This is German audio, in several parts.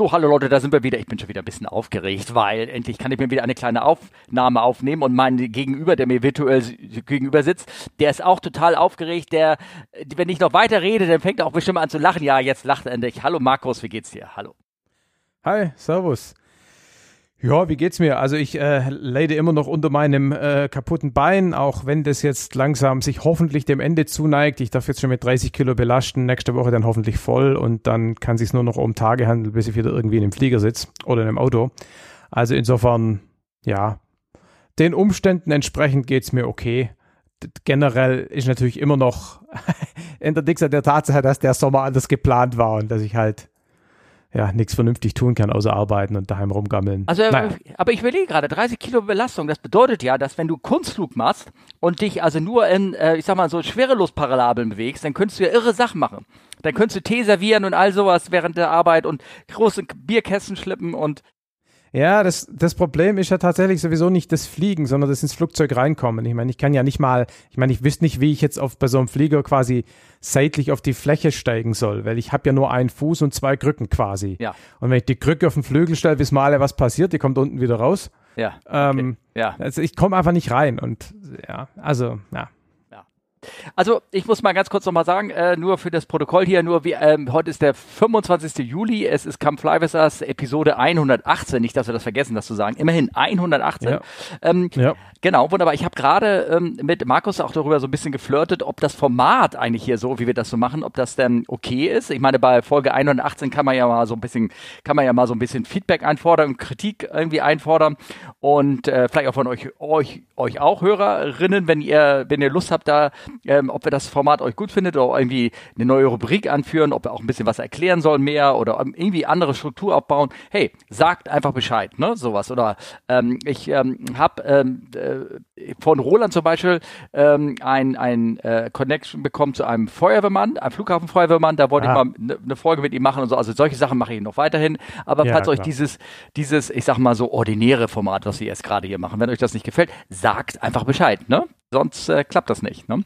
So, hallo Leute, da sind wir wieder. Ich bin schon wieder ein bisschen aufgeregt, weil endlich kann ich mir wieder eine kleine Aufnahme aufnehmen und mein Gegenüber, der mir virtuell gegenüber sitzt, der ist auch total aufgeregt. Der, wenn ich noch weiter rede, dann fängt er auch bestimmt an zu lachen. Ja, jetzt lacht er endlich. Hallo Markus, wie geht's dir? Hallo. Hi, Servus. Ja, wie geht's mir? Also ich äh, leide immer noch unter meinem äh, kaputten Bein, auch wenn das jetzt langsam sich hoffentlich dem Ende zuneigt. Ich darf jetzt schon mit 30 Kilo belasten, nächste Woche dann hoffentlich voll und dann kann sich nur noch um Tage handeln, bis ich wieder irgendwie in einem Flieger sitze oder in einem Auto. Also insofern, ja, den Umständen entsprechend geht's mir okay. Generell ist natürlich immer noch in der Dixer der Tatsache, dass der Sommer anders geplant war und dass ich halt ja, nichts vernünftig tun kann, außer arbeiten und daheim rumgammeln. Also, naja. aber ich überlege gerade, 30 Kilo Belastung, das bedeutet ja, dass wenn du Kunstflug machst und dich also nur in, äh, ich sag mal, so Schwerelosparallabeln bewegst, dann könntest du ja irre Sachen machen. Dann könntest du Tee servieren und all sowas während der Arbeit und große Bierkästen schlippen und ja, das, das Problem ist ja tatsächlich sowieso nicht das Fliegen, sondern das ins Flugzeug reinkommen. Ich meine, ich kann ja nicht mal, ich meine, ich wüsste nicht, wie ich jetzt auf, bei so einem Flieger quasi seitlich auf die Fläche steigen soll, weil ich habe ja nur einen Fuß und zwei Krücken quasi. Ja. Und wenn ich die Krücke auf den Flügel stelle, wissen wir alle, was passiert, die kommt unten wieder raus. Ja. Okay. Ähm, ja. Also ich komme einfach nicht rein und ja, also, ja. Also ich muss mal ganz kurz nochmal sagen, äh, nur für das Protokoll hier, nur wie, ähm, heute ist der 25. Juli, es ist Come Fly With Us, Episode 118, nicht, dass wir das vergessen, das zu sagen, immerhin 118. Ja. Ähm, ja. Genau, wunderbar. Ich habe gerade ähm, mit Markus auch darüber so ein bisschen geflirtet, ob das Format eigentlich hier so, wie wir das so machen, ob das denn okay ist. Ich meine, bei Folge 118 kann man ja mal so ein bisschen, kann man ja mal so ein bisschen Feedback einfordern Kritik irgendwie einfordern und äh, vielleicht auch von euch, euch, euch auch Hörerinnen, wenn ihr, wenn ihr Lust habt, da, ähm, ob wir das Format euch gut findet oder irgendwie eine neue Rubrik anführen, ob wir auch ein bisschen was erklären sollen mehr oder irgendwie andere Struktur aufbauen. Hey, sagt einfach Bescheid, ne, sowas. Oder ähm, ich ähm, habe ähm, äh, von Roland zum Beispiel ähm, ein, ein äh, Connection bekommen zu einem Feuerwehrmann, einem Flughafenfeuerwehrmann. Da wollte ah. ich mal eine ne Folge mit ihm machen und so. Also solche Sachen mache ich noch weiterhin. Aber ja, falls klar. euch dieses, dieses, ich sag mal so ordinäre Format, was wir jetzt gerade hier machen, wenn euch das nicht gefällt, sagt einfach Bescheid, ne? Sonst äh, klappt das nicht, ne?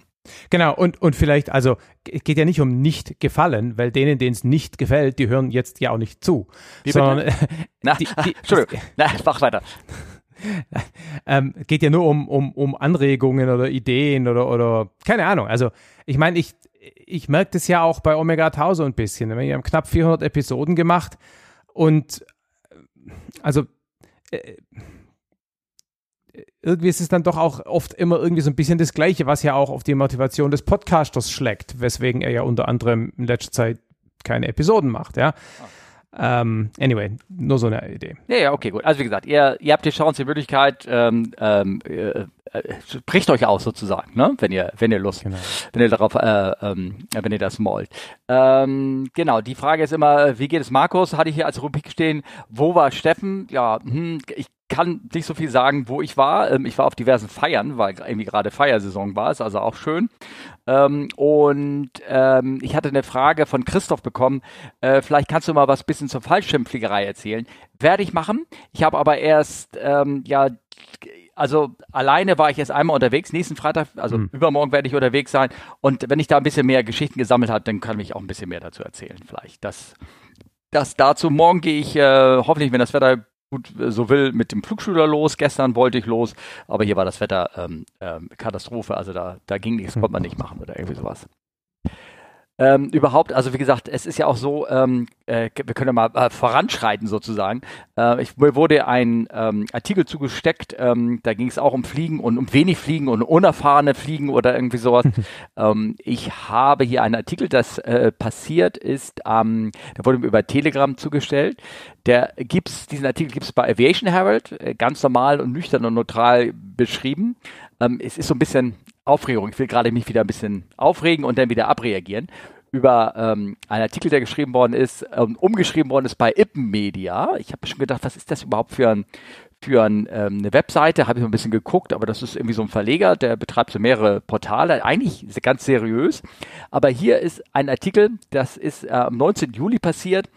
Genau, und, und vielleicht, also es geht ja nicht um nicht gefallen, weil denen, denen es nicht gefällt, die hören jetzt ja auch nicht zu. Wie sondern, Na, die, die, Entschuldigung, na, mach weiter. Ähm, geht ja nur um, um, um Anregungen oder Ideen oder, oder keine Ahnung. Also ich meine, ich, ich merke das ja auch bei Omega 1000 so ein bisschen. Wir haben knapp 400 Episoden gemacht und äh, also äh, irgendwie ist es dann doch auch oft immer irgendwie so ein bisschen das Gleiche, was ja auch auf die Motivation des Podcasters schlägt, weswegen er ja unter anderem in letzter Zeit keine Episoden macht, ja. Ah. Ähm, anyway, nur so eine Idee. Ja, ja, okay, gut. Also wie gesagt, ihr, ihr habt die Chance, die Möglichkeit, ähm, ähm, äh, bricht euch aus sozusagen, ne? Wenn ihr, wenn ihr Lust, genau. wenn ihr darauf, äh, ähm, wenn ihr das mollt. Ähm, genau. Die Frage ist immer, wie geht es Markus? Hatte ich hier als Rubrik stehen. Wo war Steffen? Ja, hm, ich kann nicht so viel sagen, wo ich war. Ähm, ich war auf diversen Feiern, weil irgendwie gerade Feiersaison war, ist also auch schön. Ähm, und ähm, ich hatte eine Frage von Christoph bekommen. Äh, vielleicht kannst du mal was bisschen zur Fallschirmfliegerei erzählen. Werde ich machen. Ich habe aber erst ähm, ja also alleine war ich jetzt einmal unterwegs, nächsten Freitag, also mhm. übermorgen werde ich unterwegs sein. Und wenn ich da ein bisschen mehr Geschichten gesammelt habe, dann kann ich auch ein bisschen mehr dazu erzählen, vielleicht. Das, das dazu. Morgen gehe ich, äh, hoffentlich, wenn das Wetter gut so will, mit dem Flugschüler los. Gestern wollte ich los, aber hier war das Wetter ähm, ähm, Katastrophe. Also da, da ging nichts, konnte man nicht machen oder irgendwie sowas. Ähm, überhaupt, also wie gesagt, es ist ja auch so, ähm, äh, wir können ja mal äh, voranschreiten sozusagen. Äh, ich, mir wurde ein ähm, Artikel zugesteckt, ähm, da ging es auch um Fliegen und um wenig Fliegen und unerfahrene Fliegen oder irgendwie sowas. ähm, ich habe hier einen Artikel, das äh, passiert ist, ähm, der wurde mir über Telegram zugestellt. Der gibt's, diesen Artikel gibt es bei Aviation Herald, äh, ganz normal und nüchtern und neutral beschrieben. Ähm, es ist so ein bisschen Aufregung. Ich will gerade mich wieder ein bisschen aufregen und dann wieder abreagieren über ähm, einen Artikel, der geschrieben worden ist, ähm, umgeschrieben worden ist bei Ippen Media. Ich habe schon gedacht, was ist das überhaupt für ein für ein, ähm, eine Webseite, habe ich ein bisschen geguckt, aber das ist irgendwie so ein Verleger, der betreibt so mehrere Portale, eigentlich ganz seriös. Aber hier ist ein Artikel, das ist äh, am 19. Juli passiert.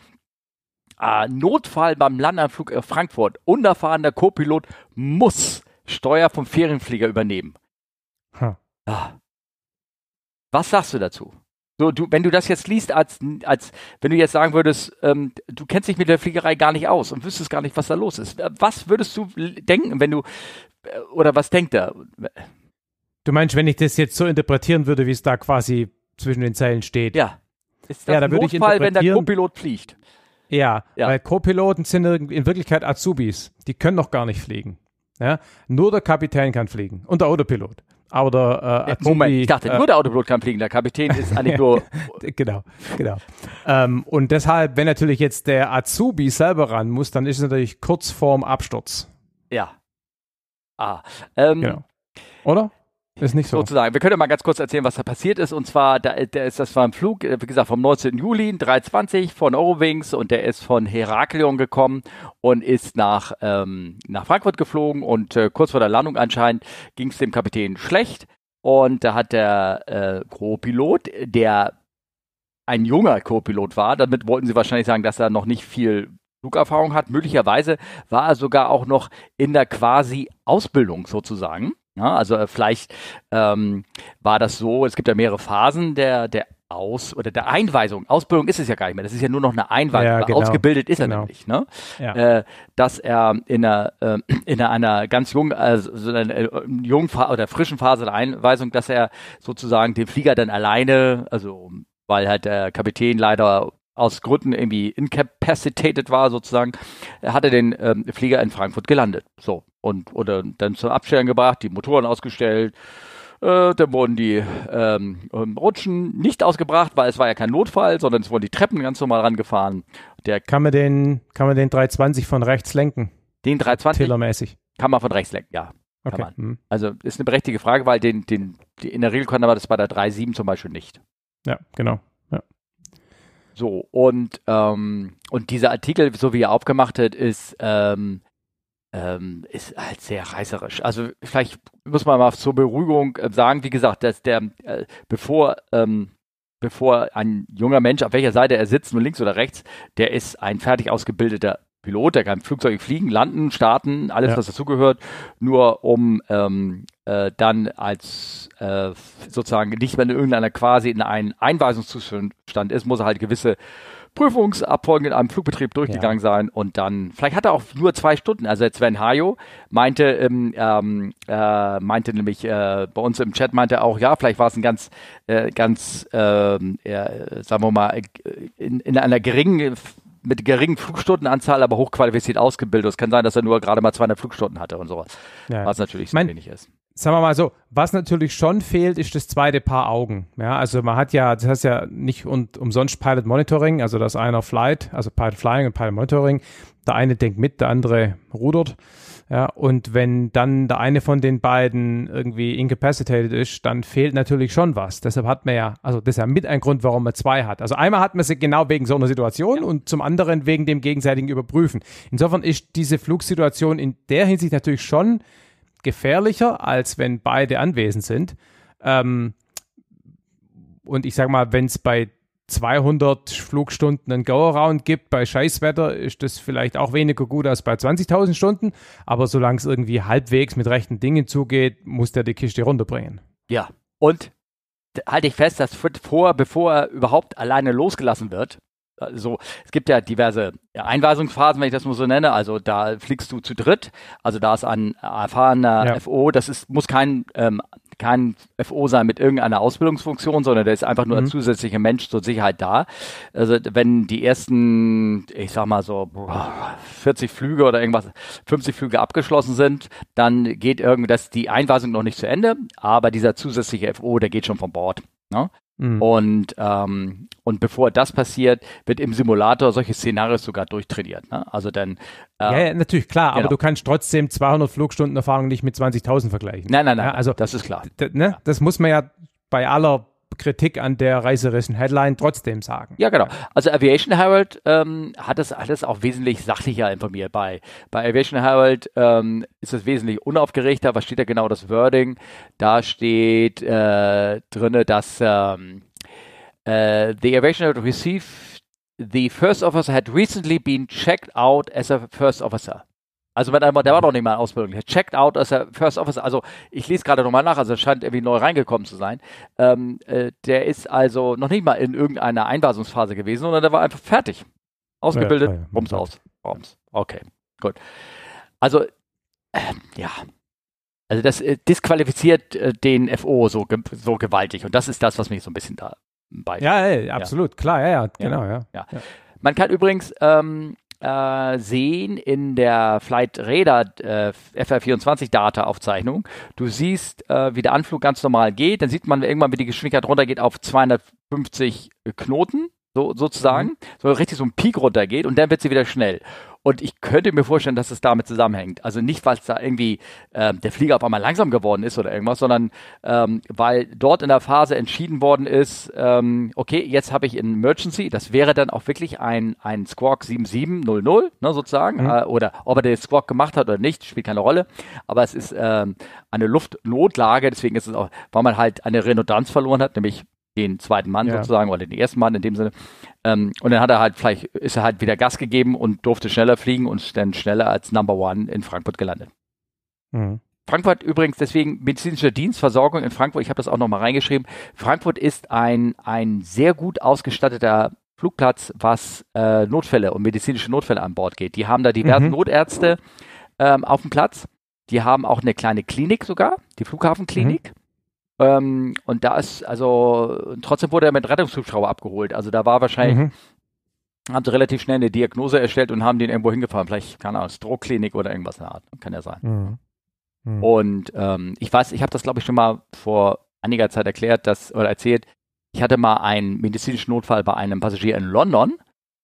Äh, Notfall beim Landanflug in Frankfurt. Unerfahrener Co-Pilot muss Steuer vom Ferienflieger übernehmen. Huh. Ah. Was sagst du dazu? So, du, wenn du das jetzt liest, als, als wenn du jetzt sagen würdest, ähm, du kennst dich mit der Fliegerei gar nicht aus und wüsstest gar nicht, was da los ist. Was würdest du denken, wenn du, äh, oder was denkt er? Du meinst, wenn ich das jetzt so interpretieren würde, wie es da quasi zwischen den Zeilen steht? Ja. Ist das ja, da würde ich wenn der Co-Pilot fliegt? Ja, ja, weil Co-Piloten sind in Wirklichkeit Azubis. Die können noch gar nicht fliegen. Ja? Nur der Kapitän kann fliegen und der Autopilot. Aber der äh, Azubi, Moment, ich dachte, äh, nur der Autopilot kann fliegen, der Kapitän ist eigentlich nur. genau, genau. Ähm, und deshalb, wenn natürlich jetzt der Azubi selber ran muss, dann ist es natürlich kurz vorm Absturz. Ja. Ah. Ähm, genau. Oder? Ist nicht so. Sozusagen. Wir können mal ganz kurz erzählen, was da passiert ist. Und zwar, da, ist, das war ein Flug, äh, wie gesagt, vom 19. Juli 320 von Eurowings und der ist von Heraklion gekommen und ist nach, ähm, nach Frankfurt geflogen und äh, kurz vor der Landung anscheinend ging es dem Kapitän schlecht. Und da hat der äh, Co-Pilot, der ein junger Co-Pilot war, damit wollten sie wahrscheinlich sagen, dass er noch nicht viel Flugerfahrung hat. Möglicherweise war er sogar auch noch in der quasi Ausbildung sozusagen. Ja, also äh, vielleicht ähm, war das so, es gibt ja mehrere Phasen der, der Aus- oder der Einweisung. Ausbildung ist es ja gar nicht mehr, das ist ja nur noch eine Einweisung. Ja, genau. Ausgebildet ist genau. er nämlich, ne? Ja. Äh, dass er in einer, äh, in einer ganz jungen, also so einer äh, jungen oder frischen Phase der Einweisung, dass er sozusagen den Flieger dann alleine, also weil halt der Kapitän leider aus Gründen irgendwie incapacitated war sozusagen, hat er den ähm, Flieger in Frankfurt gelandet. So und oder dann zum Abstellen gebracht, die Motoren ausgestellt. Äh, dann wurden die ähm, Rutschen nicht ausgebracht, weil es war ja kein Notfall, sondern es wurden die Treppen ganz normal rangefahren. Der kann man den kann man den 320 von rechts lenken? Den 320 Tillermäßig. Kann man von rechts lenken, ja. Okay. Hm. Also ist eine berechtigte Frage, weil den, den, die, in der Regel kann aber das bei der 3.7 zum Beispiel nicht. Ja, genau. So, und, ähm, und dieser Artikel, so wie er aufgemacht hat, ist, ähm, ähm, ist halt sehr reißerisch. Also vielleicht muss man mal zur Beruhigung äh, sagen, wie gesagt, dass der, äh, bevor, ähm, bevor ein junger Mensch, auf welcher Seite er sitzt, nur links oder rechts, der ist ein fertig ausgebildeter Pilot, der kann Flugzeuge fliegen, landen, starten, alles, ja. was dazugehört, nur um ähm, äh, dann als äh, sozusagen nicht mehr in irgendeiner quasi in einem Einweisungszustand ist, muss er halt gewisse Prüfungsabfolgen in einem Flugbetrieb durchgegangen ja. sein und dann, vielleicht hat er auch nur zwei Stunden. Also Sven Hajo meinte, ähm, ähm, äh, meinte nämlich äh, bei uns im Chat meinte er auch, ja, vielleicht war es ein ganz, äh, ganz, äh, sagen wir mal, in, in einer geringen mit geringen Flugstundenanzahl, aber hochqualifiziert ausgebildet. Es kann sein, dass er nur gerade mal 200 Flugstunden hatte und sowas. Ja. Was natürlich so mein, wenig ist. Sagen wir mal so, was natürlich schon fehlt, ist das zweite Paar Augen. Ja, also man hat ja, das heißt ja nicht und, umsonst Pilot Monitoring, also das einer Flight, also Pilot Flying und Pilot Monitoring. Der eine denkt mit, der andere rudert. Ja, und wenn dann der eine von den beiden irgendwie incapacitated ist, dann fehlt natürlich schon was. Deshalb hat man ja, also das ist ja mit ein Grund, warum man zwei hat. Also einmal hat man sie genau wegen so einer Situation ja. und zum anderen wegen dem gegenseitigen Überprüfen. Insofern ist diese Flugsituation in der Hinsicht natürlich schon gefährlicher, als wenn beide anwesend sind. Ähm, und ich sag mal, wenn es bei 200 Flugstunden einen Go-Around gibt bei Scheißwetter, ist das vielleicht auch weniger gut als bei 20.000 Stunden. Aber solange es irgendwie halbwegs mit rechten Dingen zugeht, muss der die Kiste runterbringen. Ja, und halte ich fest, dass vor, bevor er überhaupt alleine losgelassen wird, also es gibt ja diverse Einweisungsphasen, wenn ich das mal so nenne. Also da fliegst du zu dritt. Also da ist ein erfahrener ja. FO. Das ist muss kein ähm, kein FO sein mit irgendeiner Ausbildungsfunktion, sondern der ist einfach nur mhm. ein zusätzlicher Mensch zur Sicherheit da. Also wenn die ersten, ich sag mal so 40 Flüge oder irgendwas, 50 Flüge abgeschlossen sind, dann geht irgendwie das die Einweisung noch nicht zu Ende, aber dieser zusätzliche FO, der geht schon von Bord. Ne? Mhm. Und, ähm, und bevor das passiert, wird im Simulator solche Szenarios sogar durchtrainiert. Ne? Also dann. Äh, ja, ja, natürlich, klar, genau. aber du kannst trotzdem 200 Flugstunden Erfahrung nicht mit 20.000 vergleichen. Nein, nein, nein. Ja, also, das ist klar. Ne? Das muss man ja bei aller Kritik an der reißerischen Headline trotzdem sagen. Ja, genau. Also Aviation Herald ähm, hat das alles auch wesentlich sachlicher informiert. Bei, bei Aviation Herald ähm, ist es wesentlich unaufgeregter. Was steht da genau das Wording? Da steht äh, drinne, dass ähm, äh, the Aviation Herald received the first officer had recently been checked out as a first officer. Also wenn einmal, der war noch nicht mal in Ausbildung, der checkt out als er First Officer, also ich lese gerade nochmal nach, also er scheint irgendwie neu reingekommen zu sein. Ähm, äh, der ist also noch nicht mal in irgendeiner Einweisungsphase gewesen, sondern der war einfach fertig. Ausgebildet, ja, ja, Bums aus. Bums. Okay, gut. Also, äh, ja. Also das äh, disqualifiziert äh, den FO so, ge so gewaltig und das ist das, was mich so ein bisschen da bei. Ja, ey, absolut, ja. klar, ja, ja, genau, ja. ja. Man kann übrigens ähm, äh, sehen in der Flight Radar äh, FR24 Data Aufzeichnung. Du siehst, äh, wie der Anflug ganz normal geht. Dann sieht man irgendwann, wie die Geschwindigkeit runtergeht auf 250 Knoten, so, sozusagen. Mhm. So richtig so ein Peak runtergeht und dann wird sie wieder schnell. Und ich könnte mir vorstellen, dass es damit zusammenhängt. Also nicht, weil es da irgendwie äh, der Flieger auf einmal langsam geworden ist oder irgendwas, sondern ähm, weil dort in der Phase entschieden worden ist, ähm, okay, jetzt habe ich in Emergency, das wäre dann auch wirklich ein, ein Squawk 7700, ne, sozusagen, mhm. äh, oder ob er den Squawk gemacht hat oder nicht, spielt keine Rolle. Aber es ist ähm, eine Luftnotlage, deswegen ist es auch, weil man halt eine Redundanz verloren hat, nämlich den zweiten Mann ja. sozusagen oder den ersten Mann in dem Sinne. Ähm, und dann hat er halt vielleicht, ist er halt wieder Gas gegeben und durfte schneller fliegen und dann schneller als Number One in Frankfurt gelandet. Mhm. Frankfurt übrigens deswegen medizinische Dienstversorgung in Frankfurt, ich habe das auch nochmal reingeschrieben. Frankfurt ist ein, ein sehr gut ausgestatteter Flugplatz, was äh, Notfälle und medizinische Notfälle an Bord geht. Die haben da diverse mhm. Notärzte ähm, auf dem Platz. Die haben auch eine kleine Klinik sogar, die Flughafenklinik. Mhm. Ähm, und da ist, also, trotzdem wurde er mit Rettungshubschrauber abgeholt. Also da war wahrscheinlich, mhm. haben sie relativ schnell eine Diagnose erstellt und haben den irgendwo hingefahren. Vielleicht, keine Ahnung, Strohklinik oder irgendwas in der Art. Kann ja sein. Mhm. Mhm. Und ähm, ich weiß, ich habe das, glaube ich, schon mal vor einiger Zeit erklärt, dass, oder erzählt, ich hatte mal einen medizinischen Notfall bei einem Passagier in London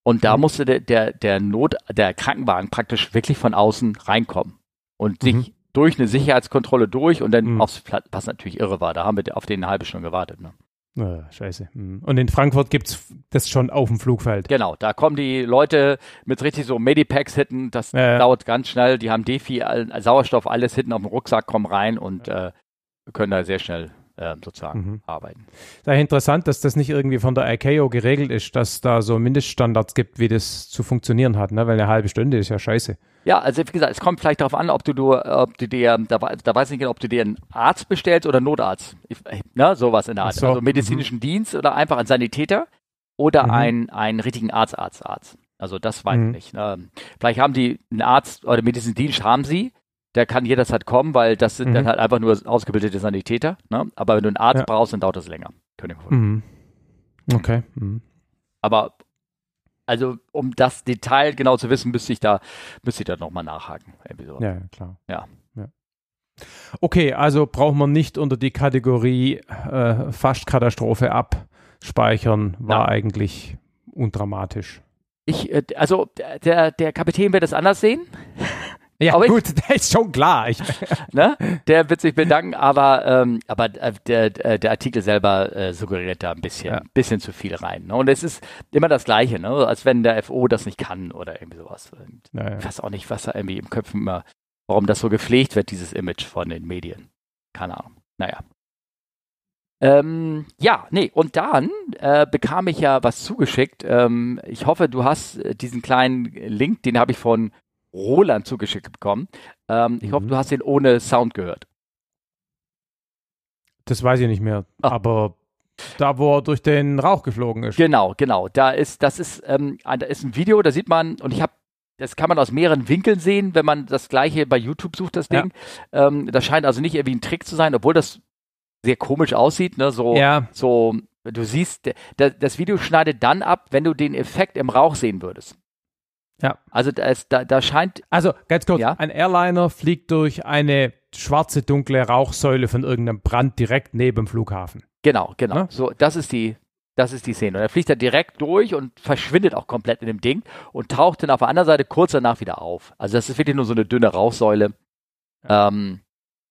und da mhm. musste der, der, der Not, der Krankenwagen praktisch wirklich von außen reinkommen und sich mhm durch eine Sicherheitskontrolle durch und dann mhm. aufs was natürlich irre war. Da haben wir auf den eine halbe Stunde gewartet. Ne? Oh, scheiße. Mhm. Und in Frankfurt gibt es das schon auf dem Flugfeld. Genau, da kommen die Leute mit richtig so Medipacks hinten, das ja, dauert ganz schnell. Die haben Defi, Sauerstoff, alles hinten auf dem Rucksack, kommen rein und äh, können da sehr schnell äh, sozusagen mhm. arbeiten. Sehr interessant, dass das nicht irgendwie von der ICAO geregelt ist, dass da so Mindeststandards gibt, wie das zu funktionieren hat, ne? weil eine halbe Stunde ist ja scheiße. Ja, also wie gesagt, es kommt vielleicht darauf an, ob du, du ob du dir, da, da weiß ich nicht genau, ob du dir einen Arzt bestellst oder einen Notarzt. Ne, sowas in der Art. So. Also medizinischen mhm. Dienst oder einfach einen Sanitäter oder mhm. einen, einen richtigen Arzt, Arzt, Arzt. Also das weiß mhm. ich nicht. Ne. Vielleicht haben die einen Arzt oder medizinischen Dienst haben sie, der kann jederzeit kommen, weil das sind dann mhm. halt einfach nur ausgebildete Sanitäter. Ne? Aber wenn du einen Arzt ja. brauchst, dann dauert das länger. Könnte ich mhm. Okay. Mhm. Aber also um das Detail genau zu wissen, müsste ich da, müsste ich da nochmal nachhaken. Ja, klar. Ja. ja. Okay, also braucht man nicht unter die Kategorie äh, fast Katastrophe abspeichern, war ja. eigentlich undramatisch. Ich, äh, also der, der Kapitän wird es anders sehen. Ja, aber gut, ich, ist schon klar. Ich, ne? Der wird sich bedanken, aber, ähm, aber äh, der, der Artikel selber äh, suggeriert da ein bisschen, ja. bisschen zu viel rein. Ne? Und es ist immer das Gleiche, ne? als wenn der FO das nicht kann oder irgendwie sowas. Ja, ich weiß auch nicht, was da irgendwie im Köpfen immer, warum das so gepflegt wird, dieses Image von den Medien. Keine Ahnung. Naja. Ähm, ja, nee, und dann äh, bekam ich ja was zugeschickt. Ähm, ich hoffe, du hast äh, diesen kleinen Link, den habe ich von Roland zugeschickt bekommen. Ähm, ich mhm. hoffe, du hast ihn ohne Sound gehört. Das weiß ich nicht mehr. Ach. Aber da, wo er durch den Rauch geflogen ist. Genau, genau. Da ist, das ist, ähm, da ist ein Video, da sieht man, und ich habe das kann man aus mehreren Winkeln sehen, wenn man das gleiche bei YouTube sucht, das Ding. Ja. Ähm, das scheint also nicht irgendwie ein Trick zu sein, obwohl das sehr komisch aussieht, ne? So, ja. so, du siehst, das Video schneidet dann ab, wenn du den Effekt im Rauch sehen würdest. Ja. Also da, ist, da, da scheint. Also ganz kurz, ja? ein Airliner fliegt durch eine schwarze, dunkle Rauchsäule von irgendeinem Brand direkt neben dem Flughafen. Genau, genau. Ja? So, das ist die, das ist die Szene. Und er fliegt da direkt durch und verschwindet auch komplett in dem Ding und taucht dann auf der anderen Seite kurz danach wieder auf. Also das ist wirklich nur so eine dünne Rauchsäule. Ja. Ähm,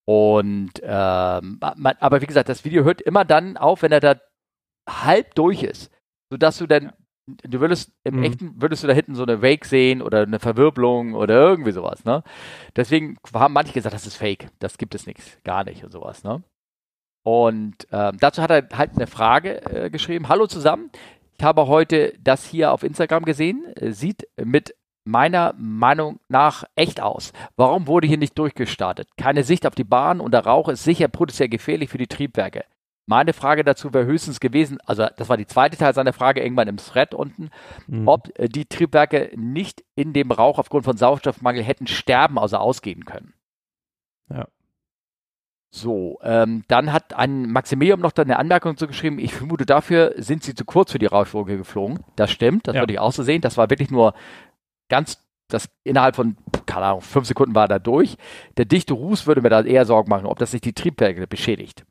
und ähm, man, aber wie gesagt, das Video hört immer dann auf, wenn er da halb durch ist, sodass du dann du würdest im mhm. echten, würdest du da hinten so eine Wake sehen oder eine Verwirbelung oder irgendwie sowas, ne? Deswegen haben manche gesagt, das ist fake, das gibt es nichts, gar nicht und sowas, ne? Und ähm, dazu hat er halt eine Frage äh, geschrieben. Hallo zusammen, ich habe heute das hier auf Instagram gesehen, äh, sieht mit meiner Meinung nach echt aus. Warum wurde hier nicht durchgestartet? Keine Sicht auf die Bahn und der Rauch ist sicher potenziell gefährlich für die Triebwerke. Meine Frage dazu wäre höchstens gewesen, also das war die zweite Teil seiner Frage irgendwann im Thread unten, mhm. ob äh, die Triebwerke nicht in dem Rauch aufgrund von Sauerstoffmangel hätten sterben, also ausgehen können. Ja. So, ähm, dann hat ein Maximilium noch da eine Anmerkung zu geschrieben. Ich vermute, dafür sind sie zu kurz für die Rauchfolge geflogen. Das stimmt, das ja. würde ich auch so sehen. Das war wirklich nur ganz, das innerhalb von, keine Ahnung, fünf Sekunden war da durch. Der dichte Ruß würde mir da eher Sorgen machen, ob das sich die Triebwerke beschädigt.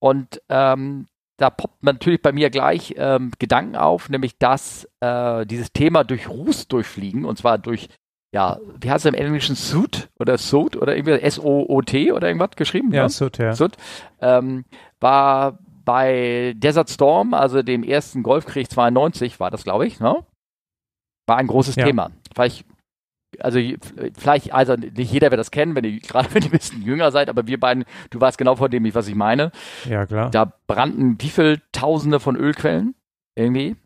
Und ähm, da poppt natürlich bei mir gleich ähm, Gedanken auf, nämlich dass äh, dieses Thema durch Ruß durchfliegen, und zwar durch, ja, wie heißt es im Englischen, Suit oder Soot oder irgendwie S-O-O-T oder irgendwas geschrieben? Ja, ne? Soot, ja. Soot, ähm, war bei Desert Storm, also dem ersten Golfkrieg 92, war das, glaube ich, ne? War ein großes ja. Thema. Vielleicht also vielleicht, also nicht jeder wird das kennen, wenn ihr, gerade wenn ihr ein bisschen jünger seid, aber wir beiden, du weißt genau von dem, was ich meine. Ja, klar. Da brannten wie viel Tausende von Ölquellen irgendwie?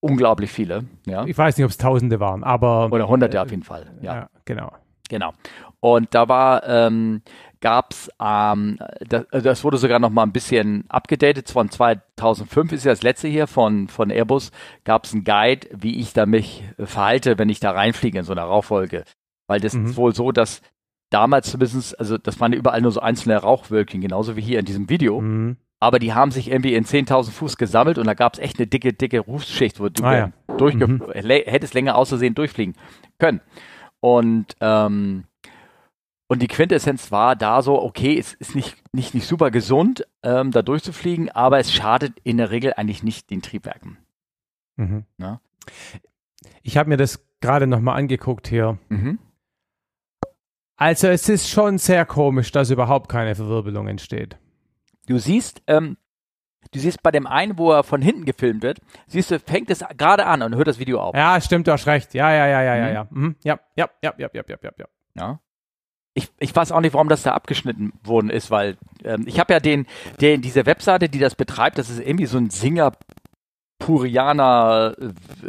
Unglaublich viele, ja. Ich weiß nicht, ob es Tausende waren, aber. Oder Hunderte äh, auf jeden Fall, ja. ja genau. Genau. Und da war, ähm, gab es, ähm, das, das, wurde sogar noch mal ein bisschen abgedatet. Von 2005 ist ja das letzte hier von, von Airbus. Gab es einen Guide, wie ich da mich verhalte, wenn ich da reinfliege in so einer Rauchfolge. Weil das mhm. ist wohl so, dass damals zumindest, also das waren überall nur so einzelne Rauchwölkchen, genauso wie hier in diesem Video. Mhm. Aber die haben sich irgendwie in 10.000 Fuß gesammelt und da gab es echt eine dicke, dicke Rufschicht, wo du ah, ja. mhm. hättest länger auszusehen durchfliegen können. Und ähm, und die Quintessenz war da so, okay, es ist nicht, nicht, nicht super gesund, ähm, da durchzufliegen, aber es schadet in der Regel eigentlich nicht den Triebwerken. Mhm. Ich habe mir das gerade nochmal angeguckt hier. Mhm. Also es ist schon sehr komisch, dass überhaupt keine Verwirbelung entsteht. Du siehst, ähm, du siehst bei dem einen, wo er von hinten gefilmt wird, siehst du, fängt es gerade an und hört das Video auf. Ja, stimmt, du hast recht. Ja, ja, ja, ja, mhm. ja, ja. Mhm. Ja, ja, ja, ja, ja, ja, ja, ja. Ja ich, ich weiß auch nicht, warum das da abgeschnitten worden ist, weil ähm, ich habe ja den, den, diese Webseite, die das betreibt, das ist irgendwie so ein Singapurianer äh,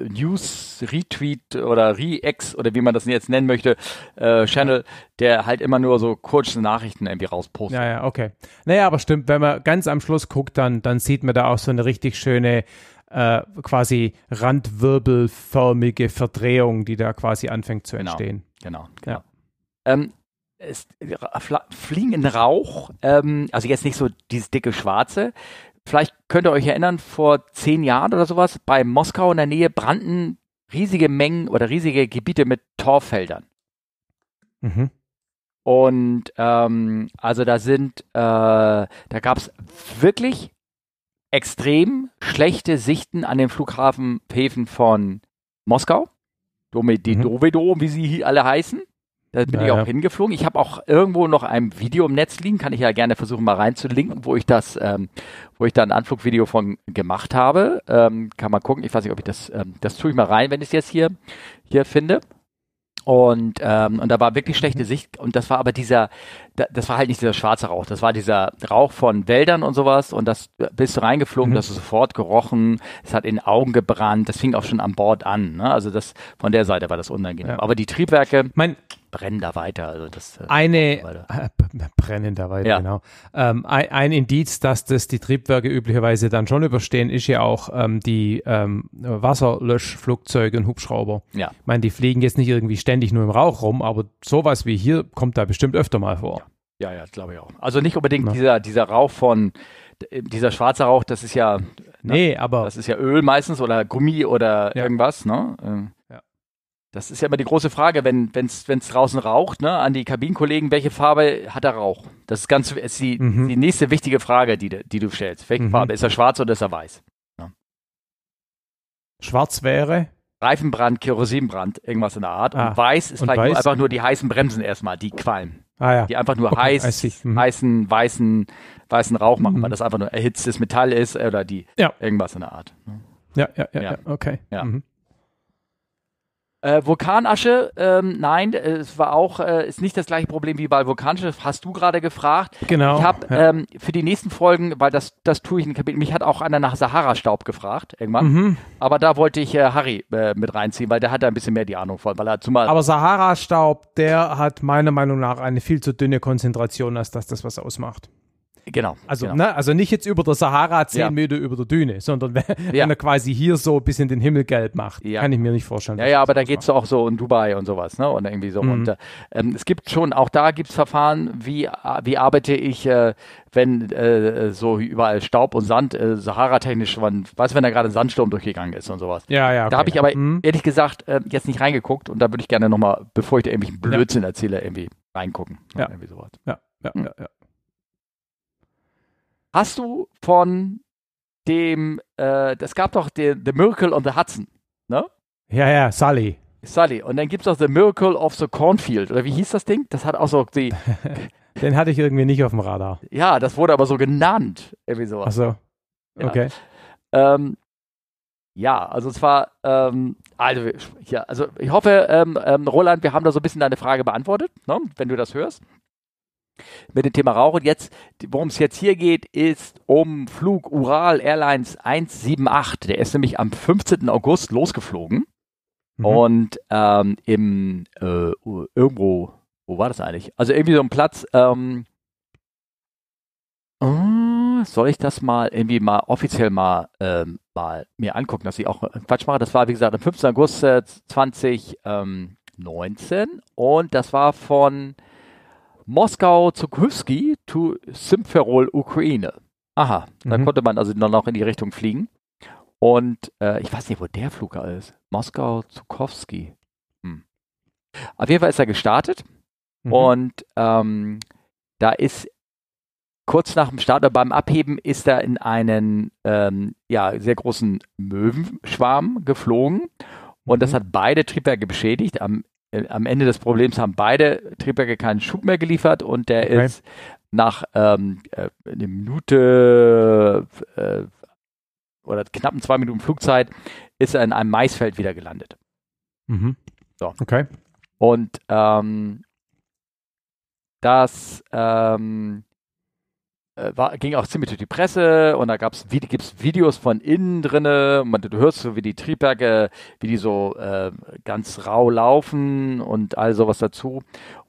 News Retweet oder Re-Ex oder wie man das jetzt nennen möchte, äh, Channel, der halt immer nur so kurze Nachrichten irgendwie rauspostet. Ja, ja, okay. Naja, aber stimmt, wenn man ganz am Schluss guckt, dann, dann sieht man da auch so eine richtig schöne äh, quasi randwirbelförmige Verdrehung, die da quasi anfängt zu genau, entstehen. Genau, genau. Ja. Ähm, es fliegen in Rauch, ähm, also jetzt nicht so dieses dicke Schwarze. Vielleicht könnt ihr euch erinnern, vor zehn Jahren oder sowas, bei Moskau in der Nähe brannten riesige Mengen oder riesige Gebiete mit Torffeldern. Mhm. Und ähm, also da sind, äh, da gab es wirklich extrem schlechte Sichten an den Flughafenhäfen von Moskau, Domededovedo, mhm. wie sie alle heißen. Da bin ja, ich auch ja. hingeflogen. Ich habe auch irgendwo noch ein Video im Netz liegen, kann ich ja gerne versuchen mal reinzulinken, wo ich das, ähm, wo ich da ein Anflugvideo von gemacht habe. Ähm, kann man gucken. Ich weiß nicht, ob ich das, ähm, das tue ich mal rein, wenn ich es jetzt hier, hier finde. Und, ähm, und da war wirklich schlechte mhm. Sicht. Und das war aber dieser, das war halt nicht dieser schwarze Rauch, das war dieser Rauch von Wäldern und sowas. Und das bist du reingeflogen, mhm. das ist sofort gerochen, es hat in den Augen gebrannt, das fing auch schon an Bord an. Ne? Also das von der Seite war das unangenehm. Ja. Aber die Triebwerke. Mein, brennen da weiter. Also das, äh, eine äh, brennen da weiter, ja. genau. Ähm, ein, ein, Indiz, dass das die Triebwerke üblicherweise dann schon überstehen, ist ja auch ähm, die ähm, Wasserlöschflugzeuge und Hubschrauber. Ja. Ich meine, die fliegen jetzt nicht irgendwie ständig nur im Rauch rum, aber sowas wie hier kommt da bestimmt öfter mal vor. Ja, ja, glaube ich auch. Also nicht unbedingt dieser, dieser Rauch von, dieser schwarze Rauch, das ist ja, ne, nee, aber das ist ja Öl meistens oder Gummi oder ja. irgendwas, ne? Das ist ja immer die große Frage, wenn es draußen raucht, ne, an die Kabinenkollegen, welche Farbe hat er Rauch? Das ist ganz ist die, mhm. die nächste wichtige Frage, die, die du stellst. Welche mhm. Farbe? Ist er schwarz oder ist er weiß? Ja. Schwarz wäre? Reifenbrand, Kerosinbrand, irgendwas in der Art. Ah. Und weiß ist Und vielleicht weiß? Nur einfach nur die heißen Bremsen erstmal, die qualmen. Ah, ja. Die einfach nur okay, heiß, mhm. heißen, weißen, weißen Rauch machen, weil mhm. das einfach nur erhitztes Metall ist oder die ja. irgendwas in der Art. Ja, ja, ja, ja. okay. Ja. Äh, Vulkanasche, ähm, nein, es war auch, äh, ist nicht das gleiche Problem wie bei Vulkanische, hast du gerade gefragt. Genau. Ich habe ja. ähm, für die nächsten Folgen, weil das, das tue ich in Kapitel, mich hat auch einer nach Sahara-Staub gefragt, irgendwann. Mhm. Aber da wollte ich äh, Harry äh, mit reinziehen, weil der hat da ein bisschen mehr die Ahnung von, weil er zumal. Aber Sahara-Staub, der hat meiner Meinung nach eine viel zu dünne Konzentration, als dass das was ausmacht. Genau. Also, genau. Ne, also nicht jetzt über der Sahara zehn ja. Meter über der Düne, sondern wenn, ja. wenn, er quasi hier so ein bisschen den Himmel gelb macht. Ja. Kann ich mir nicht vorstellen. Ja, ja, aber da geht es auch so in Dubai und sowas, ne? Und irgendwie so. Mhm. Und äh, ähm, es gibt schon, auch da gibt es Verfahren, wie, wie arbeite ich, äh, wenn äh, so überall Staub und Sand, äh, Sahara-technisch, weißt du, wenn da gerade ein Sandsturm durchgegangen ist und sowas. Ja, ja. Okay. Da habe ich aber mhm. ehrlich gesagt äh, jetzt nicht reingeguckt und da würde ich gerne nochmal, bevor ich da irgendwelchen Blödsinn erzähle, irgendwie reingucken. Ja. Irgendwie sowas. Ja, ja, mhm. ja, ja. Hast du von dem, äh, es gab doch den, The Miracle on the Hudson, ne? Ja, ja, Sully. Sully. Und dann gibt es auch The Miracle of the Cornfield. Oder wie hieß das Ding? Das hat auch so die. den hatte ich irgendwie nicht auf dem Radar. Ja, das wurde aber so genannt. Irgendwie sowas. Ach so. Okay. Ja, ähm, ja also zwar, ähm, also, ja, also ich hoffe, ähm, ähm, Roland, wir haben da so ein bisschen deine Frage beantwortet, ne, wenn du das hörst mit dem Thema Rauch. Und jetzt, worum es jetzt hier geht, ist um Flug Ural Airlines 178. Der ist nämlich am 15. August losgeflogen. Mhm. Und ähm, im äh, irgendwo, wo war das eigentlich? Also irgendwie so ein Platz, ähm, oh, soll ich das mal irgendwie mal offiziell mal, ähm, mal mir angucken, dass ich auch Quatsch mache? Das war, wie gesagt, am 15. August äh, 2019 und das war von Moskau Zukovsky to Simferol, Ukraine. Aha, mhm. dann konnte man also noch in die Richtung fliegen. Und äh, ich weiß nicht, wo der Flug ist. Moskau Zukovsky. Hm. Auf jeden Fall ist er gestartet. Mhm. Und ähm, da ist kurz nach dem Start oder beim Abheben ist er in einen ähm, ja, sehr großen Möwenschwarm geflogen. Und mhm. das hat beide Triebwerke beschädigt. Am am Ende des Problems haben beide Triebwerke keinen Schub mehr geliefert und der okay. ist nach ähm, äh, eine Minute äh, oder knappen zwei Minuten Flugzeit ist er in einem Maisfeld wieder gelandet. Mhm. So. Okay. Und ähm, das ähm, äh, war, ging auch ziemlich durch die Presse und da gab's, gibt's Videos von innen drinne. Man, du hörst so, wie die Triebwerke, wie die so äh, ganz rau laufen und all sowas dazu.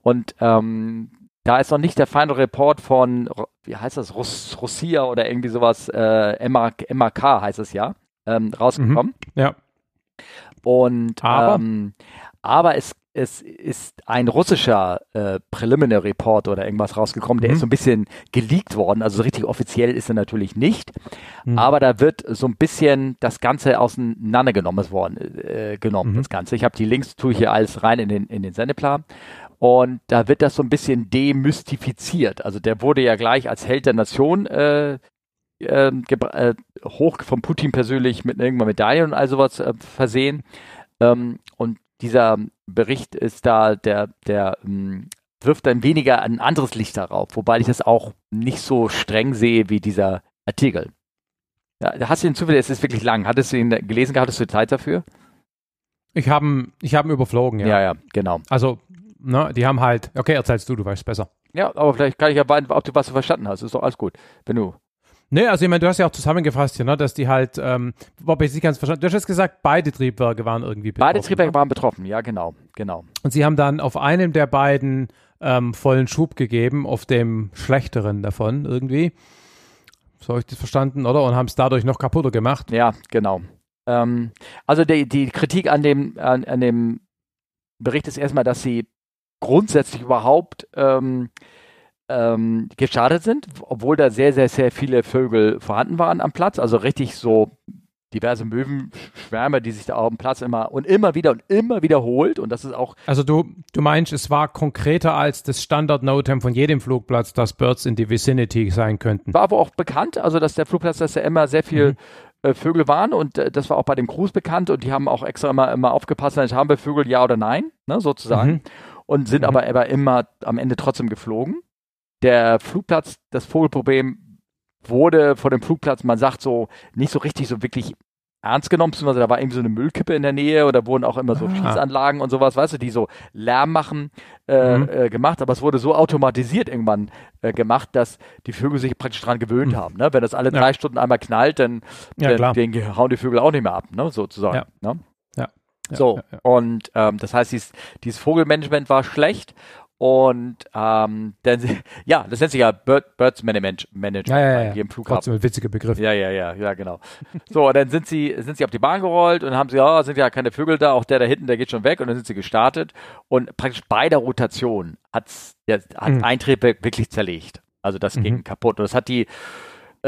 Und ähm, da ist noch nicht der Final Report von, wie heißt das, Russ, Russia oder irgendwie sowas, äh, MAK, MAK heißt es ja, ähm, rausgekommen. Mhm, ja. Und aber, ähm, aber es es ist ein russischer äh, Preliminary Report oder irgendwas rausgekommen, der mhm. ist so ein bisschen geleakt worden. Also so richtig offiziell ist er natürlich nicht. Mhm. Aber da wird so ein bisschen das Ganze auseinandergenommen worden, äh, genommen, mhm. das Ganze. Ich habe die Links, tue ich hier alles rein in den, in den Sendeplan. Und da wird das so ein bisschen demystifiziert. Also der wurde ja gleich als Held der Nation äh, äh, äh, hoch von Putin persönlich mit irgendeiner Medaille und all sowas äh, versehen. Ähm, und dieser Bericht ist da, der, der ähm, wirft dann weniger ein anderes Licht darauf, wobei ich das auch nicht so streng sehe wie dieser Artikel. Ja, hast du ihn zufällig, es ist wirklich lang. Hattest du ihn gelesen, hattest du Zeit dafür? Ich habe ich hab ihn überflogen, ja. Ja, ja, genau. Also, ne, die haben halt, okay, erzählst du, du weißt besser. Ja, aber vielleicht kann ich ja weinen, ob du was verstanden hast. Ist doch alles gut. Wenn du Nee, also ich meine, du hast ja auch zusammengefasst hier, ne, dass die halt, ähm, wobei ich nicht ganz verstanden, du hast jetzt gesagt, beide Triebwerke waren irgendwie betroffen. Beide Triebwerke ne? waren betroffen, ja, genau, genau. Und sie haben dann auf einem der beiden ähm, vollen Schub gegeben, auf dem schlechteren davon irgendwie. So habe ich das verstanden, oder? Und haben es dadurch noch kaputter gemacht. Ja, genau. Ähm, also die, die Kritik an dem, an, an dem Bericht ist erstmal, dass sie grundsätzlich überhaupt ähm, ähm, gestartet sind, obwohl da sehr, sehr, sehr viele Vögel vorhanden waren am Platz. Also richtig so diverse Möwenschwärme, die sich da auf dem Platz immer und immer wieder und immer wiederholt. Und das ist auch. Also du, du meinst, es war konkreter als das Standard-Notem von jedem Flugplatz, dass Birds in the Vicinity sein könnten. War aber auch bekannt, also dass der Flugplatz, dass da immer sehr viel mhm. Äh, Vögel waren und äh, das war auch bei dem Cruise bekannt und die haben auch extra immer, immer aufgepasst, haben wir Vögel ja oder nein, ne, sozusagen. Mhm. Und sind mhm. aber, aber immer am Ende trotzdem geflogen der Flugplatz, das Vogelproblem wurde vor dem Flugplatz, man sagt so, nicht so richtig so wirklich ernst genommen, beziehungsweise da war irgendwie so eine Müllkippe in der Nähe oder wurden auch immer so ah. Schießanlagen und sowas, weißt du, die so Lärm machen, äh, mhm. äh, gemacht, aber es wurde so automatisiert irgendwann äh, gemacht, dass die Vögel sich praktisch dran gewöhnt mhm. haben. Ne? Wenn das alle drei Stunden einmal knallt, dann, ja, dann den hauen die Vögel auch nicht mehr ab, ne? sozusagen. Ja. Ne? Ja. So, und ähm, das heißt, dieses, dieses Vogelmanagement war schlecht und ähm, dann, ja, das nennt sich ja Bird, Birds Management, Management ja, ja, ja. hier im Flughafen. Trotzdem ein witziger Begriff. Ja, ja, ja, ja, genau. So, und dann sind sie, sind sie auf die Bahn gerollt und haben sie, ja, sind ja keine Vögel da, auch der da hinten, der geht schon weg und dann sind sie gestartet und praktisch bei der Rotation hat's, der, hat mhm. ein Triebwerk wirklich zerlegt. Also das mhm. ging kaputt und das hat die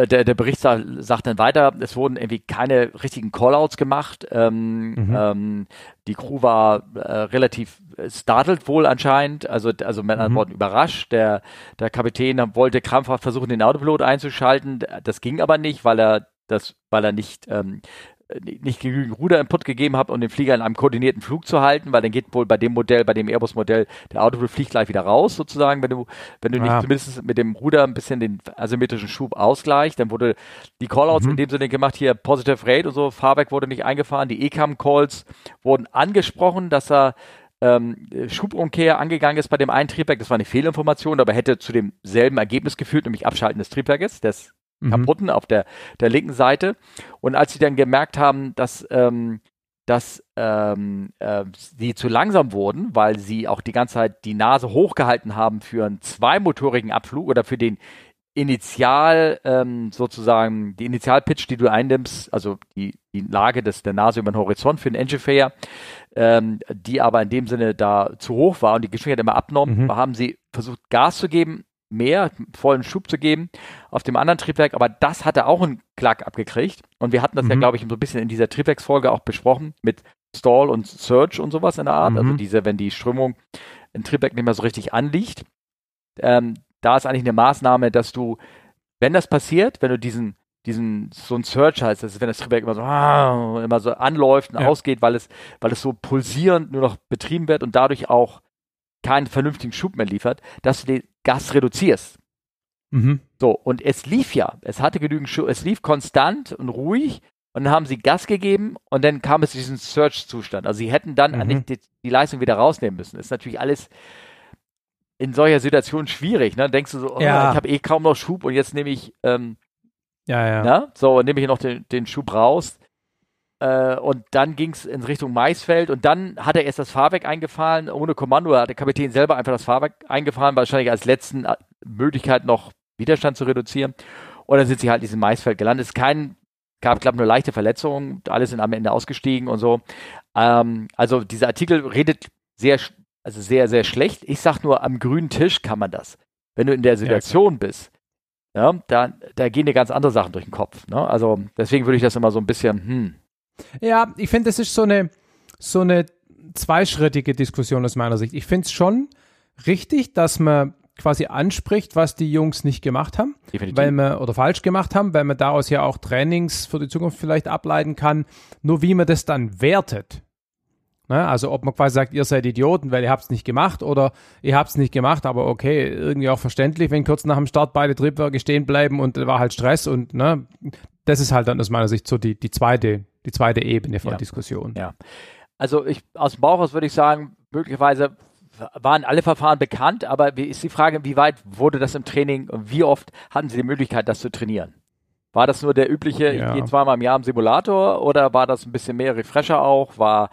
der, der Bericht sagt dann weiter, es wurden irgendwie keine richtigen Callouts gemacht. Ähm, mhm. ähm, die Crew war äh, relativ startled wohl anscheinend, also, also mit anderen mhm. Worten überrascht. Der, der Kapitän wollte krampfhaft versuchen, den Autopilot einzuschalten. Das ging aber nicht, weil er das, weil er nicht ähm, nicht genügend Ruderinput gegeben habe, um den Flieger in einem koordinierten Flug zu halten, weil dann geht wohl bei dem Modell, bei dem Airbus-Modell, der Autopilot fliegt gleich wieder raus, sozusagen, wenn du, wenn du nicht ah. zumindest mit dem Ruder ein bisschen den asymmetrischen Schub ausgleicht, dann wurde die Callouts mhm. in dem Sinne gemacht, hier Positive Rate und so, Fahrwerk wurde nicht eingefahren, die ECAM-Calls wurden angesprochen, dass er ähm, Schubumkehr angegangen ist bei dem einen Triebwerk, das war eine Fehlinformation, aber hätte zu demselben Ergebnis geführt, nämlich Abschalten des Triebwerkes, des mhm. kaputten auf der, der linken Seite. Und als sie dann gemerkt haben, dass, ähm, dass ähm, äh, sie zu langsam wurden, weil sie auch die ganze Zeit die Nase hochgehalten haben für einen zweimotorigen Abflug oder für den Initial ähm, sozusagen die Initialpitch, die du einnimmst, also die, die Lage des, der Nase über den Horizont für den Engine Fair, ähm, die aber in dem Sinne da zu hoch war und die Geschwindigkeit immer abnommen, mhm. haben sie versucht Gas zu geben, mehr, vollen Schub zu geben auf dem anderen Triebwerk, aber das hatte auch einen Klack abgekriegt. Und wir hatten das mhm. ja, glaube ich, so ein bisschen in dieser Triebwerksfolge auch besprochen mit Stall und Surge und sowas in der Art. Also mhm. Also diese, wenn die Strömung im Triebwerk nicht mehr so richtig anliegt. Ähm, da ist eigentlich eine Maßnahme, dass du, wenn das passiert, wenn du diesen diesen so ein Surge heißt, das ist, wenn das Triebwerk immer so ah, immer so anläuft und ja. ausgeht, weil es weil es so pulsierend nur noch betrieben wird und dadurch auch keinen vernünftigen Schub mehr liefert, dass du den Gas reduzierst. Mhm. So, und es lief ja. Es hatte genügend Schub, es lief konstant und ruhig und dann haben sie Gas gegeben und dann kam es zu diesem Search-Zustand. Also sie hätten dann mhm. die, die, Leistung wieder rausnehmen müssen. Das ist natürlich alles in solcher Situation schwierig. Ne? Denkst du so, oh, ja. ich habe eh kaum noch Schub und jetzt nehme ich ähm, ja, ja. Ne? So, nehme ich noch den, den Schub raus. Äh, und dann ging es in Richtung Maisfeld und dann hat er erst das Fahrwerk eingefahren, ohne Kommando, hat der Kapitän selber einfach das Fahrwerk eingefahren, wahrscheinlich als letzten äh, Möglichkeit noch Widerstand zu reduzieren. Und dann sind sie halt in diesem Maisfeld gelandet. Es kein, gab, glaube nur leichte Verletzungen, alle sind am Ende ausgestiegen und so. Ähm, also dieser Artikel redet sehr, also sehr, sehr schlecht. Ich sag nur, am grünen Tisch kann man das. Wenn du in der Situation ja. bist, ja, da, da gehen dir ganz andere Sachen durch den Kopf. Ne? Also deswegen würde ich das immer so ein bisschen, hm, ja, ich finde, das ist so eine, so eine zweischrittige Diskussion aus meiner Sicht. Ich finde es schon richtig, dass man quasi anspricht, was die Jungs nicht gemacht haben, Definitiv. weil man oder falsch gemacht haben, weil man daraus ja auch Trainings für die Zukunft vielleicht ableiten kann. Nur wie man das dann wertet. Ne? Also ob man quasi sagt, ihr seid Idioten, weil ihr habt es nicht gemacht oder ihr habt es nicht gemacht, aber okay, irgendwie auch verständlich, wenn kurz nach dem Start beide Triebwerke stehen bleiben und da war halt Stress und ne, das ist halt dann aus meiner Sicht so die, die zweite die zweite Ebene von ja. Diskussion. Ja. Also ich aus dem Bauch aus würde ich sagen, möglicherweise waren alle Verfahren bekannt, aber wie ist die Frage, wie weit wurde das im Training und wie oft hatten Sie die Möglichkeit, das zu trainieren? War das nur der übliche, ja. ich gehe zweimal im Jahr im Simulator oder war das ein bisschen mehr Refresher auch? War,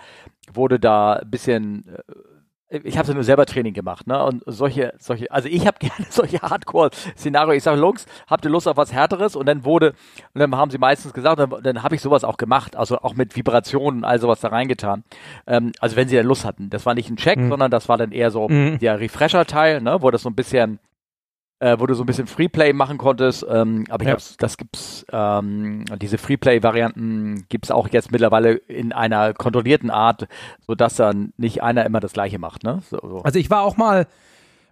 wurde da ein bisschen äh, ich habe ja nur selber Training gemacht, ne? Und solche, solche, also ich habe gerne solche Hardcore-Szenario. Ich sage, Jungs, habt ihr Lust auf was Härteres? Und dann wurde, und dann haben sie meistens gesagt, dann, dann habe ich sowas auch gemacht, also auch mit Vibrationen und all sowas da reingetan. Ähm, also wenn sie dann Lust hatten. Das war nicht ein Check, mhm. sondern das war dann eher so mhm. der Refresher-Teil, ne? Wo das so ein bisschen äh, wo du so ein bisschen Freeplay machen konntest. Ähm, aber ich ja. glaube, das gibt's, ähm, diese Freeplay-Varianten gibt's auch jetzt mittlerweile in einer kontrollierten Art, sodass dann nicht einer immer das Gleiche macht. Ne? So, so. Also ich war auch mal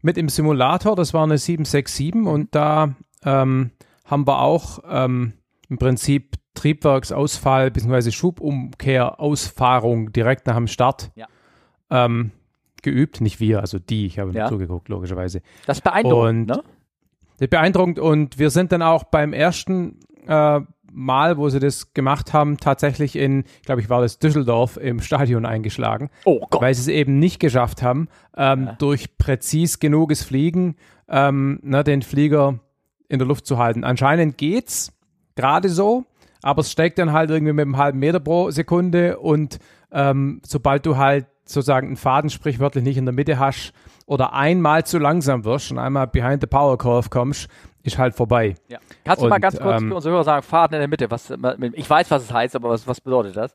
mit im Simulator, das war eine 767 und da ähm, haben wir auch ähm, im Prinzip Triebwerksausfall bzw. Schubumkehrausfahrung direkt nach dem Start ja. ähm, geübt. Nicht wir, also die. Ich habe ja. zugeguckt, logischerweise. Das ist beeindruckend, und ne? Beeindruckend und wir sind dann auch beim ersten äh, Mal, wo sie das gemacht haben, tatsächlich in, glaube ich, war das Düsseldorf im Stadion eingeschlagen. Oh Gott. Weil sie es eben nicht geschafft haben, ähm, ja. durch präzis genuges Fliegen ähm, ne, den Flieger in der Luft zu halten. Anscheinend geht's gerade so, aber es steigt dann halt irgendwie mit einem halben Meter pro Sekunde und ähm, sobald du halt sozusagen einen Faden sprichwörtlich nicht in der Mitte hast oder einmal zu langsam wirst und einmal behind the power curve kommst, ist halt vorbei. Ja. Kannst du und, mal ganz kurz ähm, für unsere Hörer sagen, Faden in der Mitte, was, ich weiß, was es heißt, aber was, was bedeutet das?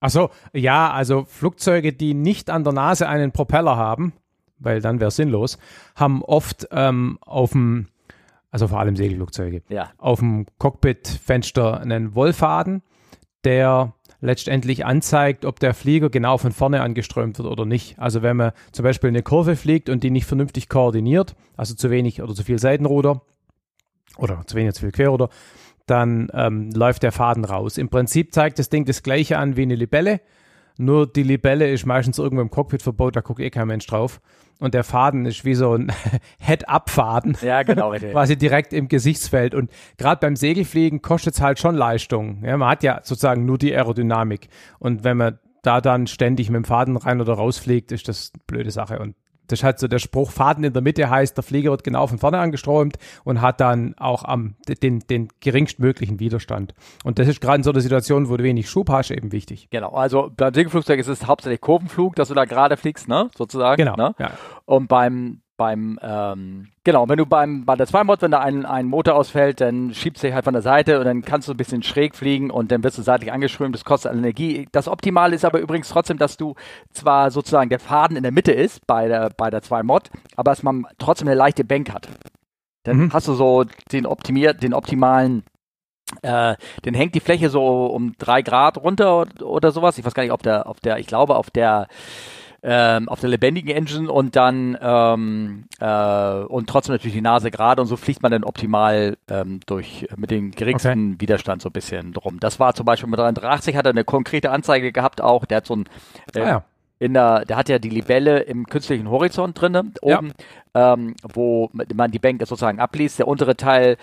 Ach so, ja, also Flugzeuge, die nicht an der Nase einen Propeller haben, weil dann wäre sinnlos, haben oft ähm, auf dem, also vor allem Segelflugzeuge, ja. auf dem Cockpitfenster einen Wollfaden, der letztendlich anzeigt, ob der Flieger genau von vorne angeströmt wird oder nicht. Also wenn man zum Beispiel eine Kurve fliegt und die nicht vernünftig koordiniert, also zu wenig oder zu viel Seitenruder oder zu wenig zu viel Querruder, dann ähm, läuft der Faden raus. Im Prinzip zeigt das Ding das gleiche an wie eine Libelle, nur die Libelle ist meistens irgendwo im Cockpit verbaut, da guckt eh kein Mensch drauf. Und der Faden ist wie so ein Head-Up-Faden. Ja, genau. quasi direkt im Gesichtsfeld. Und gerade beim Segelfliegen kostet es halt schon Leistung. Ja, man hat ja sozusagen nur die Aerodynamik. Und wenn man da dann ständig mit dem Faden rein oder rausfliegt, ist das eine blöde Sache. Und das ist halt so der Spruch, Faden in der Mitte heißt, der Flieger wird genau von vorne angeströmt und hat dann auch am, den, den geringstmöglichen Widerstand. Und das ist gerade in so einer Situation, wo du wenig Schub hast, eben wichtig. Genau, also beim Segelflugzeug ist es hauptsächlich Kurvenflug, dass du da gerade fliegst, ne, sozusagen. Genau, ne? ja. Und beim beim, ähm, genau, wenn du beim, bei der Zweimod, wenn da ein, ein Motor ausfällt, dann schiebst du dich halt von der Seite und dann kannst du ein bisschen schräg fliegen und dann wirst du seitlich angeschwimmt, das kostet Energie. Das Optimale ist aber übrigens trotzdem, dass du zwar sozusagen der Faden in der Mitte ist bei der, bei der Zweimod, aber dass man trotzdem eine leichte Bank hat. Dann mhm. hast du so den optimiert, den optimalen äh, dann hängt die Fläche so um drei Grad runter oder, oder sowas. Ich weiß gar nicht, ob der, auf der, ich glaube, auf der ähm, auf der lebendigen Engine und dann ähm, äh, und trotzdem natürlich die Nase gerade und so fliegt man dann optimal ähm, durch mit dem geringsten okay. Widerstand so ein bisschen drum. Das war zum Beispiel mit 380 hat er eine konkrete Anzeige gehabt auch. Der hat so ein äh, ah, ja. in der, der hat ja die Libelle im künstlichen Horizont drinne oben, ja. ähm, wo man die Bank sozusagen abliest. Der untere Teil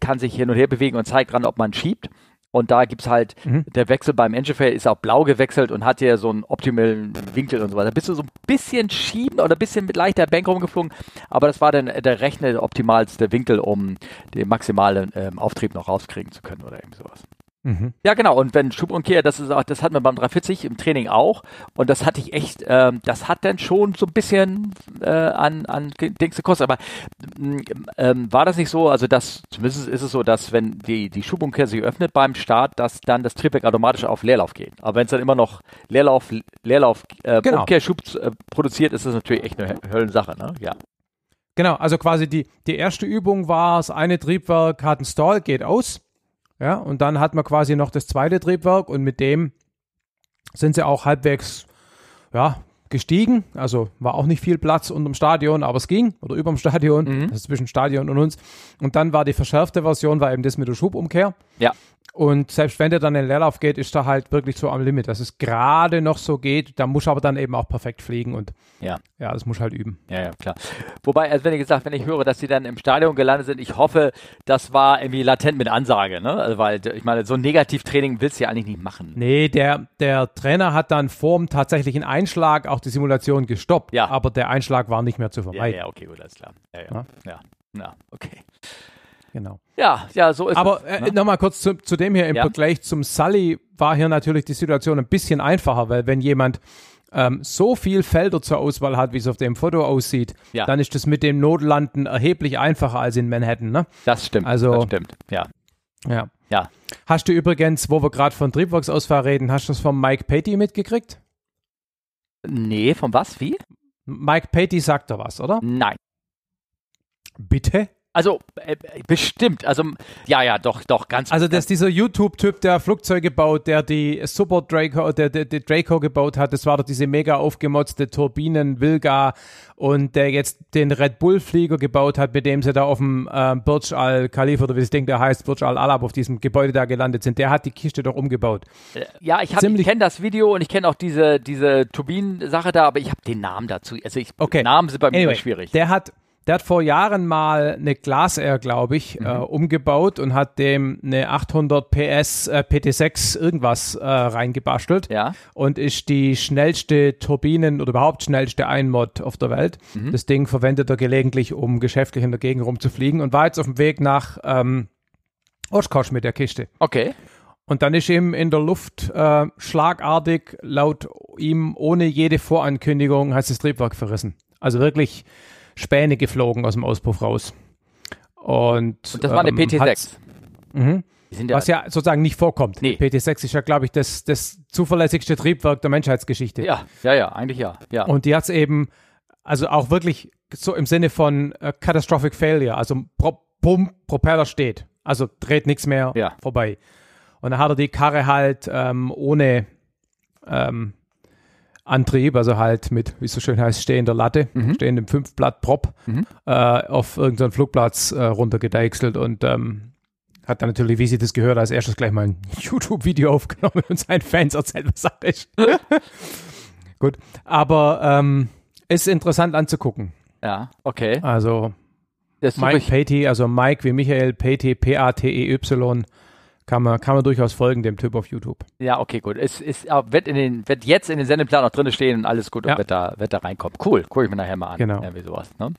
kann sich hin und her bewegen und zeigt dran, ob man schiebt. Und da gibt es halt, mhm. der Wechsel beim Engine ist auch blau gewechselt und hat ja so einen optimalen Winkel und so weiter. Da bist du so ein bisschen schieben oder ein bisschen mit leichter Bank rumgeflogen, aber das war dann der rechne optimalste Winkel, um den maximalen ähm, Auftrieb noch rauskriegen zu können oder irgendwie sowas. Mhm. Ja, genau. Und wenn Schubumkehr, das ist auch, das hatten wir beim 340 im Training auch. Und das hatte ich echt, ähm, das hat dann schon so ein bisschen äh, an, an Dings gekostet. Aber ähm, war das nicht so, also das, zumindest ist es so, dass wenn die, die Schubumkehr sich öffnet beim Start, dass dann das Triebwerk automatisch auf Leerlauf geht. Aber wenn es dann immer noch Leerlauf, Leerlauf, äh, genau. Umkehrschub äh, produziert, ist das natürlich echt eine Höllensache, ne? Ja. Genau, also quasi die, die erste Übung war, das eine Triebwerk hat einen Stall, geht aus. Ja, und dann hat man quasi noch das zweite Triebwerk und mit dem sind sie auch halbwegs, ja, gestiegen. Also war auch nicht viel Platz unterm Stadion, aber es ging oder überm Stadion, mhm. also zwischen Stadion und uns. Und dann war die verschärfte Version, war eben das mit der Schubumkehr. Ja. Und selbst wenn der dann in den Leerlauf geht, ist er halt wirklich so am Limit, dass es gerade noch so geht. Da muss aber dann eben auch perfekt fliegen und ja, ja das muss halt üben. Ja, ja, klar. Wobei, also wenn ich gesagt, wenn ich höre, dass sie dann im Stadion gelandet sind, ich hoffe, das war irgendwie latent mit Ansage, ne? Also, weil ich meine, so ein Negativtraining willst du ja eigentlich nicht machen. Nee, der, der Trainer hat dann vorm tatsächlichen Einschlag auch die Simulation gestoppt, ja. aber der Einschlag war nicht mehr zu vermeiden. Ja, ja okay, gut, alles klar. Ja, ja. ja? ja. ja okay. Genau. Ja, ja, so ist Aber äh, ne? nochmal kurz zu, zu, dem hier im ja. Vergleich zum Sully war hier natürlich die Situation ein bisschen einfacher, weil wenn jemand ähm, so viel Felder zur Auswahl hat, wie es auf dem Foto aussieht, ja. dann ist das mit dem Notlanden erheblich einfacher als in Manhattan. Ne? Das stimmt. Also, das stimmt. Ja. Ja. ja. Hast du übrigens, wo wir gerade von Triebwerksausfall reden, hast du das von Mike Patey mitgekriegt? Nee, von was? Wie? Mike Patey sagt da was, oder? Nein. Bitte? Also äh, bestimmt, also ja, ja, doch, doch, ganz. Also das ist dieser YouTube-Typ, der Flugzeuge baut, der die Super Draco, der, der, der Draco gebaut hat, das war doch diese mega aufgemotzte Turbinen Vilga und der jetzt den Red Bull Flieger gebaut hat, mit dem sie da auf dem äh, Burj Al Khalifa oder wie das Ding da heißt, Burj Al Arab auf diesem Gebäude da gelandet sind. Der hat die Kiste doch umgebaut. Äh, ja, ich, ich kenne das Video und ich kenne auch diese diese Turbinen-Sache da, aber ich habe den Namen dazu. Also ich, okay. Namen sind bei mir anyway, schwierig. Der hat der hat vor Jahren mal eine Glas Air, glaube ich, mhm. äh, umgebaut und hat dem eine 800 PS äh, PT6 irgendwas äh, reingebastelt. Ja. Und ist die schnellste Turbinen oder überhaupt schnellste Einmod auf der Welt. Mhm. Das Ding verwendet er gelegentlich, um geschäftlich in der Gegend rumzufliegen und war jetzt auf dem Weg nach ähm, Oshkosh mit der Kiste. Okay. Und dann ist ihm in der Luft äh, schlagartig, laut ihm ohne jede Vorankündigung, heißt das Triebwerk verrissen. Also wirklich Späne geflogen aus dem Auspuff raus. Und, Und das war eine ähm, PT6. Mhm. Ja was ja sozusagen nicht vorkommt. Nee. PT6 ist ja, glaube ich, das, das zuverlässigste Triebwerk der Menschheitsgeschichte. Ja, ja, ja, eigentlich ja. ja. Und die hat es eben, also auch wirklich so im Sinne von uh, Catastrophic Failure, also Pro Pump, Propeller steht, also dreht nichts mehr ja. vorbei. Und dann hat er die Karre halt ähm, ohne ähm, Antrieb, also halt mit, wie es so schön heißt, stehender Latte, mhm. stehendem Fünfblatt Prop mhm. äh, auf irgendeinen Flugplatz äh, runtergedeichselt und ähm, hat dann natürlich, wie sie das gehört, als erstes gleich mal ein YouTube-Video aufgenommen und seinen Fans erzählt, was Sache ist. Gut, aber ähm, ist interessant anzugucken. Ja, okay. Also Mike Patey, also Mike wie Michael Patey, P-A-T-E-Y, kann man, kann man durchaus folgen, dem Typ auf YouTube. Ja, okay, gut. Es ist, wird, in den, wird jetzt in den Sendeplan noch drin stehen und alles gut ja. und wird da, wird da reinkommen. Cool, gucke ich mir nachher mal an. Genau. Irgendwie sowas, ne?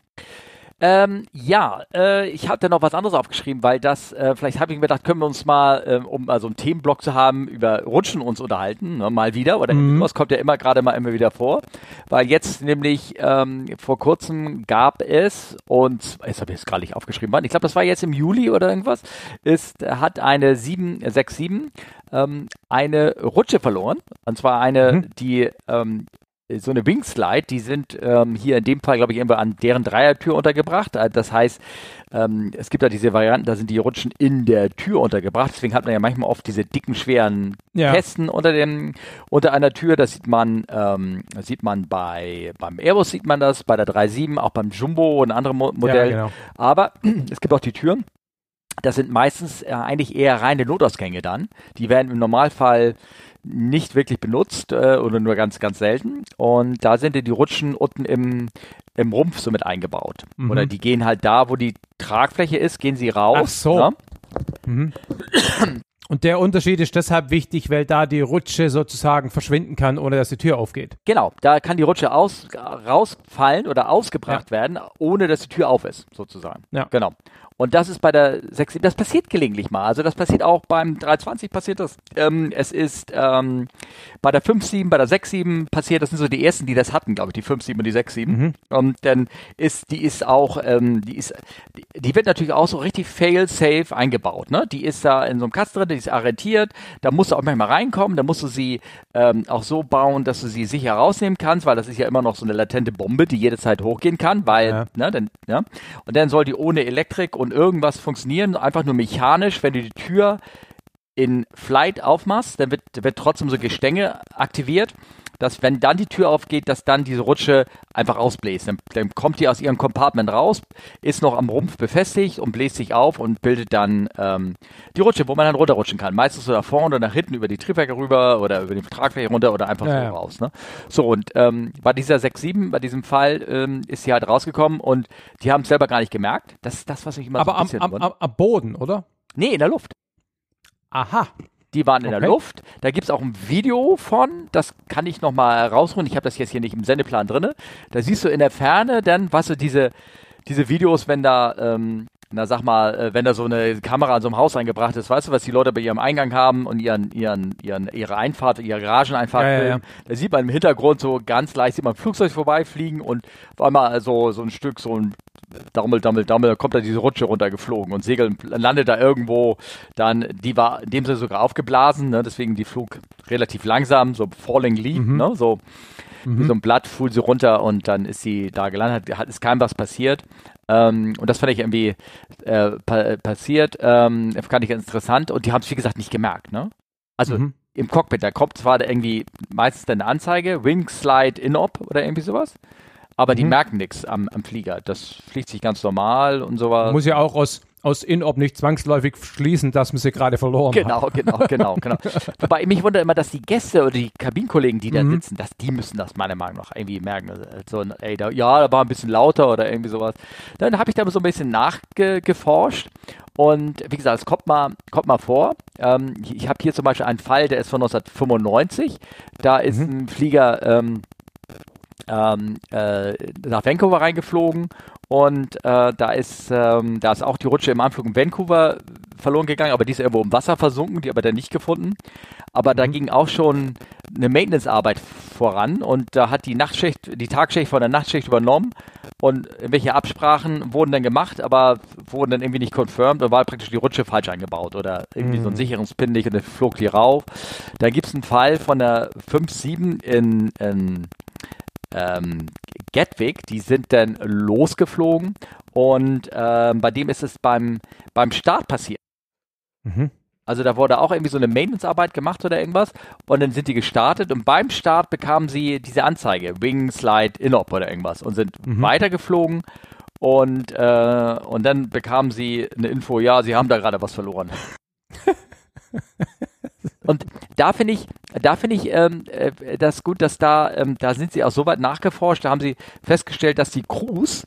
Ähm, ja, äh, ich hatte noch was anderes aufgeschrieben, weil das, äh, vielleicht habe ich mir gedacht, können wir uns mal, ähm, um also einen Themenblock zu haben, über Rutschen uns unterhalten, ne, mal wieder, oder mhm. was kommt ja immer gerade mal immer wieder vor, weil jetzt nämlich ähm, vor kurzem gab es, und jetzt habe ich es gerade nicht aufgeschrieben, ich glaube, das war jetzt im Juli oder irgendwas, ist, hat eine 767 ähm, eine Rutsche verloren, und zwar eine, mhm. die ähm, so eine Wingslide, die sind ähm, hier in dem Fall, glaube ich, irgendwo an deren Dreiertür untergebracht. Äh, das heißt, ähm, es gibt da diese Varianten, da sind die Rutschen in der Tür untergebracht. Deswegen hat man ja manchmal oft diese dicken, schweren ja. Kästen unter dem, unter einer Tür. Das sieht man, ähm, sieht man bei, beim Airbus sieht man das, bei der 3.7, auch beim Jumbo und anderen Mo Modellen. Ja, genau. Aber es gibt auch die Türen. Das sind meistens äh, eigentlich eher reine Notausgänge dann. Die werden im Normalfall nicht wirklich benutzt äh, oder nur ganz, ganz selten. Und da sind die Rutschen unten im, im Rumpf so mit eingebaut. Mhm. Oder die gehen halt da, wo die Tragfläche ist, gehen sie raus. Ach so. Ne? Mhm. Und der Unterschied ist deshalb wichtig, weil da die Rutsche sozusagen verschwinden kann, ohne dass die Tür aufgeht. Genau, da kann die Rutsche aus, rausfallen oder ausgebracht ja. werden, ohne dass die Tür auf ist, sozusagen. Ja. Genau. Und das ist bei der 6, das passiert gelegentlich mal. Also das passiert auch beim 320 passiert das. Ähm, es ist ähm, bei der 5.7, bei der 6.7 passiert, das sind so die ersten, die das hatten, glaube ich, die 5.7 und die 6.7. Mhm. Und dann ist, die ist auch, ähm, die ist, die, die, wird natürlich auch so richtig fail-safe eingebaut. Ne? Die ist da in so einem Kasten drin, die ist arretiert, da musst du auch manchmal reinkommen, da musst du sie ähm, auch so bauen, dass du sie sicher rausnehmen kannst, weil das ist ja immer noch so eine latente Bombe, die jederzeit hochgehen kann, weil, ja. ne, dann, ja. Und dann soll die ohne Elektrik und und irgendwas funktionieren, einfach nur mechanisch, wenn du die Tür in Flight aufmachst, dann wird, wird trotzdem so Gestänge aktiviert, dass wenn dann die Tür aufgeht, dass dann diese Rutsche einfach ausbläst. Dann, dann kommt die aus ihrem Compartment raus, ist noch am Rumpf befestigt und bläst sich auf und bildet dann ähm, die Rutsche, wo man dann runterrutschen kann. Meistens so nach vorne oder nach hinten über die Triebwerke rüber oder über die Tragfläche runter oder einfach ja, so raus. Ne? So, und ähm, bei dieser 6.7, bei diesem Fall, ähm, ist sie halt rausgekommen und die haben es selber gar nicht gemerkt. Das ist das, was ich immer Aber so ein bisschen... Aber am, am, am Boden, oder? Nee, in der Luft. Aha. Die waren in okay. der Luft. Da gibt es auch ein Video von, das kann ich nochmal rausholen. Ich habe das jetzt hier nicht im Sendeplan drin. Da siehst du in der Ferne dann, was so diese, diese Videos, wenn da, ähm, na sag mal, äh, wenn da so eine Kamera an so einem Haus eingebracht ist, weißt du, was die Leute bei ihrem Eingang haben und ihren, ihren, ihren, ihre Einfahrt, ihre Garageneinfahrt ja, ja, ja. Da sieht man im Hintergrund so ganz leicht, sieht man ein Flugzeug vorbeifliegen und auf einmal so, so ein Stück, so ein Dammel, Dammel, Dammel, kommt da diese Rutsche runtergeflogen und segelt, landet da irgendwo, dann, die war in dem Sinne sogar aufgeblasen, ne, deswegen die Flug relativ langsam, so falling leaf, mhm. ne, so, mhm. so ein Blatt fuhr sie runter und dann ist sie da gelandet, hat, ist keinem was passiert. Ähm, und das fand ich irgendwie äh, pa passiert, ähm, fand ich ganz interessant und die haben es, wie gesagt, nicht gemerkt, ne? Also, mhm. im Cockpit, da kommt zwar irgendwie meistens eine Anzeige, Wing Slide In-Op oder irgendwie sowas. Aber die mhm. merken nichts am, am Flieger. Das fliegt sich ganz normal und sowas. Muss ja auch aus, aus In-Ob nicht zwangsläufig schließen, dass man sie gerade verloren genau, hat. Genau, genau, genau, genau. Wobei mich wundert immer, dass die Gäste oder die Kabinenkollegen, die da Mhm. sitzen, dass die müssen das meiner Meinung nach irgendwie merken. Also, So, ey, da, ja, da war ein bisschen lauter oder irgendwie sowas. Dann habe ich da so ein bisschen nachgeforscht und wie gesagt, es kommt mal, kommt mal vor. Ähm, ich habe hier zum Beispiel einen Fall, der ist von 1995. Da ist Mhm. ein Flieger ähm, ähm, äh, nach Vancouver reingeflogen und äh, da ist ähm, da ist auch die Rutsche im Anflug in Vancouver verloren gegangen, aber die ist irgendwo im Wasser versunken, die aber dann nicht gefunden. Aber da Mhm. ging auch schon eine Maintenance-Arbeit voran und da hat die Nachtschicht, die Tagschicht von der Nachtschicht übernommen und welche Absprachen wurden dann gemacht, aber wurden dann irgendwie nicht confirmed und war praktisch die Rutsche falsch eingebaut oder irgendwie so ein Mhm. Sicherungspin nicht und dann flog die rauf. Da gibt es einen Fall von der 5-7 in, in ähm, Gatwick, die sind dann losgeflogen und ähm, bei dem ist es beim, beim Start passiert. Mhm. Also da wurde auch irgendwie so eine Maintenance-Arbeit gemacht oder irgendwas und dann sind die gestartet und beim Start bekamen sie diese Anzeige, Wing, Slide, Inop oder irgendwas und sind Mhm. weitergeflogen und, äh, und dann bekamen sie eine Info, ja, sie haben da gerade was verloren. und da finde ich, da finde ich ähm, äh, das gut, dass da, ähm, da sind sie auch so weit nachgeforscht, da haben sie festgestellt, dass die Crews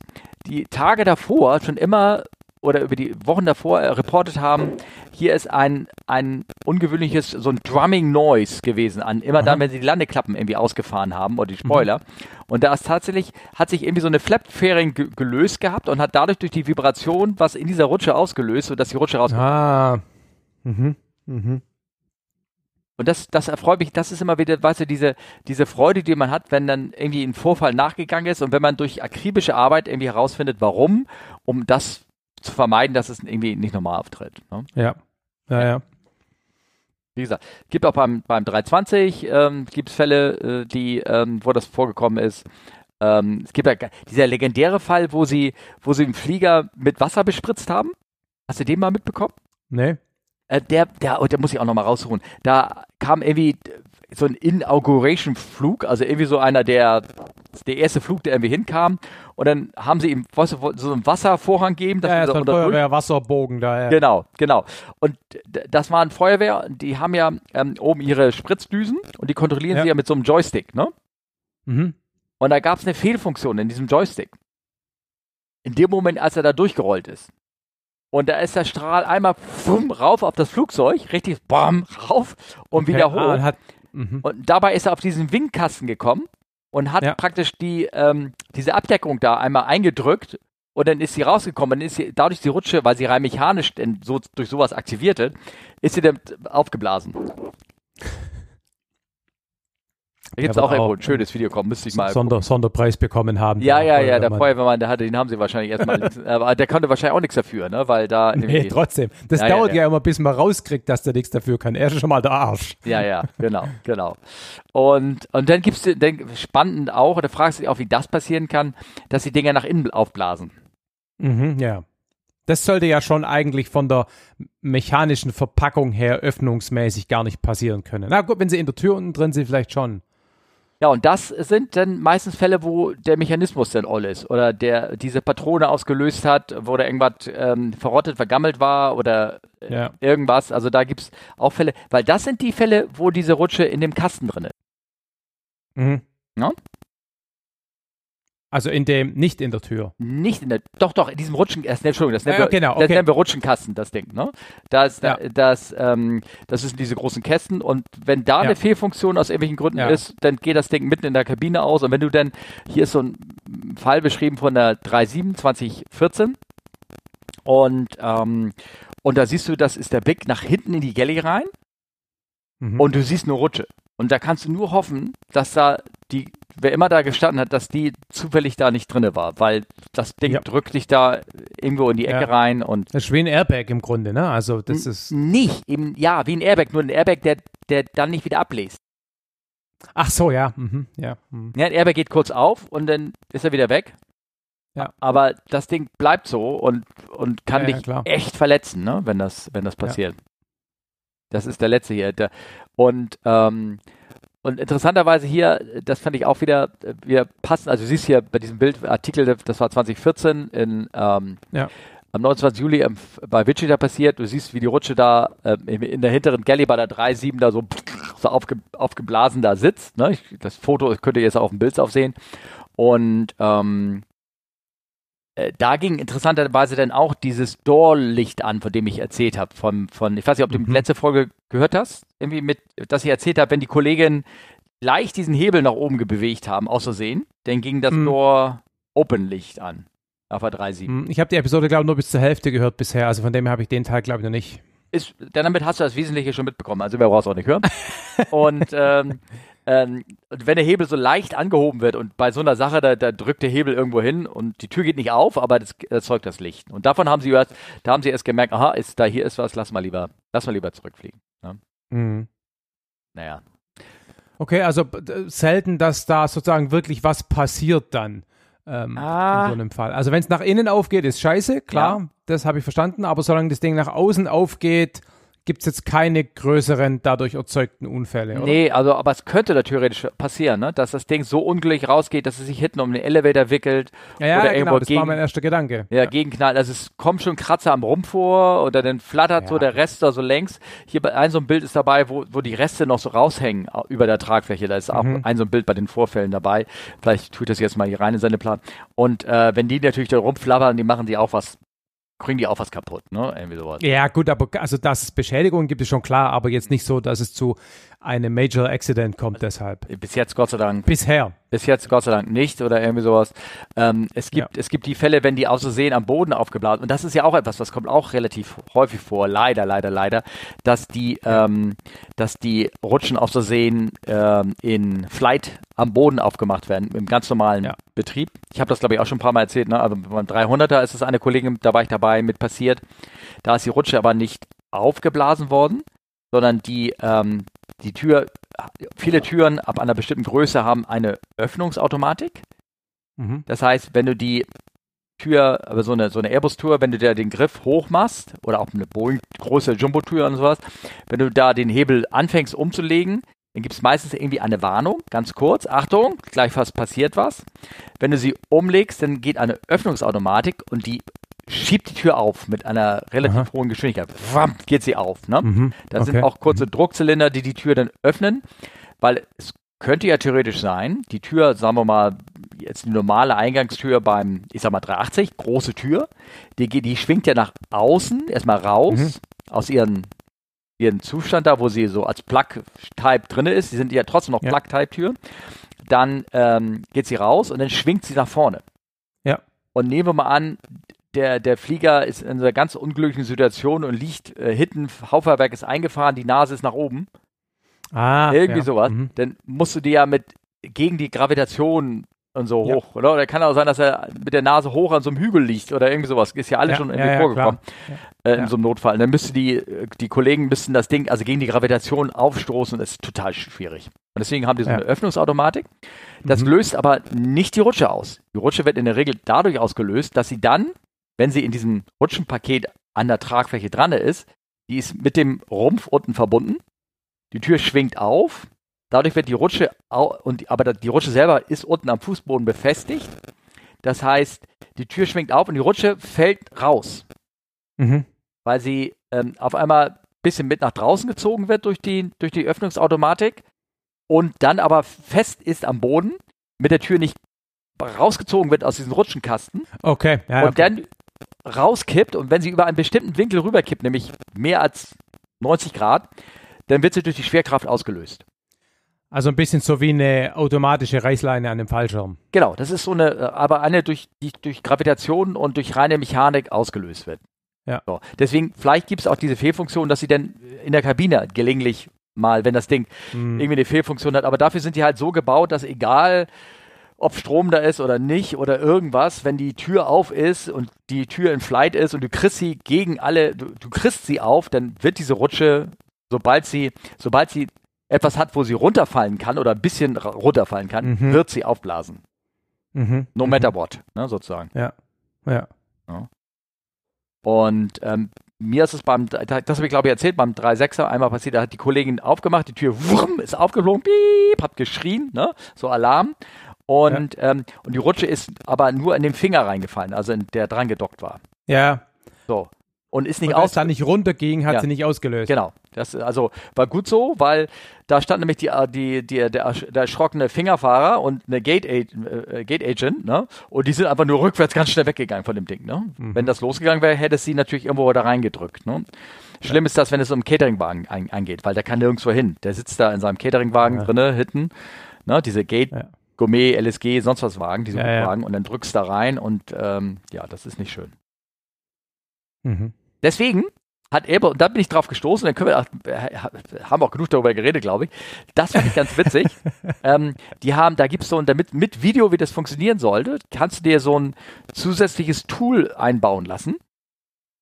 die Tage davor schon immer oder über die Wochen davor äh, reportet haben, hier ist ein, ein ungewöhnliches, so ein Drumming Noise gewesen an, immer dann, Aha. wenn sie die Landeklappen irgendwie ausgefahren haben oder die Spoiler. Und da ist tatsächlich, hat sich irgendwie so eine Flap-Fairing ge gelöst gehabt und hat dadurch durch die Vibration was in dieser Rutsche ausgelöst, sodass die Rutsche raus. Ah. Mhm. Mhm. Und das, das erfreut mich, das ist immer wieder, weißt du, diese, diese Freude, die man hat, wenn dann irgendwie ein Vorfall nachgegangen ist und wenn man durch akribische Arbeit irgendwie herausfindet, warum, um das zu vermeiden, dass es irgendwie nicht normal auftritt. Ne? Ja. Ja, ja. Wie gesagt, gibt auch beim, beim 320 ähm, gibt es Fälle, äh, die, ähm, wo das vorgekommen ist. Ähm, es gibt ja dieser legendäre Fall, wo sie, wo sie einen Flieger mit Wasser bespritzt haben. Hast du den mal mitbekommen? Nee. Äh, der, der, oh, der muss ich auch nochmal raussuchen. Da kam irgendwie so ein Inauguration-Flug, also irgendwie so einer, der, der erste Flug, der irgendwie hinkam. Und dann haben sie ihm weißt du, so einen Wasservorhang gegeben. Ja, unter- so ein Feuerwehr-Wasserbogen da. Ja. Genau, genau. Und das waren Feuerwehr, die haben ja ähm, oben ihre Spritzdüsen und die kontrollieren Ja. sie ja mit so einem Joystick, ne? Mhm. Und da gab es eine Fehlfunktion in diesem Joystick. In dem Moment, als er da durchgerollt ist. Und da ist der Strahl einmal fumm, rauf auf das Flugzeug, richtig bam, rauf und Okay, wieder ah, hoch. und hat, mhm. Und dabei ist er auf diesen Wingkasten gekommen und hat Ja. praktisch die, ähm, diese Abdeckung da einmal eingedrückt und dann ist sie rausgekommen. Dann ist sie, dadurch ist die Rutsche, weil sie rein mechanisch denn so, durch sowas aktivierte, ist sie dann aufgeblasen. Da gibt es Ja, auch irgendwo ein schönes Video kommen, müsste ich mal. Sonder, Sonderpreis bekommen haben. Ja, ja, ja, der Feuerwehrmann. Der hatte, den haben sie wahrscheinlich erstmal, aber der konnte wahrscheinlich auch nichts dafür, ne, weil da Nee, trotzdem. Das Ja, ja, dauert ja, ja. immer, bis man rauskriegt, dass der nichts dafür kann. Er ist schon mal der Arsch. Ja, ja, genau, genau. Und, und dann gibt's dann spannend auch, oder fragst du dich auch, wie das passieren kann, dass die Dinger nach innen aufblasen. Mhm, ja. Das sollte ja schon eigentlich von der mechanischen Verpackung her öffnungsmäßig gar nicht passieren können. Na gut, wenn sie in der Tür unten drin sind, vielleicht schon. Ja, und das sind dann meistens Fälle, wo der Mechanismus dann all ist oder der diese Patrone ausgelöst hat, wo da irgendwas ähm, verrottet, vergammelt war oder äh, Ja. irgendwas. Also da gibt's auch Fälle, weil das sind die Fälle, wo diese Rutsche in dem Kasten drin ist. Mhm. Ja. Also in dem, nicht in der Tür. Nicht in der, doch, doch, in diesem Rutschen, das, Entschuldigung, das nennen, Ja, wir, genau, das okay. nennen wir Rutschenkasten, das Ding, ne? Das, Ja. das, ähm, das sind diese großen Kästen und wenn da Ja. eine Fehlfunktion aus irgendwelchen Gründen ist, dann geht das Ding mitten in der Kabine aus und wenn du dann, hier ist so ein Fall beschrieben von der 37 2014 und, ähm, und da siehst du, das ist der Blick nach hinten in die Galley rein Mhm. und du siehst eine Rutsche. Und da kannst du nur hoffen, dass da die, wer immer da gestanden hat, dass die zufällig da nicht drinne war, weil das Ding Ja. drückt dich da irgendwo in die Ecke Ja. rein und das ist wie ein Airbag im Grunde, ne? Also das ist. nicht, eben, ja, wie ein Airbag, nur ein Airbag, der, der dann nicht wieder abbläst. Ach so, ja. Mhm. Ja. Mhm. Ja, ein Airbag geht kurz auf und dann ist er wieder weg. Ja. Aber das Ding bleibt so und, und kann Ja, ja, dich klar. echt verletzen, ne, wenn das, wenn das passiert. Das ist der letzte hier. Und, ähm, und interessanterweise hier, das fand ich auch wieder, äh, wir passen, also du siehst hier bei diesem Bildartikel, das war 2014 in, ähm, Ja. am 29. Juli ähm, bei Wichita passiert. Du siehst, wie die Rutsche da äh, in der hinteren Galley bei der 3.7 da so, so aufge, aufgeblasen da sitzt. Ne? Ich, das Foto könnt ihr jetzt auf dem Bild aufsehen. Und ähm, äh, da ging interessanterweise dann auch dieses Door-Licht an, von dem ich erzählt habe. Von, von, ich weiß nicht, ob du mhm. die letzte Folge gehört hast, irgendwie mit, dass ich erzählt habe, wenn die Kollegin leicht diesen Hebel nach oben bewegt haben, aus Versehen, dann ging das mhm. Door-Open-Licht an. Auf der 3.7. Mhm. Ich habe die Episode, glaube ich, nur bis zur Hälfte gehört bisher. Also von dem habe ich den Teil, glaube ich, noch nicht. Ist, damit hast du das Wesentliche schon mitbekommen. Also wer braucht es auch nicht hören. und ähm, ähm, wenn der Hebel so leicht angehoben wird und bei so einer Sache, da, da, drückt der Hebel irgendwo hin und die Tür geht nicht auf, aber das erzeugt das Licht. Und davon haben sie erst, da haben sie erst gemerkt, aha, ist da hier ist was, lass mal lieber, lass mal lieber zurückfliegen. Ne? Mhm. Naja. Okay, also selten, dass da sozusagen wirklich was passiert dann. Ähm, ah. In so einem Fall. Also wenn es nach innen aufgeht, ist scheiße, klar, ja. das habe ich verstanden, aber solange das Ding nach außen aufgeht, gibt es jetzt keine größeren dadurch erzeugten Unfälle, oder? Nee, also, aber es könnte da theoretisch passieren, ne? dass das Ding so unglücklich rausgeht, dass es sich hinten um den Elevator wickelt. Ja, ja oder genau, das gegen, war mein erster Gedanke. Ja, ja, gegenknallt. Also es kommt schon Kratzer am Rumpf vor oder dann flattert ja. so der Rest da so längs. Hier bei ein so ein Bild ist dabei, wo, wo die Reste noch so raushängen über der Tragfläche. Da ist auch mhm. ein so ein Bild bei den Vorfällen dabei. Vielleicht tut das jetzt mal hier rein in seine Plan. Und äh, wenn die natürlich da rumflabbern, die machen die auch was kriegen die auch was kaputt, ne? Irgendwie sowas. Ja, gut, aber also dass es Beschädigungen gibt, ist schon klar, aber jetzt nicht so, dass es zu einem Major Accident kommt deshalb. Bis jetzt Gott sei Dank. Bisher. Bis jetzt Gott sei Dank nicht oder irgendwie sowas. Ähm, es gibt ja. es gibt die Fälle, wenn die aus Versehen am Boden aufgeblasen und das ist ja auch etwas, was kommt auch relativ häufig vor, leider, leider, leider, dass die ähm, dass die Rutschen aus Versehen ähm, in Flight am Boden aufgemacht werden im ganz normalen ja. Betrieb. Ich habe das glaube ich auch schon ein paar Mal erzählt. Ne? Also beim 300er ist es eine Kollegin, da war ich dabei mit passiert. Da ist die Rutsche aber nicht aufgeblasen worden, sondern die ähm, die Tür, viele Türen ab einer bestimmten Größe haben eine Öffnungsautomatik. Mhm. Das heißt, wenn du die Tür, aber so eine, so eine Airbus-Tür, wenn du da den Griff hoch machst, oder auch eine Boeing große Jumbo-Tür und sowas, wenn du da den Hebel anfängst umzulegen, dann gibt es meistens irgendwie eine Warnung, ganz kurz, Achtung, gleich fast passiert was. Wenn du sie umlegst, dann geht eine Öffnungsautomatik und die schiebt die Tür auf mit einer relativ Aha. hohen Geschwindigkeit. Wam, geht sie auf. Ne? Mhm. Da okay. sind auch kurze mhm. Druckzylinder, die die Tür dann öffnen, weil es könnte ja theoretisch sein, die Tür, sagen wir mal, jetzt die normale Eingangstür beim, ich sag mal 380, große Tür, die, die schwingt ja nach außen, erstmal raus, mhm. aus ihren, ihren Zustand da, wo sie so als Plug-Type drin ist, die sind ja trotzdem noch ja. Plug-Type-Türen, dann ähm, geht sie raus und dann schwingt sie nach vorne. Ja. Und nehmen wir mal an, der, der Flieger ist in einer ganz unglücklichen Situation und liegt äh, hinten, Hauptfahrwerk ist eingefahren, die Nase ist nach oben. Ah, Irgendwie ja. sowas. Mhm. Dann musst du dir ja mit gegen die Gravitation und so ja. hoch, oder? Oder kann auch sein, dass er mit der Nase hoch an so einem Hügel liegt oder irgendwie sowas. Ist ja alles ja, schon irgendwie vorgekommen äh, in so einem Notfall. Und dann müsste die, die Kollegen müssten das Ding, also gegen die Gravitation aufstoßen. Das ist total schwierig. Und deswegen haben die so eine Öffnungsautomatik. Das mhm. löst aber nicht die Rutsche aus. Die Rutsche wird in der Regel dadurch ausgelöst, dass sie dann wenn sie in diesem Rutschenpaket an der Tragfläche dran ist, die ist mit dem Rumpf unten verbunden. Die Tür schwingt auf. Dadurch wird die Rutsche, und, aber die Rutsche selber ist unten am Fußboden befestigt. Das heißt, die Tür schwingt auf und die Rutsche fällt raus. Mhm. Weil sie ähm, auf einmal ein bisschen mit nach draußen gezogen wird durch die, durch die Öffnungsautomatik und dann aber fest ist am Boden, mit der Tür nicht rausgezogen wird aus diesem Rutschenkasten. Okay. Ja, und okay. dann rauskippt und wenn sie über einen bestimmten Winkel rüberkippt, nämlich mehr als 90 Grad, dann wird sie durch die Schwerkraft ausgelöst. Also ein bisschen so wie eine automatische Reißleine an dem Fallschirm. Genau, das ist so eine, äh, aber eine durch, die durch Gravitation und durch reine Mechanik ausgelöst wird. Ja. So. Deswegen, vielleicht gibt es auch diese Fehlfunktion, dass sie dann in der Kabine gelegentlich mal, wenn das Ding hm. irgendwie eine Fehlfunktion hat, aber dafür sind die halt so gebaut, dass egal, ob Strom da ist oder nicht oder irgendwas, wenn die Tür auf ist und die Tür in Flight ist und du kriegst sie gegen alle, du, du kriegst sie auf, dann wird diese Rutsche, sobald sie, sobald sie etwas hat, wo sie runterfallen kann oder ein bisschen runterfallen kann, mhm. wird sie aufblasen. Mhm. No matter what, ne, sozusagen. Ja. Ja. ja. Und ähm, mir ist es beim, das habe ich glaube ich erzählt, beim 3.6er einmal passiert, da hat die Kollegin aufgemacht, die Tür wurm, ist aufgeflogen, piep, hat geschrien, ne, so Alarm. Und, ja. ähm, und die Rutsche ist aber nur in den Finger reingefallen, also in, der dran gedockt war. Ja. So. Und ist nicht und aus. da nicht runterging, hat ja. sie nicht ausgelöst. Genau. Das also war gut so, weil da stand nämlich die, äh, die, die, der, der erschrockene Fingerfahrer und eine Gate, äh, Gate Agent, ne? Und die sind einfach nur rückwärts ganz schnell weggegangen von dem Ding, ne? Mhm. Wenn das losgegangen wäre, hätte es sie natürlich irgendwo da reingedrückt, ne? Schlimm ja. ist das, wenn es um Cateringwagen ein, eingeht, weil der kann nirgendwo hin. Der sitzt da in seinem Cateringwagen ja. drinne, hinten, ne? Diese Gate. Gourmet, LSG, sonst was Wagen, diese ja, Wagen, und dann drückst du da rein und ähm, ja, das ist nicht schön. Mhm. Deswegen hat Elbe, und da bin ich drauf gestoßen, dann können wir, haben auch genug darüber geredet, glaube ich. Das fand ich ganz witzig. ähm, die haben, da gibt es so ein, damit mit Video, wie das funktionieren sollte, kannst du dir so ein zusätzliches Tool einbauen lassen.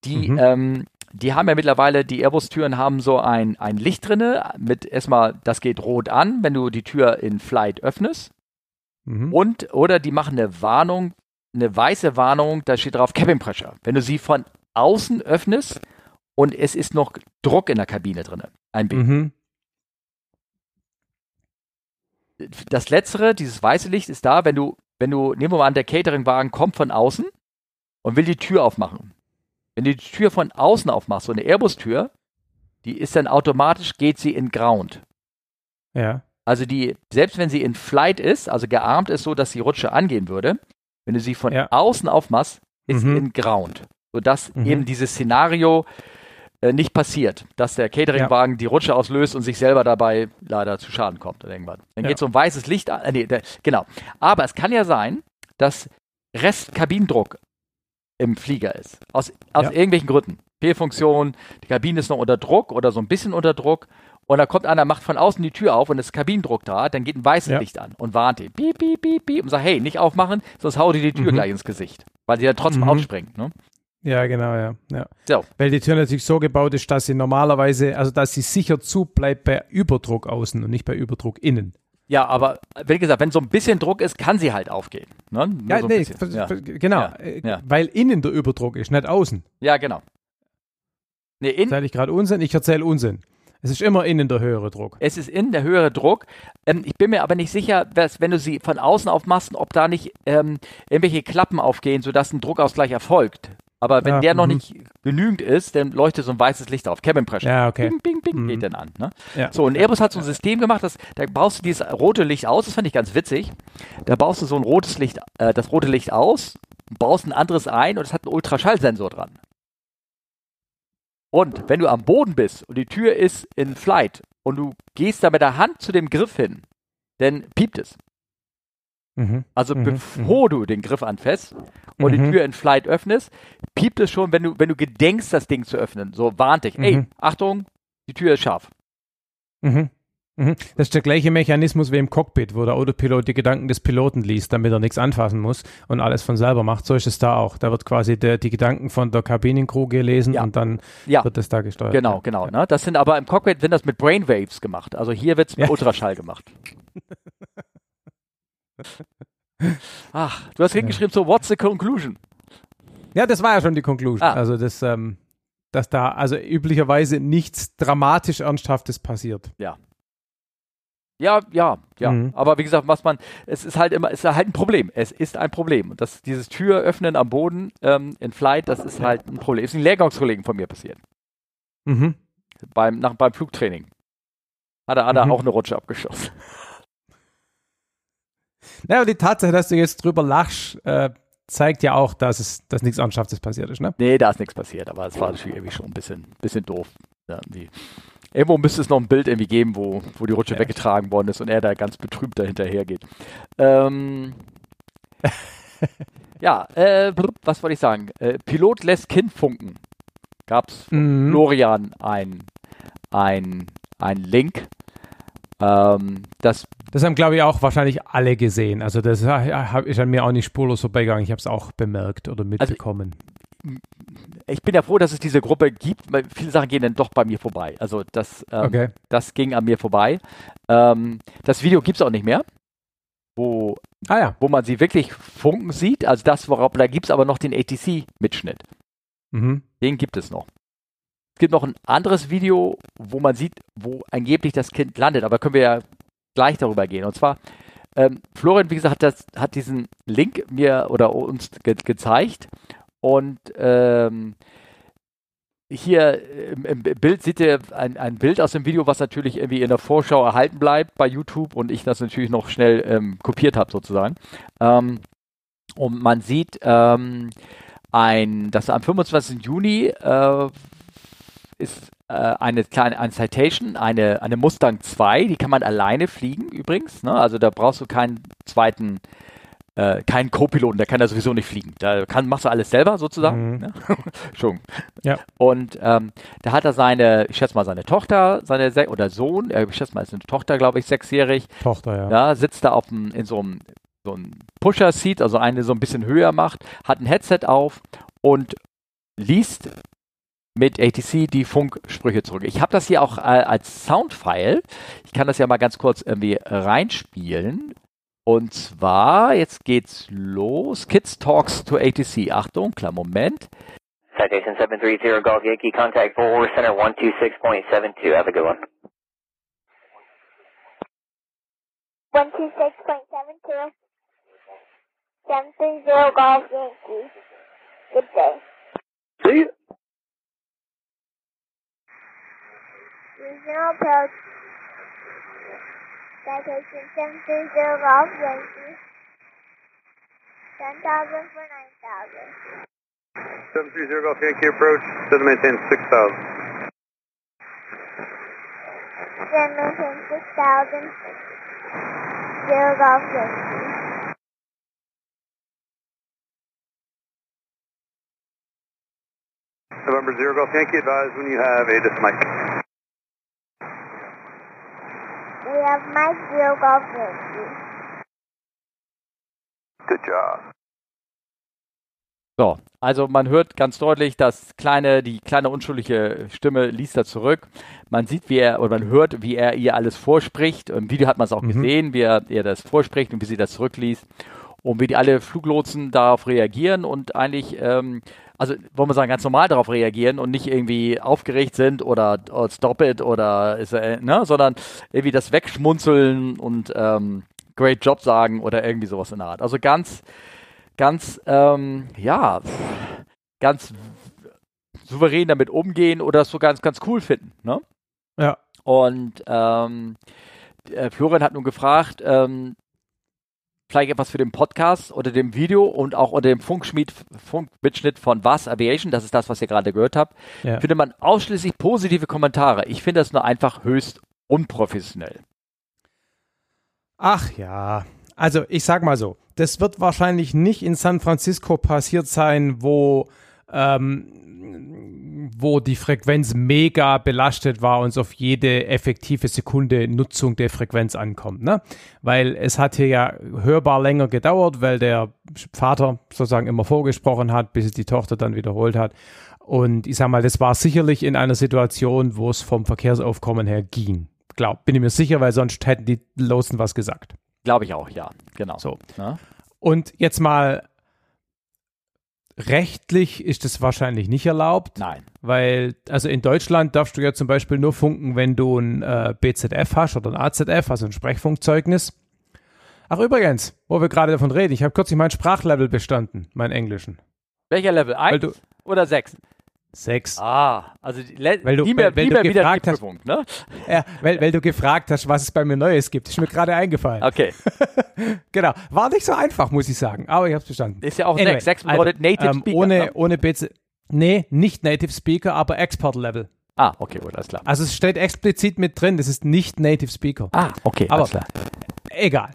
Die, mhm. ähm, die haben ja mittlerweile, die Airbus-Türen haben so ein, ein Licht drinne, mit erstmal, das geht rot an, wenn du die Tür in Flight öffnest. Mhm. Und, oder die machen eine Warnung, eine weiße Warnung, da steht drauf Cabin Pressure. Wenn du sie von außen öffnest, und es ist noch Druck in der Kabine drin. Ein B. Mhm. Das letztere, dieses weiße Licht ist da, wenn du, wenn du, nehmen wir mal an, der Cateringwagen kommt von außen und will die Tür aufmachen. Wenn du die Tür von außen aufmachst, so eine Airbus-Tür, die ist dann automatisch, geht sie in Ground. Ja. Also die, selbst wenn sie in Flight ist, also gearmt ist so, dass die Rutsche angehen würde, wenn du sie von ja. außen aufmachst, ist mhm. in Ground. Sodass mhm. eben dieses Szenario äh, nicht passiert, dass der Cateringwagen ja. die Rutsche auslöst und sich selber dabei leider zu Schaden kommt irgendwann. Dann ja. geht so ein weißes Licht an. Äh, nee, der, genau. Aber es kann ja sein, dass Restkabinendruck im Flieger ist. Aus, aus ja. irgendwelchen Gründen. Fehlfunktion, die Kabine ist noch unter Druck oder so ein bisschen unter Druck. Und da kommt einer, macht von außen die Tür auf und es ist Kabinendruck da, dann geht ein weißes ja. Licht an und warnt ihn. Piep, piep, piep, piep und sagt, hey, nicht aufmachen, sonst hau dir die Tür mhm. gleich ins Gesicht. Weil sie dann trotzdem mhm. aufspringt. Ne? Ja, genau, ja. ja. So. Weil die Tür natürlich so gebaut ist, dass sie normalerweise, also dass sie sicher zu bleibt bei Überdruck außen und nicht bei Überdruck innen. Ja, aber wie gesagt, wenn so ein bisschen Druck ist, kann sie halt aufgehen. Ne? Ja, so nee, ja. genau. Ja. Äh, ja. Weil innen der Überdruck ist, nicht außen. Ja, genau. Nee, in Erzähle ich gerade Unsinn? Ich erzähle Unsinn. Es ist immer innen der höhere Druck. Es ist innen der höhere Druck. Ähm, ich bin mir aber nicht sicher, dass, wenn du sie von außen aufmachst, ob da nicht ähm, irgendwelche Klappen aufgehen, sodass ein Druckausgleich erfolgt. Aber wenn ja, der noch mhm. nicht genügend ist, dann leuchtet so ein weißes Licht auf. Cabin Pressure. Ja, okay. Bing, bing, bing, mhm. geht dann an. Ne? Ja. So, und Airbus hat so ein System gemacht, dass, da baust du dieses rote Licht aus, das fand ich ganz witzig. Da baust du so ein rotes Licht, äh, das rote Licht aus, baust ein anderes ein und es hat einen Ultraschallsensor dran. Und wenn du am Boden bist und die Tür ist in Flight und du gehst da mit der Hand zu dem Griff hin, dann piept es. Mhm. Also mhm. bevor mhm. du den Griff anfasst und die mhm. Tür in Flight öffnest, piept es schon, wenn du, wenn du gedenkst, das Ding zu öffnen. So warnt dich. Ey, mhm. Achtung, die Tür ist scharf. Mhm. Das ist der gleiche Mechanismus wie im Cockpit, wo der Autopilot die Gedanken des Piloten liest, damit er nichts anfassen muss und alles von selber macht. So ist es da auch. Da wird quasi der, die Gedanken von der Kabinencrew gelesen ja. und dann ja. wird das da gesteuert. Genau, genau. Ne? Das sind aber im Cockpit wird das mit Brainwaves gemacht. Also hier wird es mit. Ultraschall gemacht. Ach, du hast hingeschrieben so, what's the conclusion? Ja, das war ja schon die Conclusion. Ah. Also, das, ähm, dass da also üblicherweise nichts dramatisch Ernsthaftes passiert. Ja. Ja, ja, ja. Mhm. Aber wie gesagt, was man, es ist halt immer, es ist halt ein Problem. Es ist ein Problem. Und das, dieses Türöffnen am Boden ähm, in Flight, das ist halt ein Problem. Ist ein Lehrgangskollegen von mir passiert. Mhm. Beim, nach, beim Flugtraining. Hat er, hat er mhm. auch eine Rutsche abgeschossen. Naja, die Tatsache, dass du jetzt drüber lachst, äh, zeigt ja auch, dass es dass nichts Ernsthaftes passiert ist, ne? Nee, da ist nichts passiert, aber es war natürlich irgendwie schon ein bisschen, bisschen doof. Ja, Irgendwo müsste es noch ein Bild irgendwie geben, wo, wo die Rutsche ja. weggetragen worden ist und er da ganz betrübt dahinterher geht. Ähm, ja, äh, was wollte ich sagen? Äh, Pilot lässt Kind funken. Gab es mhm. Florian ein, ein, ein Link. Ähm, das das haben, glaube ich, auch wahrscheinlich alle gesehen. Also das ist an mir auch nicht spurlos vorbeigegangen. Ich habe es auch bemerkt oder also, mitbekommen. Also, ich bin ja froh, dass es diese Gruppe gibt, weil viele Sachen gehen dann doch bei mir vorbei. Also das, ähm, okay. das ging an mir vorbei. Ähm, das Video gibt es auch nicht mehr, wo, ah, ja. wo man sie wirklich funken sieht. Also das, worauf, da gibt es aber noch den ATC-Mitschnitt. Mhm. Den gibt es noch. Es gibt noch ein anderes Video, wo man sieht, wo angeblich das Kind landet, aber können wir ja gleich darüber gehen. Und zwar, ähm, Florian, wie gesagt, hat, das, hat diesen Link mir oder uns ge gezeigt und ähm, hier im, im, Bild seht ihr ein, ein, Bild aus dem Video, was natürlich irgendwie in der Vorschau erhalten bleibt bei YouTube und ich das natürlich noch schnell ähm, kopiert habe sozusagen. Ähm, und man sieht ähm, ein, dass am 25. Juni äh, ist äh, eine kleine eine Citation, eine, eine Mustang 2, die kann man alleine fliegen übrigens. Ne? Also da brauchst du keinen zweiten äh, keinen Co-Piloten, der kann da sowieso nicht fliegen. Da kann, machst du alles selber sozusagen. Mhm. Ne? Schon. Ja. Und ähm, da hat er seine, ich schätze mal seine Tochter, seine Se oder Sohn, äh, ich schätze mal, ist eine Tochter, glaube ich, sechsjährig. Tochter, ja. ja sitzt da auf dem, in so einem so ein Pusher-Seat, also eine so ein bisschen höher macht, hat ein Headset auf und liest mit ATC die Funksprüche zurück. Ich habe das hier auch äh, als Soundfile. Ich kann das ja mal ganz kurz irgendwie reinspielen. Und zwar, jetzt geht's los. Kids Talks to ATC. Achtung, klar, Moment. Citation 730 Golf Yankee, contact Forward Center 126.72. Have a good one. 126.72. 730 Golf Yankee. Good day. See you. Regional approach. Citation 730 Golf Yankee. 10,000 for 9,000. 730 Golf Yankee approach, send maintain 6,000. Then maintain 6,000. Zero Golf Yankee. November Zero Golf Yankee, advise when you have a mic. Have Golf Yankee. Good job. So, also man hört ganz deutlich, dass kleine, die kleine unschuldige Stimme liest da zurück. Man sieht, wie er, oder man hört, wie er ihr alles vorspricht. Im Video hat man es auch mhm. gesehen, wie er ihr das vorspricht und wie sie das zurückliest. Und wie die alle Fluglotsen darauf reagieren und eigentlich, ähm, also wollen wir sagen, ganz normal darauf reagieren und nicht irgendwie aufgeregt sind oder, oder stop it oder ist er, ne, sondern irgendwie das wegschmunzeln und ähm, great job sagen oder irgendwie sowas in der Art. Also ganz, ganz, ähm, ja, ganz souverän damit umgehen oder so ganz, ganz cool finden. Ne? Ja. Und ähm, äh, Florian hat nun gefragt, ähm, vielleicht etwas für den Podcast oder dem Video und auch unter dem Funkschmied, Funkmitschnitt von Was Aviation, das ist das, was ihr gerade gehört habt, ja. findet man ausschließlich positive Kommentare. Ich finde das nur einfach höchst unprofessionell. Ach ja, also ich sag mal so, das wird wahrscheinlich nicht in San Francisco passiert sein, wo ähm, wo die Frequenz mega belastet war und es auf jede effektive Sekunde Nutzung der Frequenz ankommt. Ne? Weil es hat hier ja hörbar länger gedauert, weil der Vater sozusagen immer vorgesprochen hat, bis es die Tochter dann wiederholt hat. Und ich sag mal, das war sicherlich in einer Situation, wo es vom Verkehrsaufkommen her ging. Glaub, bin ich mir sicher, weil sonst hätten die Losen was gesagt. Glaube ich auch, ja, genau. So. Ja? Und jetzt mal rechtlich ist das wahrscheinlich nicht erlaubt. Nein. Weil, also in Deutschland darfst du ja zum Beispiel nur funken, wenn du ein äh, BZF hast oder ein AZF, also ein Sprechfunkzeugnis. Ach übrigens, wo wir gerade davon reden, ich habe kürzlich mein Sprachlevel bestanden, mein Englischen. Welcher Level? Eins oder sechs? Sechs. Ah, also die, weil du, mehr, weil, weil du gefragt hast, ne? Ja, weil, weil du gefragt hast, was es bei mir Neues gibt. Ist mir gerade eingefallen. Okay. genau. War nicht so einfach, muss ich sagen, aber ich habe es verstanden. Ist ja auch anyway, sechs. Sechs bedeutet also, Native ähm, Speaker. Ohne, ne? ohne BC. Nee, nicht Native Speaker, aber Export Level. Ah, okay, gut, alles klar. Also es steht explizit mit drin, das ist nicht Native Speaker. Ah, okay, aber alles klar. Egal.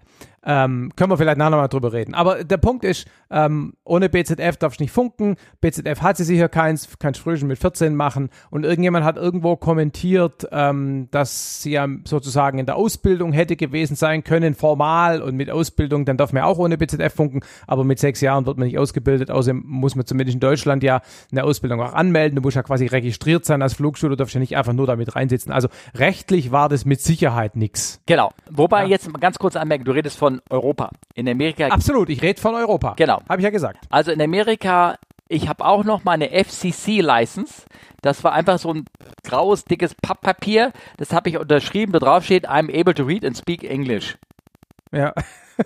Ähm, können wir vielleicht nachher nochmal drüber reden. Aber der Punkt ist, ähm, ohne BZF darfst du nicht funken. BZF hat sie sicher keins, kannst Frühchen mit 14 machen. Und irgendjemand hat irgendwo kommentiert, ähm, dass sie ja sozusagen in der Ausbildung hätte gewesen sein können, formal. Und mit Ausbildung, dann darf man auch ohne BZF funken. Aber mit sechs Jahren wird man nicht ausgebildet. Außerdem muss man zumindest in Deutschland ja eine Ausbildung auch anmelden. Du musst ja quasi registriert sein als Flugschule. Du darfst ja nicht einfach nur damit reinsitzen. Also rechtlich war das mit Sicherheit nichts. Genau. Wobei ja. jetzt mal ganz kurz anmerken, du redest von Europa. In Amerika. Absolut, ich rede von Europa. Genau. Habe ich ja gesagt. Also in Amerika, ich habe auch noch mal eine FCC-License. Das war einfach so ein graues, dickes Papppapier. Das habe ich unterschrieben. Da drauf steht, I'm able to read and speak English. Ja.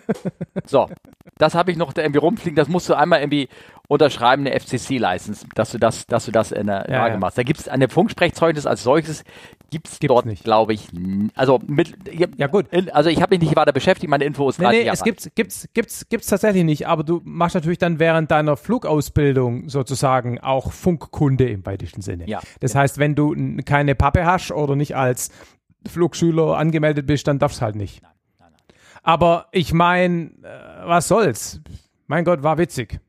so. das habe ich noch da irgendwie rumfliegen. Das musst du einmal irgendwie unterschreiben, eine FCC-License, dass du das, dass du das in der Ja, Lage ja. machst. Da gibt es eine Funksprechzeugnis als solches, gibt's Gibt's dort, nicht. glaube ich, also mit, Ja, gut. Also ich habe mich nicht weiter beschäftigt, meine Info ist Nee, 30 nee, es gibt's, gibt's, gibt's, gibt's tatsächlich nicht, aber du machst natürlich dann während deiner Flugausbildung sozusagen auch Funkkunde im weitesten Sinne. Ja. Das heißt, wenn du keine Pappe hast oder nicht als Flugschüler angemeldet bist, dann darfst halt nicht. Aber ich meine, äh, was soll's? Mein Gott, war witzig.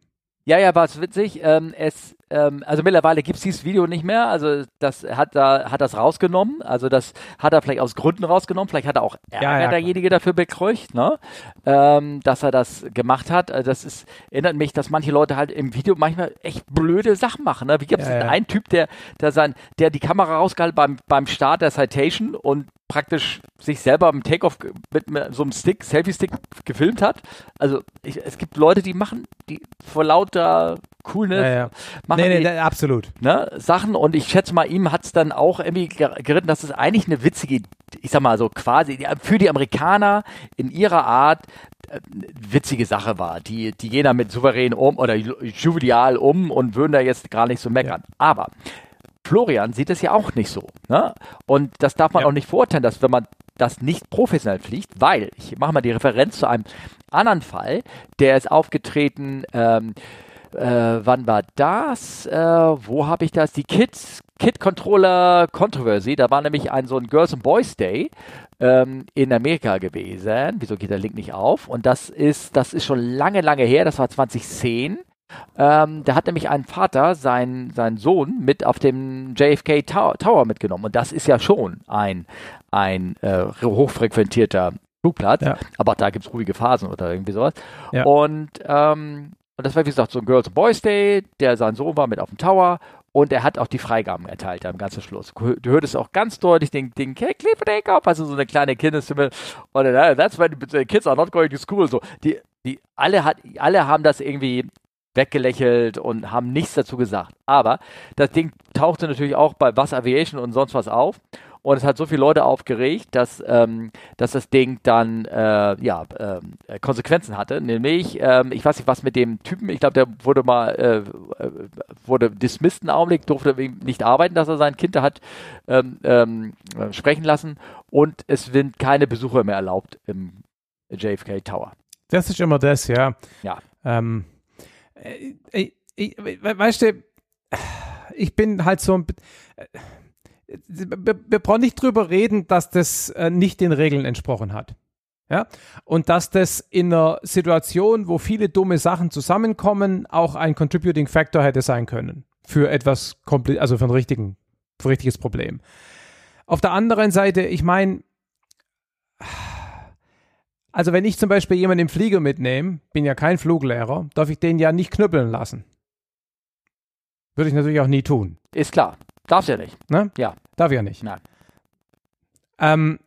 Ja, ja, war es witzig. Ähm, es, ähm, also mittlerweile gibt's dieses Video nicht mehr. Also das hat da hat das rausgenommen. Also das hat er vielleicht aus Gründen rausgenommen. Vielleicht hat er auch Ärger Ja, ja, derjenige dafür bekreucht, ne? ähm, dass er das gemacht hat. Also das ist, erinnert mich, dass manche Leute halt im Video manchmal echt blöde Sachen machen. Ne? Wie gibt es Ja, ja. einen Typ, der, der sein, der die Kamera rausgehalten beim beim Start der Citation und praktisch sich selber im Takeoff mit so einem Stick, Selfie-Stick gefilmt hat. Also ich, es gibt Leute, die machen, die vor lauter Coolness Ja, ja. Machen Nee, nee, die, da- absolut. ne, Sachen und ich schätze mal, ihm hat's dann auch irgendwie ger- geritten, dass es eigentlich eine witzige, ich sag mal so quasi die- für die Amerikaner in ihrer Art äh, witzige Sache war. Die, die gehen damit souverän um oder ju- juvenil um und würden da jetzt gar nicht so meckern. Aber Florian sieht es ja auch nicht so. Ne? Und das darf man Ja. auch nicht verurteilen, dass wenn man das nicht professionell fliegt, weil, ich mache mal die Referenz zu einem anderen Fall, der ist aufgetreten, ähm, äh, wann war das? Äh, wo habe ich das? Die Kids, Kid Controller Controversy, da war nämlich ein so ein Girls and Boys Day ähm, in Amerika gewesen. Wieso geht der Link nicht auf? Und das ist, das ist schon lange, lange her, das war 2010. Ähm, da hat nämlich ein Vater seinen, seinen Sohn mit auf dem JFK Tower, mitgenommen. Und das ist ja schon ein, ein äh, hochfrequentierter Flugplatz. Ja. Aber da gibt es ruhige Phasen oder irgendwie sowas. Ja. Und, ähm, und das war, wie gesagt, so ein Girls Boys Day. Der sein Sohn war mit auf dem Tower. Und er hat auch die Freigaben erteilt am ganzen Schluss. Du hörtest auch ganz deutlich den, den Take auf, also so eine kleine Kindesstimme. Und uh, that's when the kids are not going to school. So, die, die, alle, hat, alle haben das irgendwie weggelächelt und haben nichts dazu gesagt. Aber das Ding tauchte natürlich auch bei Was Aviation und sonst was auf. Und es hat so viele Leute aufgeregt, dass, ähm, dass das Ding dann äh, ja, äh, Konsequenzen hatte. Nämlich, ähm, ich weiß nicht, was mit dem Typen, ich glaube, der wurde mal, äh, äh, wurde dismissed einen Augenblick, durfte nicht arbeiten, dass er sein Kind da hat ähm, ähm, äh, sprechen lassen. Und es sind keine Besucher mehr erlaubt im JFK Tower. Das ist immer das, ja. Ja. Ähm, äh, ich, ich, we- weißt du, ich bin halt so ein. Wir brauchen nicht drüber reden, dass das äh, nicht den Regeln entsprochen hat. Ja? Und dass das in einer Situation, wo viele dumme Sachen zusammenkommen, auch ein Contributing Factor hätte sein können. Für etwas komplett, also für ein richtigen, für ein richtiges Problem. Auf der anderen Seite, ich meine, also wenn ich zum Beispiel jemanden im Flieger mitnehme, bin ja kein Fluglehrer, darf ich den ja nicht knüppeln lassen. Würde ich natürlich auch nie tun. Ist klar. Darfst ja nicht. Ne? Ja. Darf ja nicht. Nein. Ähm,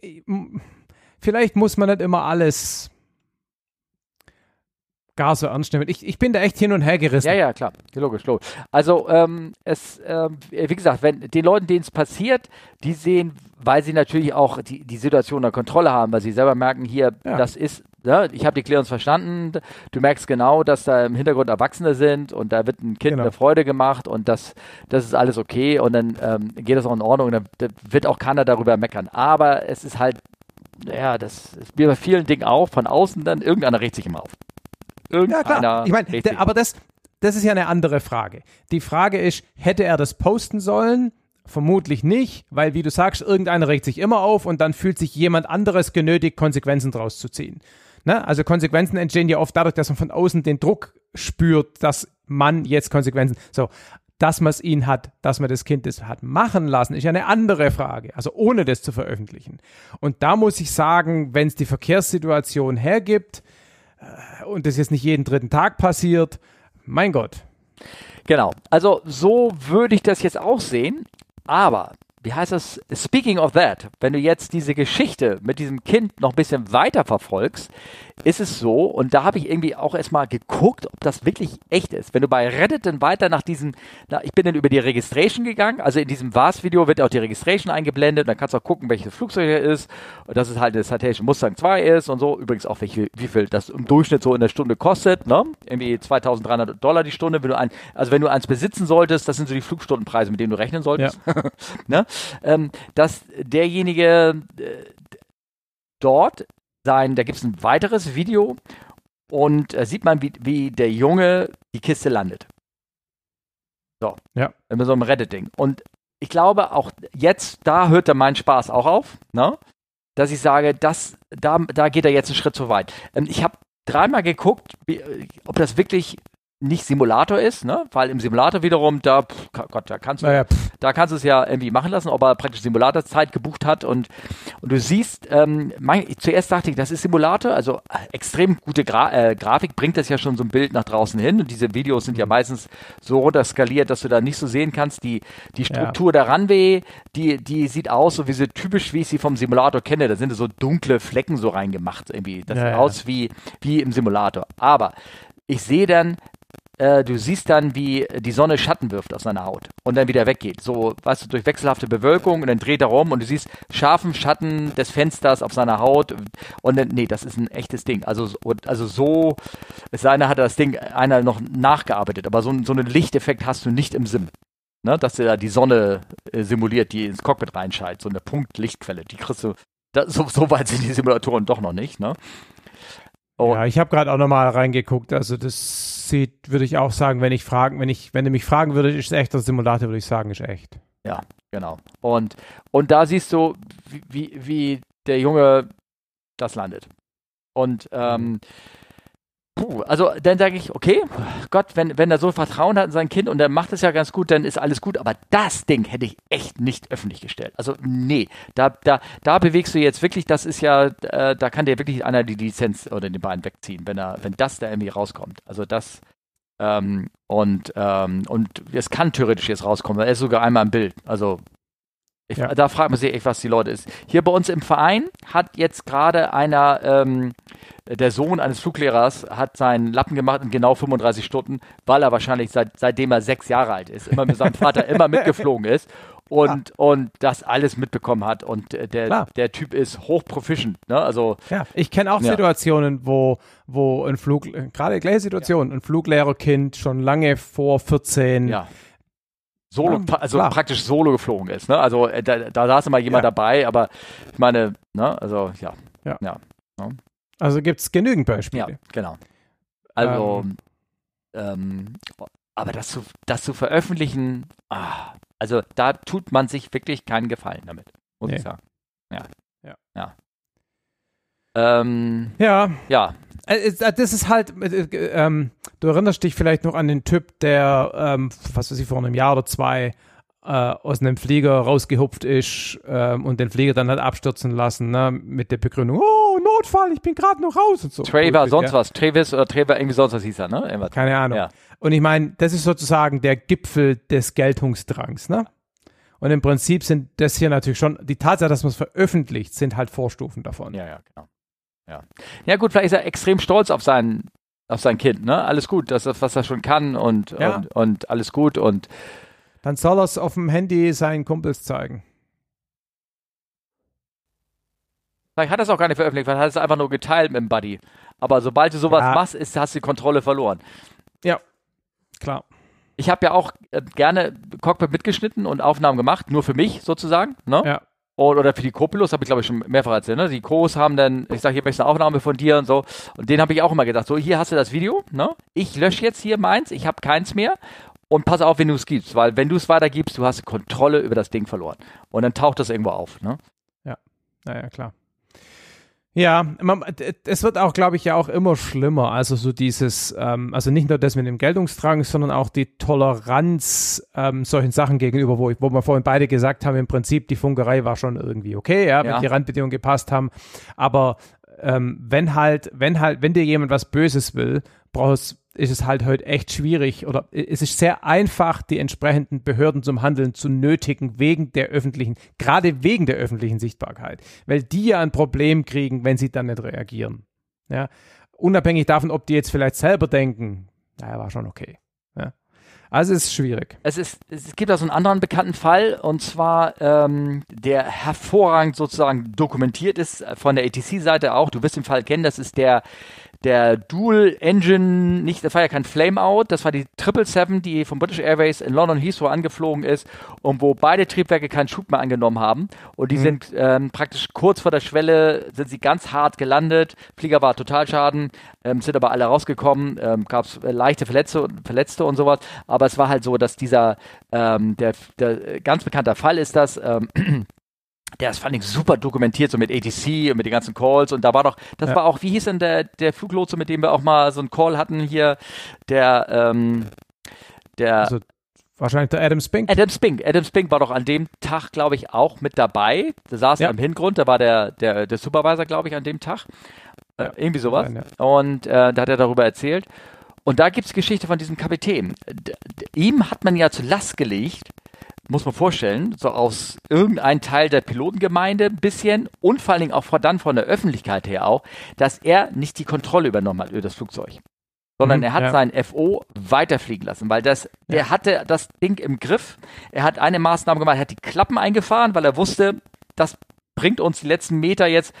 äh, vielleicht muss man nicht immer alles gar so ernst nehmen. Ich, ich bin da echt hin und her gerissen. Ja, ja, klar. Logisch, logisch. Also, ähm, es, ähm, wie gesagt, wenn den Leuten, denen es passiert, die sehen, weil sie natürlich auch die, die Situation unter Kontrolle haben, weil sie selber merken, hier, Ja. das ist, ja, ich habe die Clearance verstanden, du merkst genau, dass da im Hintergrund Erwachsene sind und da wird ein Kind Genau. eine Freude gemacht und das, das ist alles okay und dann ähm, geht das auch in Ordnung und dann, dann wird auch keiner darüber meckern. Aber es ist halt, ja, das ist wie bei vielen Dingen auch, von außen dann, irgendeiner regt sich immer auf. Ja, Irgendeiner klar. Ich meine, aber das, das ist ja eine andere Frage. Die Frage ist, hätte er das posten sollen? Vermutlich nicht, weil, wie du sagst, irgendeiner regt sich immer auf und dann fühlt sich jemand anderes genötigt, Konsequenzen draus zu ziehen. Ne? Also Konsequenzen entstehen ja oft dadurch, dass man von außen den Druck spürt, dass man jetzt Konsequenzen. So, dass man es ihn hat, dass man das Kind das hat machen lassen, ist ja eine andere Frage. Also ohne das zu veröffentlichen. Und da muss ich sagen, wenn es die Verkehrssituation hergibt, und das jetzt nicht jeden dritten Tag passiert, mein Gott. Genau. Also so würde ich das jetzt auch sehen. Aber wie heißt das? Speaking of that, wenn du jetzt diese Geschichte mit diesem Kind noch ein bisschen weiter verfolgst, ist es so, und da habe ich irgendwie auch erstmal geguckt, ob das wirklich echt ist. Wenn du bei Reddit dann weiter nach diesem, na, ich bin dann über die Registration gegangen, also in diesem VAS-Video wird auch die Registration eingeblendet, dann kannst du auch gucken, welches Flugzeug er ist, und dass es halt eine Citation Mustang 2 ist und so. Übrigens auch, welche, wie viel das im Durchschnitt so in der Stunde kostet, ne? Irgendwie 2300 Dollar die Stunde, wenn du ein, also wenn du eins besitzen solltest, das sind so die Flugstundenpreise, mit denen du rechnen solltest. Ja. ne? Ähm, dass derjenige äh, dort sein, da gibt es ein weiteres Video und äh, sieht man, wie, wie der Junge die Kiste landet. So. Ja. Mit so einem Reddit-Ding. Und ich glaube, auch jetzt, da hört er mein Spaß auch auf, ne? dass ich sage, das, da, da geht er jetzt einen Schritt zu weit. Ähm, ich habe dreimal geguckt, wie, ob das wirklich nicht Simulator ist, ne? Weil im Simulator wiederum, da, pff, Gott, da kannst du, naja, da kannst du es ja irgendwie machen lassen, ob er praktisch Simulatorzeit gebucht hat und, und du siehst, ähm, mein, zuerst dachte ich, das ist Simulator, also äh, extrem gute Gra äh, Grafik bringt das ja schon so ein Bild nach draußen hin und diese Videos sind ja mhm. meistens so runterskaliert, dass du da nicht so sehen kannst, die, die Struktur ja. der Runway, die, die sieht aus, so wie sie typisch, wie ich sie vom Simulator kenne, da sind so dunkle Flecken so reingemacht irgendwie, das ja, sieht ja. aus wie, wie im Simulator, aber ich sehe dann, äh, du siehst dann, wie die Sonne Schatten wirft auf seine Haut und dann wieder weggeht. So, weißt du, durch wechselhafte Bewölkung und dann dreht er rum und du siehst scharfen Schatten des Fensters auf seiner Haut und dann, nee, das ist ein echtes Ding. Also, also so, es sei denn, hat das Ding einer noch nachgearbeitet, aber so, so einen Lichteffekt hast du nicht im Sim. Ne, dass er die Sonne äh, simuliert, die ins Cockpit reinschaltet, so eine Punktlichtquelle, die kriegst du, da, so, so weit sind die Simulatoren doch noch nicht, ne? Oh. Ja, ich habe gerade auch nochmal reingeguckt. Also das sieht, würde ich auch sagen, wenn ich fragen, wenn ich, wenn du mich fragen würdest, ist es echt der Simulator, würde ich sagen, ist echt. Ja, genau. Und, und da siehst du, wie, wie, wie der Junge das landet. Und ähm, mhm. Puh, also dann sage ich, okay, Gott, wenn, wenn er so Vertrauen hat in sein Kind und er macht es ja ganz gut, dann ist alles gut. Aber das Ding hätte ich echt nicht öffentlich gestellt. Also nee, da, da, da bewegst du jetzt wirklich, das ist ja, äh, da kann dir wirklich einer die Lizenz oder den Bein wegziehen, wenn er, wenn das da irgendwie rauskommt. Also das ähm, und ähm, und es kann theoretisch jetzt rauskommen. Er ist sogar einmal im Bild. Also ich, ja. da fragt man sich echt, was die Leute ist. Hier bei uns im Verein hat jetzt gerade einer ähm, der Sohn eines Fluglehrers hat seinen Lappen gemacht in genau 35 Stunden, weil er wahrscheinlich seit, seitdem er sechs Jahre alt ist, immer mit seinem Vater immer mitgeflogen ist und, ah. und das alles mitbekommen hat. Und äh, der, der Typ ist hochproficient. Ne? Also, ja, ich kenne auch ja. Situationen, wo, wo ein Flug, gerade gleiche Situation, ja. ein Fluglehrerkind schon lange vor 14 ja. Solo, also klar. praktisch solo geflogen ist. Ne? Also äh, da, da saß immer jemand dabei, aber ich meine, ne, also ja. Ja. ja ne? Also gibt es genügend Beispiele. Ja, genau. Also, ähm. Ähm, aber das zu, das zu veröffentlichen, ah, also da tut man sich wirklich keinen Gefallen damit, muss nee. ich sagen. Ja. Ja. Ja. Ähm, ja. Ja. Äh, äh, das ist halt, äh, ähm, du erinnerst dich vielleicht noch an den Typ, der, ähm, was weiß ich, vor einem Jahr oder zwei äh, aus einem Flieger rausgehupft ist ähm, und den Flieger dann hat abstürzen lassen, ne, mit der Begründung, oh, Notfall, ich bin gerade noch raus und so. Trevor, sonst ja. was, Travis oder Trevor, irgendwie sonst was hieß er, ne? Irgendwas. Keine Ahnung. Ja. Und ich meine, das ist sozusagen der Gipfel des Geltungsdrangs, ne? Und im Prinzip sind das hier natürlich schon, die Tatsache, dass man es veröffentlicht, sind halt Vorstufen davon. Ja, ja, genau. Ja. ja, gut, vielleicht ist er extrem stolz auf sein, auf sein Kind, ne? Alles gut, das, was er schon kann und, ja. und, und alles gut und dann soll er es auf dem Handy seinen Kumpels zeigen. Vielleicht hat er es auch gar nicht veröffentlicht, vielleicht hat er es einfach nur geteilt mit dem Buddy. Aber sobald du sowas ja. machst, ist, hast du die Kontrolle verloren. Ja, klar. Ich habe ja auch äh, gerne Cockpit mitgeschnitten und Aufnahmen gemacht, nur für mich sozusagen. Ne? Ja. Und, oder für die Co-Pilots, habe ich glaube ich schon mehrfach erzählt. Ne? Die Co's haben dann, ich sage, hier möchte eine Aufnahme von dir und so. Und den habe ich auch immer gedacht, so hier hast du das Video. Ne? Ich lösche jetzt hier meins, ich habe keins mehr. Und pass auf, wenn du es gibst, weil wenn du es weitergibst, du hast Kontrolle über das Ding verloren. Und dann taucht das irgendwo auf. Ne? Ja, naja, klar. Ja, es wird auch, glaube ich, ja auch immer schlimmer. Also so dieses, ähm, also nicht nur das mit dem Geltungsdrang, sondern auch die Toleranz ähm, solchen Sachen gegenüber, wo, ich, wo wir vorhin beide gesagt haben, im Prinzip die Funkerei war schon irgendwie okay, ja, wenn ja. die Randbedingungen gepasst haben. Aber ähm, wenn halt, wenn halt, wenn dir jemand was Böses will, brauchst ist es halt heute echt schwierig oder es ist sehr einfach, die entsprechenden Behörden zum Handeln zu nötigen, wegen der öffentlichen, gerade wegen der öffentlichen Sichtbarkeit, weil die ja ein Problem kriegen, wenn sie dann nicht reagieren. Ja, unabhängig davon, ob die jetzt vielleicht selber denken, naja, war schon okay. Also es ist schwierig. Es, ist, es gibt da so einen anderen bekannten Fall und zwar, ähm, der hervorragend sozusagen dokumentiert ist von der ATC-Seite auch. Du wirst den Fall kennen, das ist der der Dual Engine, nicht, das war ja kein Flameout, das war die 777, die von British Airways in London Heathrow angeflogen ist und wo beide Triebwerke keinen Schub mehr angenommen haben. Und die mhm. sind ähm, praktisch kurz vor der Schwelle, sind sie ganz hart gelandet. Flieger war Totalschaden, ähm, sind aber alle rausgekommen, ähm, gab es äh, leichte Verletzte, Verletzte und sowas. Aber es war halt so, dass dieser, ähm, der, der ganz bekannter Fall ist das, ähm, der ist, fand ich, super dokumentiert, so mit ATC und mit den ganzen Calls. Und da war doch, das ja. war auch, wie hieß denn der, der Fluglotse, mit dem wir auch mal so einen Call hatten hier, der, ähm, der. Also, wahrscheinlich der Adam Spink. Adam Spink. Adam Spink war doch an dem Tag, glaube ich, auch mit dabei. Der saß ja. am Hintergrund, da war der, der, der Supervisor, glaube ich, an dem Tag. Äh, ja. Irgendwie sowas. Nein, und äh, da hat er darüber erzählt. Und da gibt es Geschichte von diesem Kapitän. D ihm hat man ja zu Last gelegt, muss man vorstellen, so aus irgendeinem Teil der Pilotengemeinde ein bisschen und vor allen Dingen auch von, dann von der Öffentlichkeit her auch, dass er nicht die Kontrolle übernommen hat über das Flugzeug. Sondern mhm, er hat ja. sein FO weiterfliegen lassen, weil das, ja. er hatte das Ding im Griff. Er hat eine Maßnahme gemacht, er hat die Klappen eingefahren, weil er wusste, das bringt uns die letzten Meter jetzt,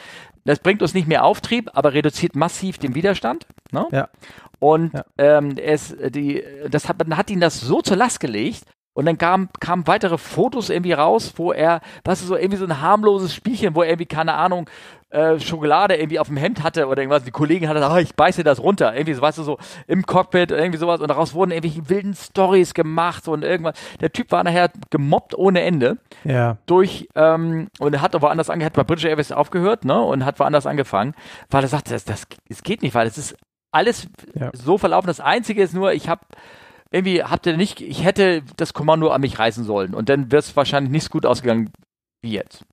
das bringt uns nicht mehr Auftrieb, aber reduziert massiv den Widerstand. Ne? Ja. Und ja. Ähm, es, die, das hat, hat ihn das so zur Last gelegt, und dann kamen kam weitere Fotos irgendwie raus, wo er, was ist so irgendwie so ein harmloses Spielchen, wo er irgendwie, keine Ahnung, äh, Schokolade irgendwie auf dem Hemd hatte oder irgendwas. Die Kollegen hatten gesagt, oh, ich beiße das runter. Irgendwie so, weißt du, so im Cockpit, irgendwie sowas. Und daraus wurden irgendwelche wilden Stories gemacht und irgendwas. Der Typ war nachher gemobbt ohne Ende. Ja. Durch, ähm, und er hat aber woanders angehört, bei British Airways aufgehört, ne, und hat woanders angefangen, weil er sagte, das, das, das geht nicht, weil es ist alles ja. so verlaufen. Das Einzige ist nur, ich habe irgendwie habt ihr nicht, ich hätte das Kommando an mich reißen sollen und dann wäre es wahrscheinlich nicht so gut ausgegangen wie jetzt.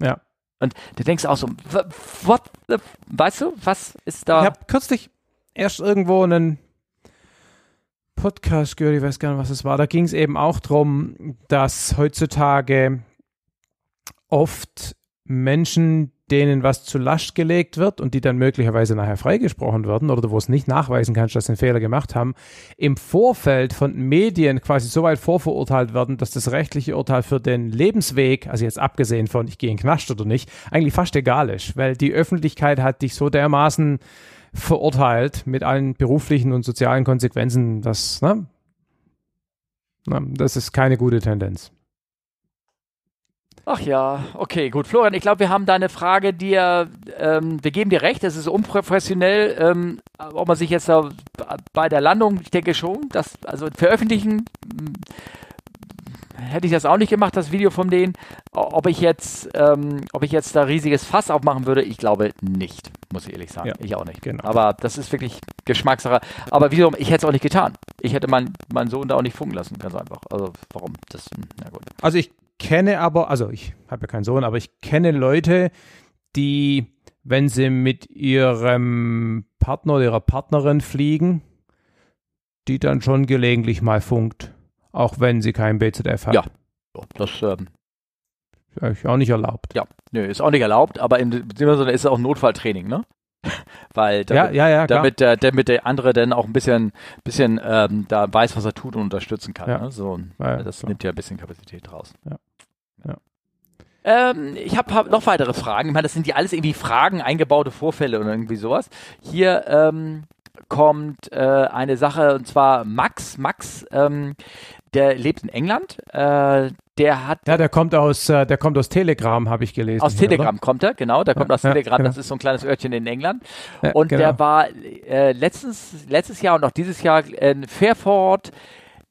Ja. Und du denkst auch so, what the, weißt du, was ist da? Ich habe kürzlich erst irgendwo einen Podcast gehört, ich weiß gar nicht, was es war. Da ging es eben auch darum, dass heutzutage oft Menschen, denen was zu Last gelegt wird und die dann möglicherweise nachher freigesprochen werden oder wo es nicht nachweisen kannst, dass sie einen Fehler gemacht haben, im Vorfeld von Medien quasi so weit vorverurteilt werden, dass das rechtliche Urteil für den Lebensweg, also jetzt abgesehen von ich gehe in den Knast oder nicht, eigentlich fast egal ist, weil die Öffentlichkeit hat dich so dermaßen verurteilt mit allen beruflichen und sozialen Konsequenzen, dass, ne, das ist keine gute Tendenz. Ach ja, okay, gut. Florian, ich glaube, wir haben deine Frage dir, ähm, wir geben dir recht, es ist unprofessionell, ähm, ob man sich jetzt da bei der Landung, ich denke schon, dass, also veröffentlichen hm, hätte ich das auch nicht gemacht, das Video von denen. Ob ich jetzt, ähm, ob ich jetzt da riesiges Fass aufmachen würde, ich glaube nicht, muss ich ehrlich sagen. Ja, ich auch nicht. Genau. Aber das ist wirklich Geschmackssache. Aber wiederum, ich hätte es auch nicht getan. Ich hätte meinen mein Sohn da auch nicht funken lassen, ganz einfach. Also warum? Das, na gut. Also ich kenne aber, also ich habe ja keinen Sohn, aber ich kenne Leute, die, wenn sie mit ihrem Partner oder ihrer Partnerin fliegen, die dann schon gelegentlich mal funkt, auch wenn sie kein BZF hat. Ja, das ähm, ist auch nicht erlaubt. Ja, nö, ist auch nicht erlaubt, aber in dem Sinne ist es auch Notfalltraining, ne? Weil damit, ja, ja, ja, damit, der, damit der andere dann auch ein bisschen, bisschen ähm, da weiß, was er tut und unterstützen kann. Ne? So, das nimmt ja ein bisschen Kapazität raus. Ja. Ähm, ich habe hab noch weitere Fragen. Ich meine, das sind ja alles irgendwie Fragen, eingebaute Vorfälle oder irgendwie sowas. Hier ähm, kommt äh, eine Sache, und zwar Max. Max, ähm, der lebt in England. Äh, der hat. Ja, der kommt aus, äh, der kommt aus Telegram, habe ich gelesen. Aus hier, Telegram oder? kommt er, genau. Der kommt ja, aus ja, Telegram. Genau. Das ist so ein kleines Örtchen in England. Ja, und genau. der war äh, letztens, letztes Jahr und auch dieses Jahr in Fairford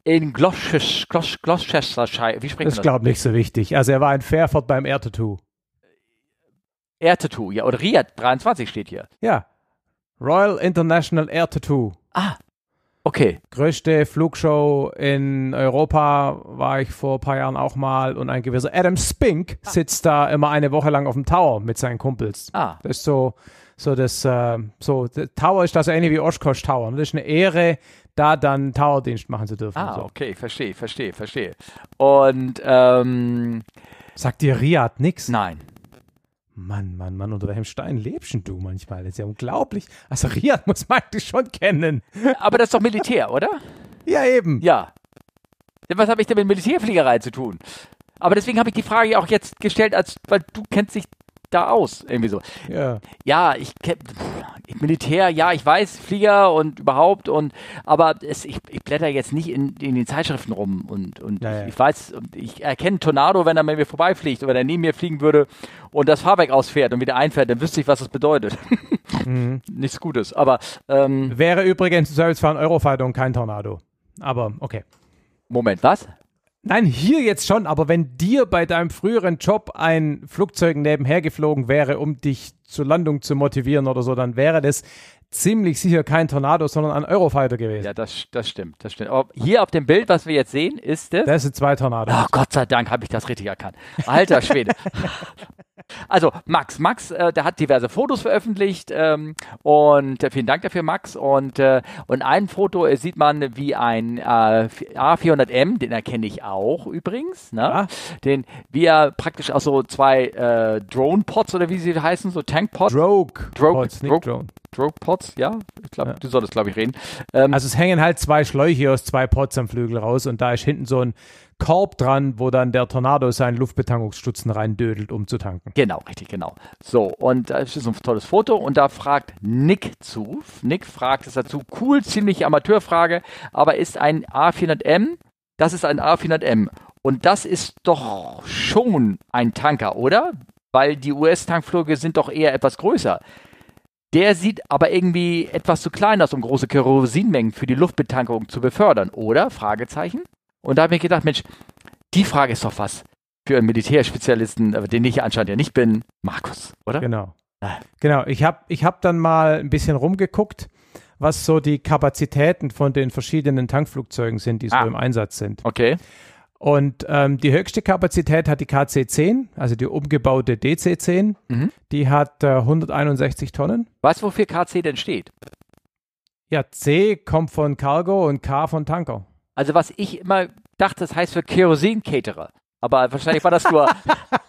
in Gloucestershire. Wie spricht das? Das glaube nicht so wichtig. Also er war in Fairford beim Air Tattoo. Air Tattoo, ja. Oder Riyadh 23 steht hier. Ja. Royal International Air Tattoo. Ah. Okay. Größte Flugshow in Europa war ich vor ein paar Jahren auch mal und ein gewisser Adam Spink ah. sitzt da immer eine Woche lang auf dem Tower mit seinen Kumpels. Ah. Das ist so so das, äh, so, der Tower ist das ähnlich wie Oshkosh Tower. Das ist eine Ehre, da dann Towerdienst machen zu dürfen. Ah, so. okay, verstehe, verstehe, verstehe. Und, ähm, Sagt dir Riyadh nix? nein. Mann, Mann, Mann, unter welchem Stein lebst du manchmal? Das ist ja unglaublich. Also Riyadh muss man eigentlich schon kennen. Aber das ist doch Militär, oder? Ja, eben. Ja. Ja, Was habe ich denn mit Militärfliegerei zu tun? Aber deswegen habe ich die Frage auch jetzt gestellt, als weil du kennst dich da aus, irgendwie so. Ja. Ja, ich Militär, ja, ich weiß, Flieger und überhaupt und aber es, ich, ich blätter jetzt nicht in, in den Zeitschriften rum und, und Ja, ja. ich, ich weiß, ich erkenne Tornado, wenn er mir vorbeifliegt oder wenn er neben mir fliegen würde und das Fahrwerk ausfährt und wieder einfährt, dann wüsste ich, was das bedeutet. Mhm. Nichts Gutes. Aber ähm, Wäre übrigens Zweifelsfall ein Eurofighter und kein Tornado. Aber okay. Moment, was? Nein, hier jetzt schon, aber wenn dir bei deinem früheren Job ein Flugzeug nebenher geflogen wäre, um dich zur Landung zu motivieren oder so, dann wäre das ziemlich sicher kein Tornado, sondern ein Eurofighter gewesen. Ja, das, das stimmt, das stimmt. Aber hier auf dem Bild, was wir jetzt sehen, ist es. Das sind zwei Tornados. Oh, Gott sei Dank habe ich das richtig erkannt. Alter Schwede. Also Max, Max, äh, der hat diverse Fotos veröffentlicht ähm, und äh, vielen Dank dafür, Max. Und äh, und ein Foto äh, sieht man wie ein äh, A400M, den erkenne ich auch übrigens, ne? Ah. Den wie er praktisch aus so zwei äh, Drone Pods oder wie sie heißen, so Tank Pods, Drogue. Drogue- Pods, nicht Drogue- Drone. Drogue Pods, ja, ich glaube, Ja. du solltest glaube ich reden. Ähm, Also es hängen halt zwei Schläuche aus zwei Pods am Flügel raus und da ist hinten so ein Korb dran, wo dann der Tornado seinen Luftbetankungsstutzen reindödelt, um zu tanken. Genau, richtig, genau. So, und da ist ein tolles Foto und da fragt Nick zu. Nick fragt es dazu, cool, ziemlich Amateurfrage, aber ist ein A400M, das ist ein A400M. Und das ist doch schon ein Tanker, oder? Weil die US-Tankflüge sind doch eher etwas größer. Der sieht aber irgendwie etwas zu klein aus, um große Kerosinmengen für die Luftbetankung zu befördern, oder? Fragezeichen. Und da habe ich gedacht, Mensch, die Frage ist doch was für einen Militärspezialisten, aber den ich anscheinend ja nicht bin, Markus, oder? Genau. Ah. Genau. Ich habe ich hab dann mal ein bisschen rumgeguckt, was so die Kapazitäten von den verschiedenen Tankflugzeugen sind, die so Ah. im Einsatz sind. Okay. Und ähm, die höchste Kapazität hat die KC-10, also die umgebaute DC-10. Mhm. Die hat äh, 161 Tonnen. Weißt du, wofür KC denn steht? Ja, C kommt von Cargo und K von Tanker. Also was ich immer dachte, das heißt für Kerosin-Caterer. Aber wahrscheinlich war das nur,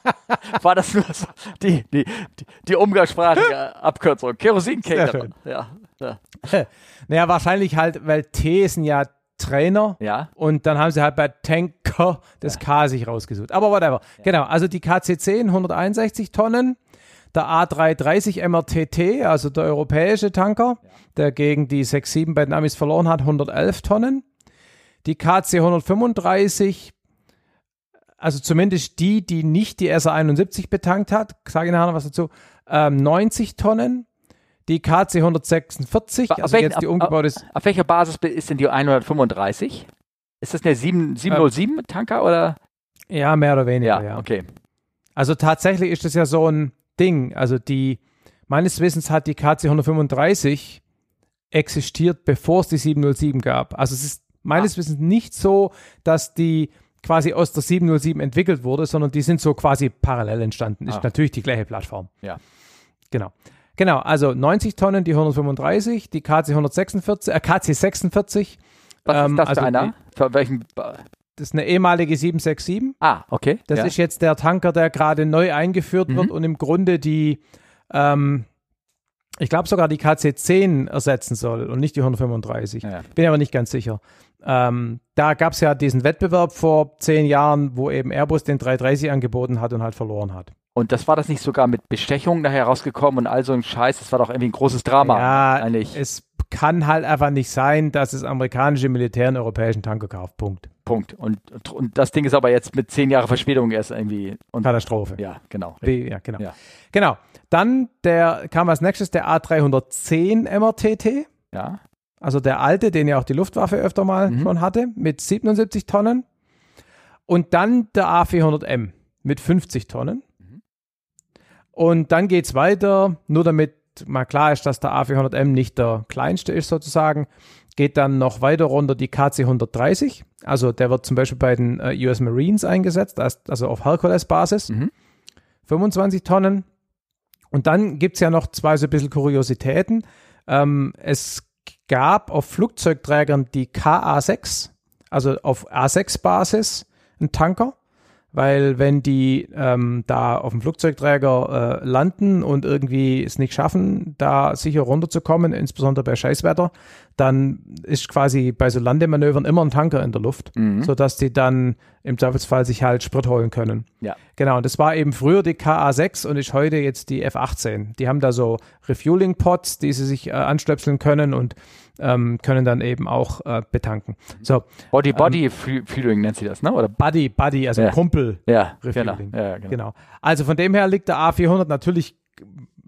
war das nur so die, die, die, die umgangssprachliche Abkürzung. Kerosin-Caterer. Ja, ja. Naja, wahrscheinlich halt, weil T sind ja Trainer ja. und dann haben sie halt bei Tanker das K sich rausgesucht. Aber whatever. Genau, also die KC-10 161 Tonnen, der A330 MRTT, also der europäische Tanker, der gegen die 6-7 bei den Amis verloren hat, 111 Tonnen. Die KC 135, also zumindest die, die nicht die SR71 betankt hat, sage ich nachher noch was dazu, ähm, 90 Tonnen. Die KC 146, Auf also welchen- jetzt die auf- umgebaute ist. Auf welcher Basis ist denn die 135? Ist das eine 7, 707 Tanker oder? Ja, mehr oder weniger, ja. okay. Also tatsächlich ist das ja so ein Ding. Also die, meines Wissens hat die KC 135 existiert, bevor es die 707 gab. Also es ist meines Wissens nicht so, dass die quasi aus der 707 entwickelt wurde, sondern die sind so quasi parallel entstanden. Ist Ah. natürlich die gleiche Plattform. Ja. Genau. Genau, also 90 Tonnen die 135, die KC 146, äh, KC 46, Was Ähm, ist das also für einer? Für welchen? das ist eine ehemalige 767. Ah, okay. Das ja. ist jetzt der Tanker, der gerade neu eingeführt wird Mhm. und im Grunde die, ähm, ich glaube sogar die KC-10 ersetzen soll und nicht die 135. Ja. Bin aber nicht ganz sicher. Ähm, da gab es ja diesen Wettbewerb vor zehn Jahren, wo eben Airbus den 330 angeboten hat und halt verloren hat. Und das war das nicht sogar mit Bestechung nachher rausgekommen und all so ein Scheiß? Das war doch irgendwie ein großes Drama. ja, eigentlich. es kann halt einfach nicht sein, dass das amerikanische Militär einen europäischen Tanker kauft. Punkt. Punkt. Und, und das Ding ist aber jetzt mit zehn Jahren Verspätung erst irgendwie. Und, Katastrophe. ja, genau. B, ja, genau. Ja. Genau. Dann der kam als nächstes der A310 MRTT. Ja. Also der alte, den ja auch die Luftwaffe öfter mal Mhm. schon hatte, mit 77 Tonnen. Und dann der A400M mit 50 Tonnen. Mhm. Und dann geht's weiter, nur damit mal klar ist, dass der A400M nicht der kleinste ist sozusagen, geht dann noch weiter runter die KC 130. Also der wird zum Beispiel bei den äh, US Marines eingesetzt, als- also auf Hercules-Basis. Mhm. 25 Tonnen. Und dann gibt's ja noch zwei so ein bisschen Kuriositäten. Ähm, es gab auf Flugzeugträgern die KA6, also auf A6-Basis, einen Tanker weil wenn die ähm, da auf dem Flugzeugträger äh, landen und irgendwie es nicht schaffen, da sicher runterzukommen, insbesondere bei Scheißwetter, dann ist quasi bei so Landemanövern immer ein Tanker in der Luft, mhm. sodass die dann im Zweifelsfall sich halt Sprit holen können. Ja. Genau, und das war eben früher die KA6 und ist heute jetzt die F18. Die haben da so Refueling-Pods, die sie sich äh, anstöpseln können und ähm, können dann eben auch äh, betanken. So, Body Body ähm, Fueling nennt sie das, ne? Oder Buddy Buddy, also ja. Kumpel ja, Refueling. Genau. Ja, genau. genau. Also von dem her liegt der A400 natürlich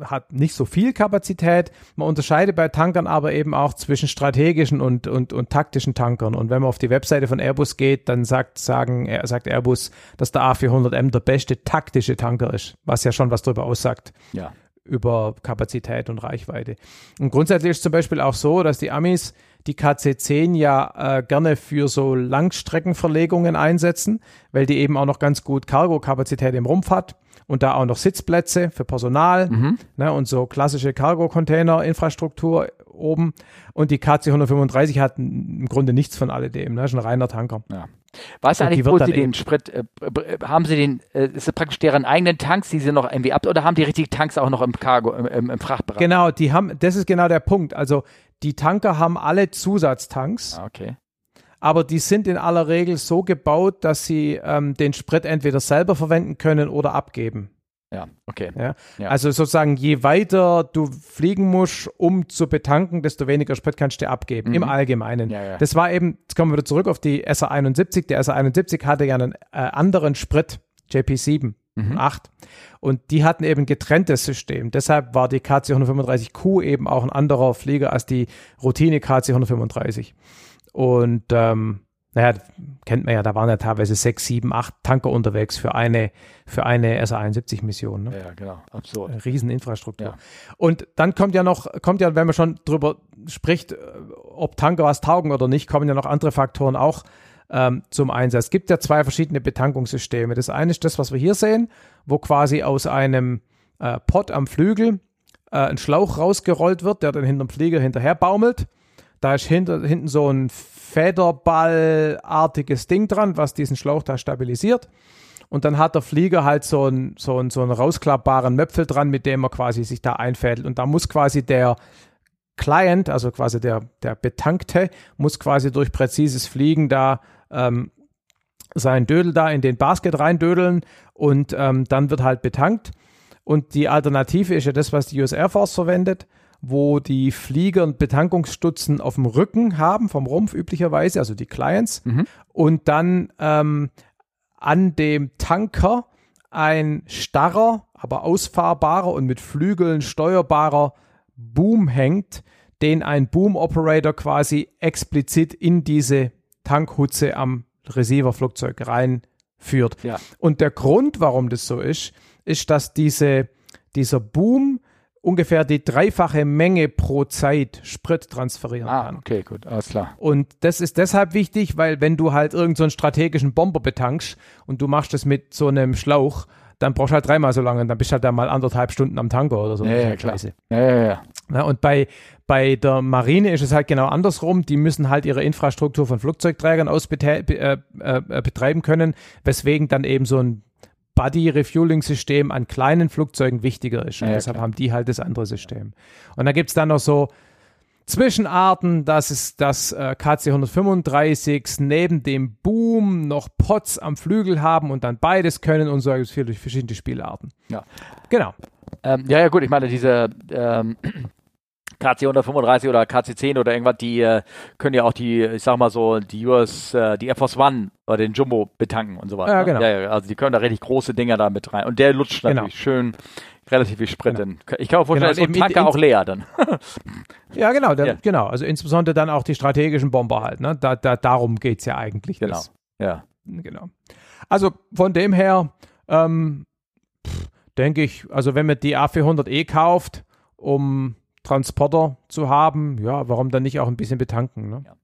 hat nicht so viel Kapazität. Man unterscheidet bei Tankern aber eben auch zwischen strategischen und, und, und taktischen Tankern. Und wenn man auf die Webseite von Airbus geht, dann sagt, sagen, sagt Airbus, dass der A400M der beste taktische Tanker ist, was ja schon was darüber aussagt. Ja über Kapazität und Reichweite. Und grundsätzlich ist zum Beispiel auch so, dass die Amis die KC-10 ja äh, gerne für so Langstreckenverlegungen einsetzen, weil die eben auch noch ganz gut Cargo-Kapazität im Rumpf hat und da auch noch Sitzplätze für Personal mhm. ne, und so klassische Cargo-Container-Infrastruktur oben. Und die KC 135 hat im Grunde nichts von alledem, ne, ist ein reiner Tanker. Ja. Was eigentlich, wo Sie den Sprit, äh, haben Sie den, äh, ist das praktisch deren eigenen Tanks, die Sie noch irgendwie ab, oder haben die richtig Tanks auch noch im Cargo, im, im Frachtbereich? Genau, die haben, das ist genau der Punkt. Also die Tanker haben alle Zusatztanks. Ah, okay. Aber die sind in aller Regel so gebaut, dass sie ähm, den Sprit entweder selber verwenden können oder abgeben. Ja, okay. Ja? ja? Also sozusagen, je weiter du fliegen musst, um zu betanken, desto weniger Sprit kannst du dir abgeben, mhm. im Allgemeinen. Ja. Das war eben, jetzt kommen wir wieder zurück auf die SR71. Der SR71 hatte ja einen äh, anderen Sprit, JP7. Mhm. 8. Und die hatten eben getrenntes System. Deshalb war die KC-135Q eben auch ein anderer Flieger als die Routine KC-135. Und ähm, naja, kennt man ja, da waren ja teilweise sechs, sieben, acht Tanker unterwegs für eine, für eine SA-71-Mission. Ne? Ja, genau, absurd. Rieseninfrastruktur. Ja. Und dann kommt ja noch, kommt ja, wenn man schon drüber spricht, äh, ob Tanker was taugen oder nicht, kommen ja noch andere Faktoren auch ähm, zum Einsatz. Es gibt ja zwei verschiedene Betankungssysteme. Das eine ist das, was wir hier sehen, wo quasi aus einem äh, Pod am Flügel äh, ein Schlauch rausgerollt wird, der dann hinterm Flieger hinterher baumelt. Da ist hinter, hinten so ein Federballartiges Ding dran, was diesen Schlauch da stabilisiert. Und dann hat der Flieger halt so einen, so einen, so einen rausklappbaren Möpfel dran, mit dem er quasi sich da einfädelt. Und da muss quasi der Client, also quasi der, der Betankte, muss quasi durch präzises Fliegen da ähm, seinen Dödel da in den Basket reindödeln und ähm, dann wird halt betankt. Und die Alternative ist ja das, was die US Air Force verwendet wo die Flieger und Betankungsstutzen auf dem Rücken haben, vom Rumpf üblicherweise, also die Clients, mhm. und dann ähm, an dem Tanker ein starrer, aber ausfahrbarer und mit Flügeln steuerbarer Boom hängt, den ein Boom-Operator quasi explizit in diese Tankhutze am Receiver-Flugzeug reinführt. Ja. Und der Grund, warum das so ist, ist, dass diese, dieser Boom ungefähr die dreifache Menge pro Zeit Sprit transferieren ah, kann. Okay, gut, alles klar. Und das ist deshalb wichtig, weil wenn du halt irgendeinen so strategischen Bomber betankst und du machst das mit so einem Schlauch, dann brauchst du halt dreimal so lange und dann bist du halt da mal anderthalb Stunden am Tanker oder so. Ja, ja, klar. Ja, ja, ja. ja und bei, bei der Marine ist es halt genau andersrum. Die müssen halt ihre Infrastruktur von Flugzeugträgern aus äh, äh, betreiben können, weswegen dann eben so ein Buddy-Refueling-System an kleinen Flugzeugen wichtiger ist. Und ja, deshalb klar. haben die halt das andere System. Und da gibt es dann noch so Zwischenarten, dass es das äh, KC-135 neben dem Boom noch Pots am Flügel haben und dann beides können und so gibt es viele verschiedene Spielarten. Ja. Genau. Ähm, ja, ja, gut, ich meine, diese ähm, KC 135 oder KC 10 oder irgendwas, die äh, können ja auch die, ich sag mal so, die US, äh, die Air Force One oder den Jumbo betanken und so weiter. Ja, ne? genau. Ja, also die können da richtig große Dinger da mit rein. Und der lutscht genau. natürlich schön relativ viel Sprit. Genau. Ich kann mir vorstellen, genau, ist so ein Tanker auch leer dann. ja, genau, der, ja. genau. Also insbesondere dann auch die strategischen Bomber halt. Ne? Da, da, darum geht's ja eigentlich. Genau. Das. Ja. Genau. Also von dem her ähm, denke ich, also wenn man die A400E kauft, um Transporter zu haben, ja, warum dann nicht auch ein bisschen betanken? Ne? Ja.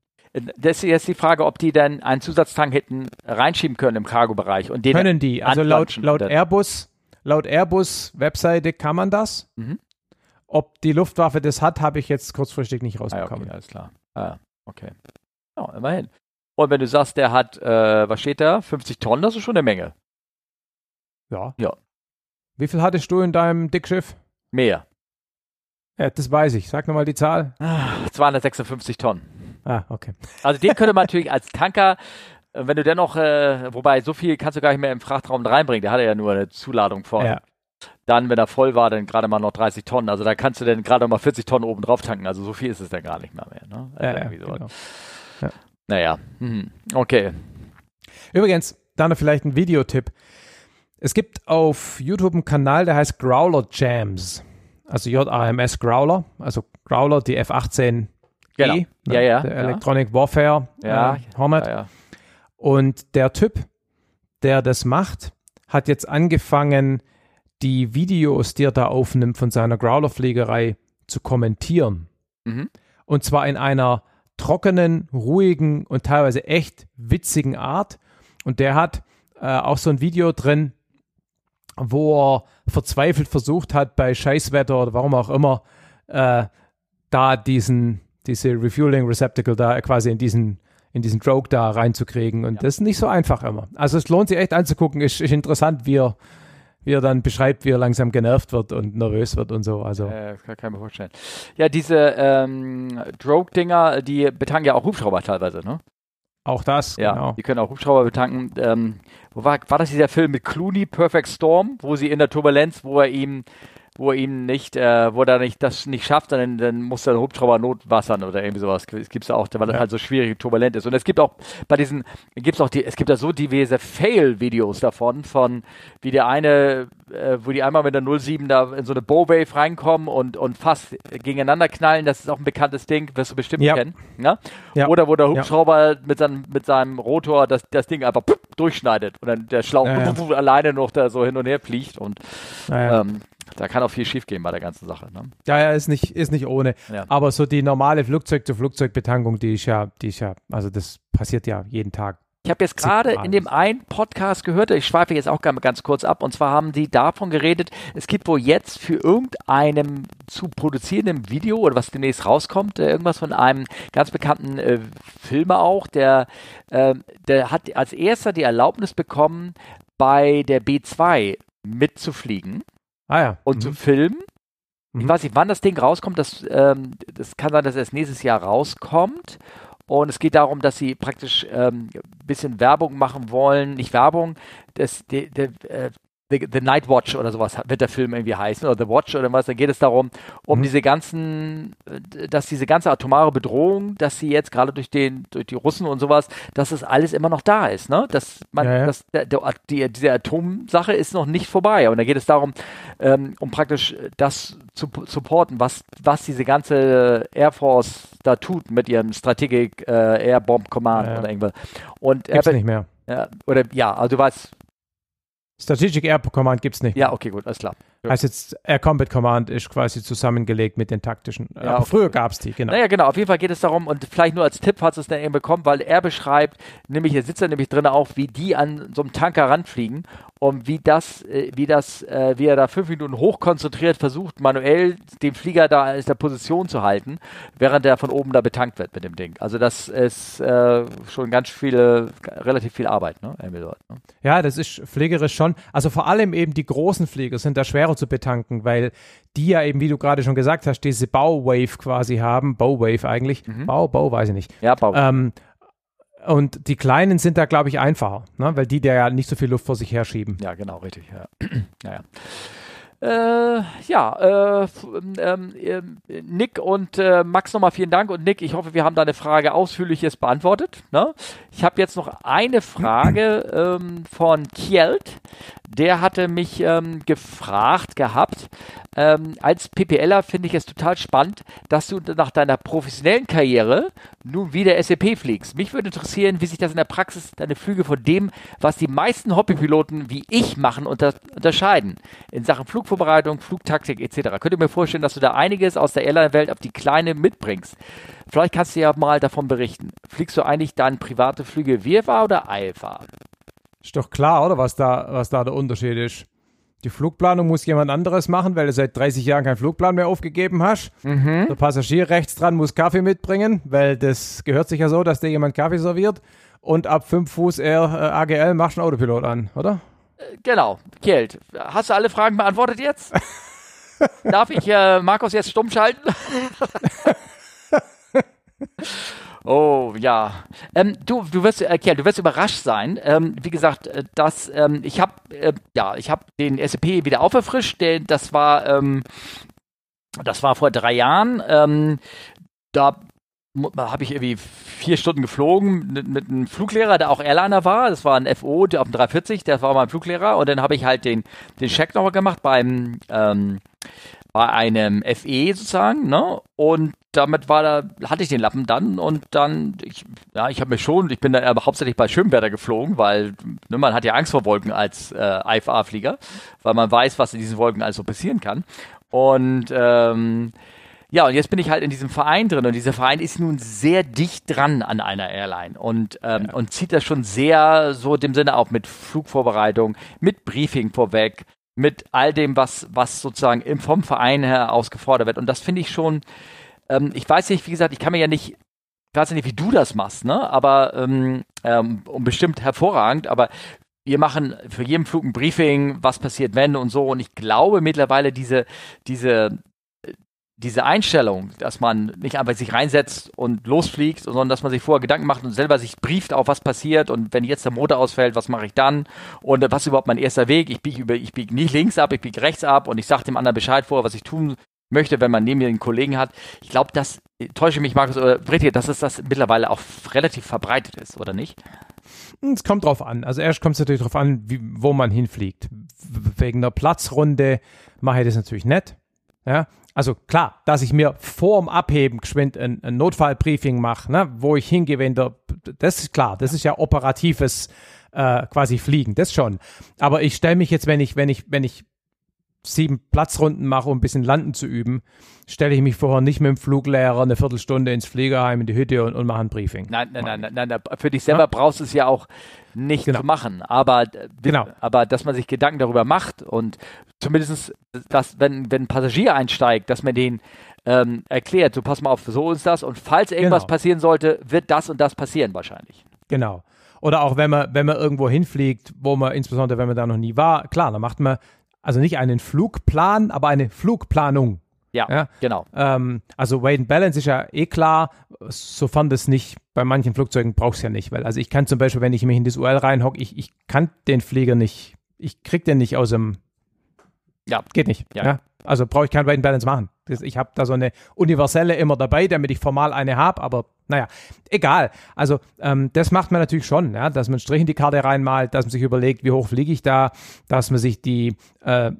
Das ist jetzt die Frage, ob die dann einen Zusatztank hätten reinschieben können im Cargo-Bereich und den können die. Also laut, laut Airbus, laut Airbus-Webseite kann man das. Mhm. Ob die Luftwaffe das hat, habe ich jetzt kurzfristig nicht Ah, ja, rausbekommen. okay, alles klar. Ah, okay. Ja, immerhin. Und wenn du sagst, der hat, äh, was steht da? 50 Tonnen, das ist schon eine Menge. ja. Ja. Wie viel hattest du in deinem Dickschiff? Mehr. Ja, das weiß ich. Sag nochmal die Zahl. Ah, 256 Tonnen. Ah, okay. Also den könnte man natürlich als Tanker, äh, wenn du dennoch, äh, wobei so viel kannst du gar nicht mehr im Frachtraum reinbringen, der hatte ja nur eine Zuladung von. Ja. Dann, wenn er voll war, dann gerade mal noch 30 Tonnen. Also da kannst du dann gerade mal 40 Tonnen oben drauf tanken. Also so viel ist es dann gar nicht mehr. mehr ne? Also Ja, ja, irgendwie sowas. genau. Naja, hm. okay. Übrigens, da noch vielleicht ein Videotipp. Es gibt auf YouTube einen Kanal, der heißt Growler Jams. Also JAMS Growler, also Growler, die F-18 Genau. E, Ja, ja, Der ja. Electronic Warfare Ja, äh, Hornet. Ja. Und der Typ, der das macht, hat jetzt angefangen, die Videos, die er da aufnimmt von seiner Growler-Fliegerei zu kommentieren. Mhm. Und zwar in einer trockenen, ruhigen und teilweise echt witzigen Art. Und der hat äh, auch so ein Video drin, wo er verzweifelt versucht hat, bei Scheißwetter oder warum auch immer, äh, da diesen, diese Refueling Receptacle da quasi in diesen, in diesen Drogue da reinzukriegen. Und Ja. das ist nicht so einfach immer. Also es lohnt sich echt anzugucken. Ist, ist interessant, wie er, wie er dann beschreibt, wie er langsam genervt wird und nervös wird und so. Also Äh, kann, kann ich mir vorstellen. Ja, diese ähm, Drogue-Dinger, die betanken ja auch Hubschrauber teilweise, ne? Auch das, Ja, genau. die können auch Hubschrauber betanken. Ähm, wo war, war das dieser Film mit Clooney, Perfect Storm, wo sie in der Turbulenz, wo er ihm, wo er ihm nicht, äh, wo er nicht das nicht schafft, dann, dann muss der Hubschrauber notwassern oder irgendwie sowas. Es gibt's ja auch, weil das Ja. halt so schwierig turbulent ist. Und es gibt auch bei diesen, gibt's auch die, es gibt da so diverse Fail-Videos davon, von wie der eine, äh, wo die einmal mit der 07 da in so eine Bowwave reinkommen und, und fast gegeneinander knallen. Das ist auch ein bekanntes Ding, wirst du bestimmt Ja. kennen. Ne? Ja. Oder wo der. Hubschrauber mit, seinem, mit seinem Rotor das, das Ding einfach durchschneidet und dann der Schlauch alleine noch da so hin und her fliegt und ähm, da kann auch viel schiefgehen bei der ganzen Sache. Ne? Ja, ja, ist nicht, ist nicht ohne. Ja. Aber so die normale Flugzeug-zu-Flugzeug-Betankung, die ist ja, die ist ja, also das passiert ja jeden Tag. Ich habe jetzt gerade in dem einen Podcast gehört, ich schweife jetzt auch ganz, ganz kurz ab, und zwar haben die davon geredet, es gibt wohl jetzt für irgendeinem zu produzierenden Video oder was demnächst rauskommt, äh, irgendwas von einem ganz bekannten äh, Filmer auch, der, ähm, der hat als erster die Erlaubnis bekommen, bei der B2 mitzufliegen Ah ja. und Mhm. zu filmen. Ich Mhm. weiß nicht, wann das Ding rauskommt. Das, ähm, das kann sein, dass es nächstes Jahr rauskommt. Und es geht darum, dass sie praktisch ein ähm, bisschen Werbung machen wollen. Nicht Werbung, das, der, der, äh, The, The Night Watch oder sowas wird der Film irgendwie heißen oder The Watch oder was, dann geht es darum, um Mhm. diese ganzen, dass diese ganze atomare Bedrohung, dass sie jetzt gerade durch den, durch die Russen und sowas, dass es alles immer noch da ist, ne? Dass man, Ja, ja. dass der, der, die, diese Atomsache ist noch nicht vorbei. Und da geht es darum, ähm, um praktisch das zu supporten, was, was diese ganze Air Force da tut mit ihrem Strategic äh, Air Bomb Command Ja, oder irgendwas. Und Gibt's nicht mehr. ja, oder ja, also du weißt, Strategic Air Command gibt's nicht. ja, okay, gut, alles klar. Also jetzt Air Combat Command ist quasi zusammengelegt mit den taktischen. Ja, Aber früher gab's die, genau. Naja, genau, auf jeden Fall geht es darum, und vielleicht nur als Tipp, falls es dann eben bekommt, weil er beschreibt, nämlich, hier sitzt er nämlich drin auch, wie die an so einem Tanker ranfliegen und wie das, äh, wie das, äh, wie er da fünf Minuten hochkonzentriert versucht, manuell den Flieger da in der Position zu halten, während er von oben da betankt wird mit dem Ding. Also das ist äh, schon ganz viele, relativ viel Arbeit, ne? ne? Ja, das ist pflegerisch schon. Also vor allem eben die großen Flieger sind da schwerer zu betanken, weil die ja eben, wie du gerade schon gesagt hast, diese Bauwave quasi haben. Bauwave eigentlich. Mhm. Bau, Bau, weiß ich nicht. Ja, Bau. Ähm, und die kleinen sind da, glaube ich, einfacher, ne? weil die da ja nicht so viel Luft vor sich herschieben. Ja, genau, richtig. Ja. naja. Äh, ja, äh, ähm, ähm, Nick und äh, Max nochmal vielen Dank. Und Nick, ich hoffe, wir haben deine Frage ausführliches beantwortet. Ne? Ich habe jetzt noch eine Frage ähm, von Kjeld. Der hatte mich ähm, gefragt gehabt, ähm, als PPLer finde ich es total spannend, dass du nach deiner professionellen Karriere nun wieder SAP fliegst. Mich würde interessieren, wie sich das in der Praxis deine Flüge von dem, was die meisten Hobbypiloten wie ich machen, unter unterscheiden. In Sachen Flugvorbereitung, Flugtaktik etc. Könnt ihr mir vorstellen, dass du da einiges aus der Airline-Welt auf die kleine mitbringst. Vielleicht kannst du ja mal davon berichten. Fliegst du eigentlich dann private Flüge VFA oder IFA? Ist doch klar, oder was da, was da der Unterschied ist. Die Flugplanung muss jemand anderes machen, weil du seit 30 Jahren keinen Flugplan mehr aufgegeben hast. Der Passagier rechts dran muss Kaffee mitbringen, weil das gehört sich ja so, dass dir jemand Kaffee serviert. Und ab 5 Fuß Air äh, AGL machst du einen Autopilot an, oder? Genau, Kjeld, hast du alle Fragen beantwortet jetzt? Darf ich äh, Markus jetzt stumm schalten? Oh ja, ähm, du, du wirst, äh, Kjell, du wirst überrascht sein. Ähm, wie gesagt, äh, dass ähm, ich habe, äh, ja, ich habe den SAP wieder auferfrischt. Der, das war, ähm, das war vor drei Jahren. Ähm, da habe ich irgendwie vier Stunden geflogen mit, mit, einem Fluglehrer, der auch Airliner war. Das war ein FO auf dem 340, der war mein Fluglehrer. Und dann habe ich halt den, den Check nochmal gemacht beim, ähm, bei einem FE sozusagen, ne? Und damit war da, hatte ich den Lappen dann und dann, ich, ja, ich habe mich schon, ich bin da hauptsächlich bei Schönwetter geflogen, weil ne, man hat ja Angst vor Wolken als äh, IFA-Flieger, weil man weiß, was in diesen Wolken also passieren kann. Und ähm, ja, und jetzt bin ich halt in diesem Verein drin und dieser Verein ist nun sehr dicht dran an einer Airline und, ähm, ja. und zieht das schon sehr so dem Sinne auch mit Flugvorbereitung, mit Briefing vorweg, mit all dem, was, was sozusagen im, vom Verein her ausgefordert wird. Und das finde ich schon, ähm, ich weiß nicht, wie gesagt, ich kann mir ja nicht, ich weiß nicht, wie du das machst, ne? Aber ähm, ähm, bestimmt hervorragend, aber wir machen für jeden Flug ein Briefing, was passiert, wenn und so. Und ich glaube mittlerweile diese, diese, diese Einstellung, dass man nicht einfach sich reinsetzt und losfliegt, sondern dass man sich vorher Gedanken macht und selber sich brieft auf was passiert und wenn jetzt der Motor ausfällt, was mache ich dann und was ist überhaupt mein erster Weg? Ich biege über, ich biege nicht links ab, ich biege rechts ab und ich sage dem anderen Bescheid vor, was ich tun möchte, wenn man neben mir einen Kollegen hat. Ich glaube, das täusche mich, Markus oder Britte, dass es das mittlerweile auch relativ verbreitet ist, oder nicht? Es kommt drauf an. Also erst kommt es natürlich drauf an, wie, wo man hinfliegt. Wegen der Platzrunde mache ich das natürlich nett. Ja, also klar, dass ich mir vorm Abheben geschwind ein, ein Notfallbriefing mache, ne, wo ich hingehe, wenn der, das ist klar, das ist ja operatives äh, quasi Fliegen, das schon. Aber ich stelle mich jetzt, wenn ich, wenn ich, wenn ich sieben Platzrunden mache, um ein bisschen landen zu üben, stelle ich mich vorher nicht mit dem Fluglehrer eine Viertelstunde ins Fliegerheim in die Hütte und, und mache ein Briefing. Nein, nein, nein, nein, nein, für dich selber ja? brauchst du es ja auch nicht genau. zu machen. Aber, äh, genau. aber dass man sich Gedanken darüber macht und zumindest, dass, wenn, wenn ein Passagier einsteigt, dass man den ähm, erklärt, so pass mal auf, so ist das und falls irgendwas genau. passieren sollte, wird das und das passieren wahrscheinlich. Genau. Oder auch wenn man, wenn man irgendwo hinfliegt, wo man, insbesondere wenn man da noch nie war, klar, dann macht man also nicht einen Flugplan, aber eine Flugplanung. Ja, ja? genau. Ähm, also Weight and Balance ist ja eh klar, sofern das nicht, bei manchen Flugzeugen brauchst du ja nicht, weil also ich kann zum Beispiel, wenn ich mich in das UL reinhocke, ich, ich kann den Flieger nicht, ich krieg den nicht aus dem, ja, geht nicht. Ja. ja? Also brauche ich kein Weight and Balance machen. Ich habe da so eine universelle immer dabei, damit ich formal eine habe, aber naja, egal. Also ähm, das macht man natürlich schon, ja, dass man Strich in die Karte reinmalt, dass man sich überlegt, wie hoch fliege ich da, dass man sich die äh,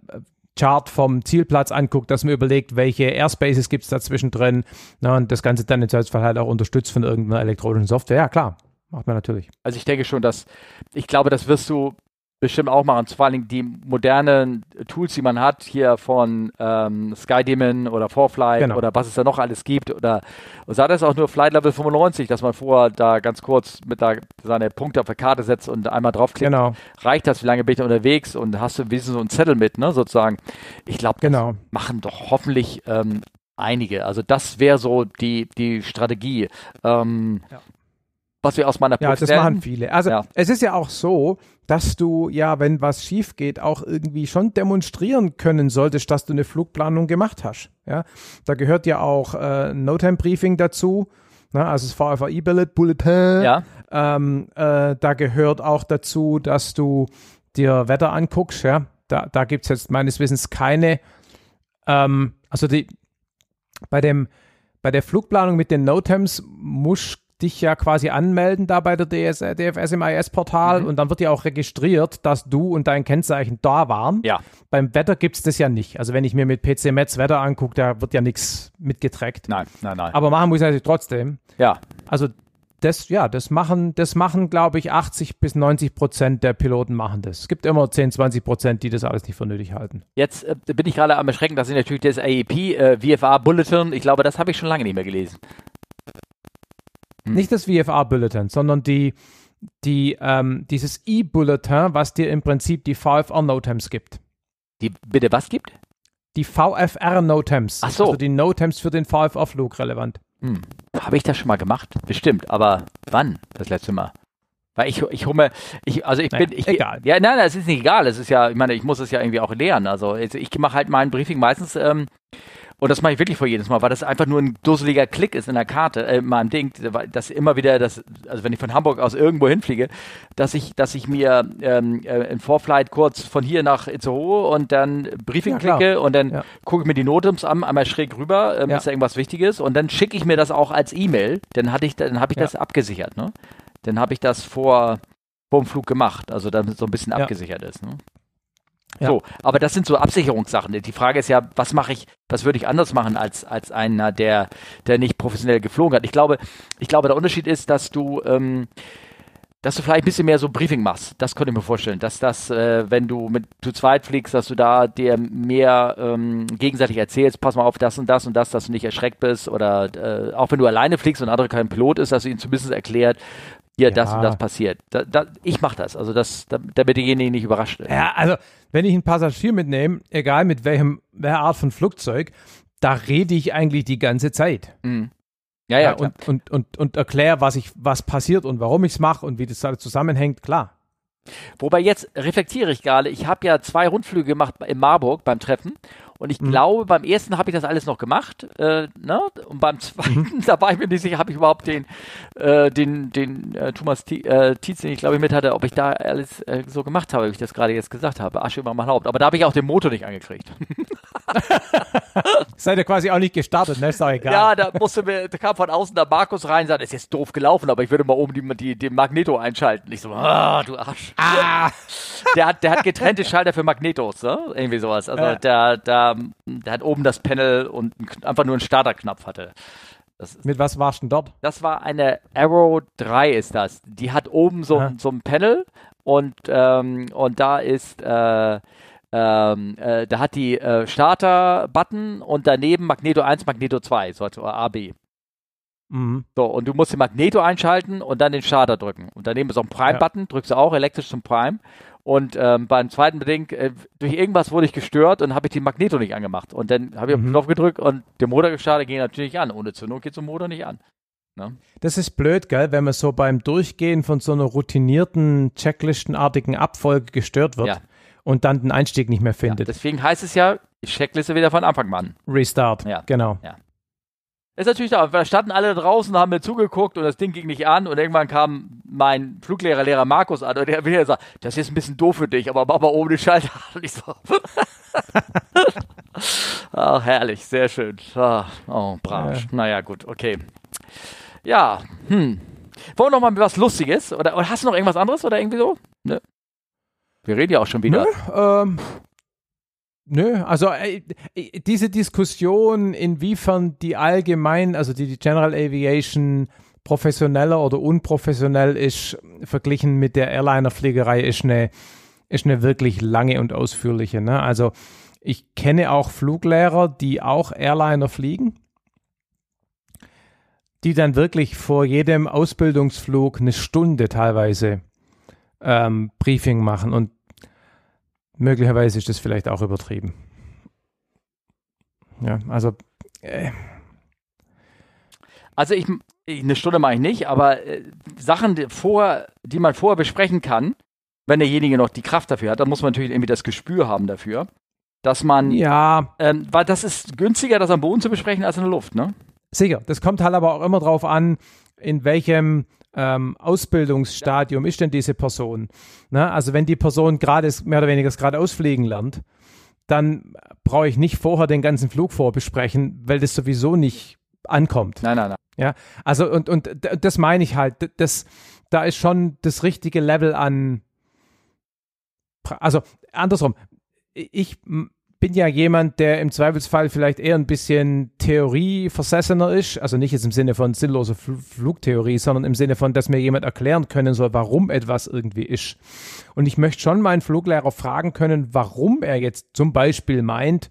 Chart vom Zielplatz anguckt, dass man überlegt, welche Airspaces gibt es dazwischen drin na, und das Ganze dann im Zweifelsfall halt auch unterstützt von irgendeiner elektronischen Software. Ja, klar, macht man natürlich. Also ich denke schon, dass, ich glaube, das wirst du bestimmt auch machen. Vor allem die modernen Tools, die man hat, hier von ähm, SkyDemon oder Forflight genau. oder was es da noch alles gibt. Oder sei das auch nur Flight Level 95, dass man vorher da ganz kurz mit da seine Punkte auf der Karte setzt und einmal draufklickt. Genau. Reicht das, wie lange bin ich unterwegs und hast du wenigstens so einen Zettel mit, ne, sozusagen. Ich glaube, genau. machen doch hoffentlich ähm, einige. Also das wäre so die, die Strategie. Ähm, ja was wir aus meiner Ja, das machen viele. Also ja. es ist ja auch so, dass du ja, wenn was schief geht, auch irgendwie schon demonstrieren können solltest, dass du eine Flugplanung gemacht hast. Ja, da gehört ja auch äh, No-Time-Briefing dazu. Ne? Also das VFI-Bullet, Bulletin. Ja. Ähm, äh, da gehört auch dazu, dass du dir Wetter anguckst. Ja, da, da gibt es jetzt meines Wissens keine. Ähm, also die bei dem bei der Flugplanung mit den No-Temps musst dich ja quasi anmelden da bei der DS, DFS im IS-Portal mhm. und dann wird ja auch registriert, dass du und dein Kennzeichen da waren. Ja. Beim Wetter gibt es das ja nicht. Also wenn ich mir mit PC Metz Wetter angucke, da wird ja nichts mitgetrackt. Nein, nein, nein. Aber machen muss ich natürlich trotzdem. Ja. Also das, ja, das machen, das machen, glaube ich, 80 bis 90 Prozent der Piloten machen das. Es gibt immer 10, 20 Prozent, die das alles nicht für nötig halten. Jetzt äh, bin ich gerade am Erschrecken, dass ich natürlich das AEP, äh, VFA Bulletin, ich glaube, das habe ich schon lange nicht mehr gelesen. Hm. Nicht das VFR-Bulletin, sondern die, die, ähm, dieses E-Bulletin, was dir im Prinzip die VFR-Notems gibt. Die bitte was gibt? Die VFR NOTAMs. Ach so. Also die NOTAMs für den VFR-Flug relevant. Hm. Habe ich das schon mal gemacht? Bestimmt, aber wann? Das letzte Mal. Weil ich, ich hole mir, ich, also ich Naja, bin, ich, egal. Ja, nein, nein, es ist nicht egal. Es ist ja, ich meine, ich muss es ja irgendwie auch lernen. Also ich, ich mache halt mein Briefing meistens, ähm, und das mache ich wirklich vor jedes Mal, weil das einfach nur ein dusseliger Klick ist in der Karte, äh, in meinem Ding, weil das immer wieder, das, also wenn ich von Hamburg aus irgendwo hinfliege, dass ich, dass ich mir ähm, äh, in Vorflight kurz von hier nach Itzehoe und dann Briefing Ja, klicke und dann Ja. gucke ich mir die Notams an, einmal schräg rüber, ähm, Ja. ist da irgendwas Wichtiges und dann schicke ich mir das auch als E-Mail, dann hatte ich, dann habe ich das abgesichert, ne? Dann habe ich das vor, vor dem Flug gemacht, also damit es so ein bisschen abgesichert ist, ne? Ja. So, aber das sind so Absicherungssachen. Die Frage ist ja, was mache ich, was würde ich anders machen als, als einer, der, der nicht professionell geflogen hat? Ich glaube, ich glaube, der Unterschied ist, dass du, ähm, dass du vielleicht ein bisschen mehr so Briefing machst. Das könnte ich mir vorstellen. Dass das, äh, wenn du mit zu zweit fliegst, dass du da dir mehr ähm, gegenseitig erzählst, pass mal auf das und das und das, dass du nicht erschreckt bist oder äh, auch wenn du alleine fliegst und der andere kein Pilot ist, dass du ihm zumindest erklärt, hier das Ja. und das passiert. Da, da, ich mache das, also das, da- damit derjenige nicht überrascht ist. Ja, also wenn ich einen Passagier mitnehme, egal mit welchem, welcher Art von Flugzeug, da rede ich eigentlich die ganze Zeit. Mhm. Ja, ja, klar. und, und, und, und erkläre, was ich, was passiert und warum ich es mache und wie das alles zusammenhängt, klar. Wobei jetzt reflektiere ich gerade, ich habe ja zwei Rundflüge gemacht in Marburg beim Treffen und ich glaube, beim ersten habe ich das alles noch gemacht, äh, ne? Und beim zweiten, da war ich mir nicht sicher, habe ich überhaupt den, äh, den, den äh, Thomas T äh, Tietz, den ich glaube ich mit hatte, ob ich da alles äh, so gemacht habe, wie ich das gerade jetzt gesagt habe. Asche über mein Haupt. Aber da habe ich auch den Motor nicht angekriegt. Seid ihr quasi auch nicht gestartet, ne? Ist doch egal. Ja, da musste mir, da kam von außen der Markus rein und sagte, ist jetzt doof gelaufen, aber ich würde mal oben die, die, den Magneto einschalten. Ich so, ah, du Arsch. Ah, Der hat, der hat getrennte Schalter für Magnetos, ne? Irgendwie sowas. Also Ja. der, der, der hat oben das Panel und einfach nur einen Starterknopf hatte. Mit was warst du denn dort? das war eine Arrow 3 ist das. Die hat oben so, ein- so ein Panel und, ähm, und da ist, äh, ähm, äh, da hat die äh, Starter-Button und daneben Magneto 1, Magneto 2, so als A, B. Mhm. So, und du musst den Magneto einschalten und dann den Starter drücken. Und daneben ist auch ein Prime-Button, drückst du auch elektrisch zum Prime. Und ähm, beim zweiten Bedingt, äh, durch irgendwas wurde ich gestört und habe ich den Magneto nicht angemacht. Und dann habe ich auf den Mhm. Knopf gedrückt und der Motor gestartet, ging natürlich an. Ohne Zündung geht ein Motor nicht an. Das ist blöd, gell, wenn man so beim Durchgehen von so einer routinierten, checklistenartigen Abfolge gestört wird Ja. Und dann den Einstieg nicht mehr Ja, findet. deswegen heißt es ja, ich Checkliste wieder von Anfang an. Restart. Ja. Genau. Ist natürlich da, da standen alle draußen, haben mir zugeguckt und das Ding ging nicht an und irgendwann kam mein Fluglehrer, Lehrer Markus an und der wieder gesagt, das ist ein bisschen doof für dich, aber oben den Schalter. Und ich so. Ach, herrlich, sehr schön. Oh, Branch. Ja. Naja, gut, okay. Ja, hm. Wollen wir noch mal was Lustiges? Oder, oder hast du noch irgendwas anderes oder irgendwie so? Ne? Wir reden ja auch schon wieder. Nö, ähm, nö, also äh, äh, diese Diskussion, inwiefern die allgemein, also die, die General Aviation professioneller oder unprofessionell ist, verglichen mit der Airliner-Fliegerei, ist eine, ist eine wirklich lange und ausführliche. Ne? Also ich kenne auch Fluglehrer, die auch Airliner fliegen, die dann wirklich vor jedem Ausbildungsflug eine Stunde teilweise ähm, Briefing machen und möglicherweise ist das vielleicht auch übertrieben. Ja, also äh, Also ich, eine Stunde mache ich nicht, aber äh, Sachen, die, vor, die man vorher besprechen kann, wenn derjenige noch die Kraft dafür hat, dann muss man natürlich irgendwie das Gespür haben dafür, dass man, ja, ähm, weil das ist günstiger, das am Boden zu besprechen als in der Luft, ne? sicher. Das kommt halt aber auch immer drauf an, in welchem ähm, Ausbildungsstadium ist denn diese Person. Ne? Also wenn die Person gerade mehr oder weniger gerade ausfliegen lernt, dann brauche ich nicht vorher den ganzen Flug vorbesprechen, weil das sowieso nicht ankommt. Nein, nein, nein. Ja, also und, und das meine ich halt, das, da ist schon das richtige Level an, also andersrum, ich bin ja jemand, der im Zweifelsfall vielleicht eher ein bisschen Theorieversessener ist, also nicht jetzt im Sinne von sinnloser Fl Flugtheorie, sondern im Sinne von, dass mir jemand erklären können soll, warum etwas irgendwie ist. Und ich möchte schon meinen Fluglehrer fragen können, warum er jetzt zum Beispiel meint,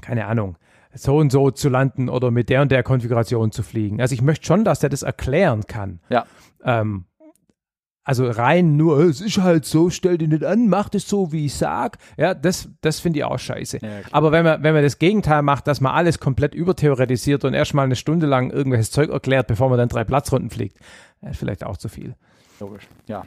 keine Ahnung, so und so zu landen oder mit der und der Konfiguration zu fliegen. Also ich möchte schon, dass der das erklären kann. Ja. Ähm, also rein nur, "Äh, es ist halt so, stell dich nicht an, mach das so, wie ich sag. Ja, das, das finde ich auch scheiße. Ja. Aber wenn man, wenn man das Gegenteil macht, dass man alles komplett übertheoretisiert und erstmal eine Stunde lang irgendwelches Zeug erklärt, bevor man dann drei Platzrunden fliegt, ist vielleicht auch zu viel. Logisch, ja.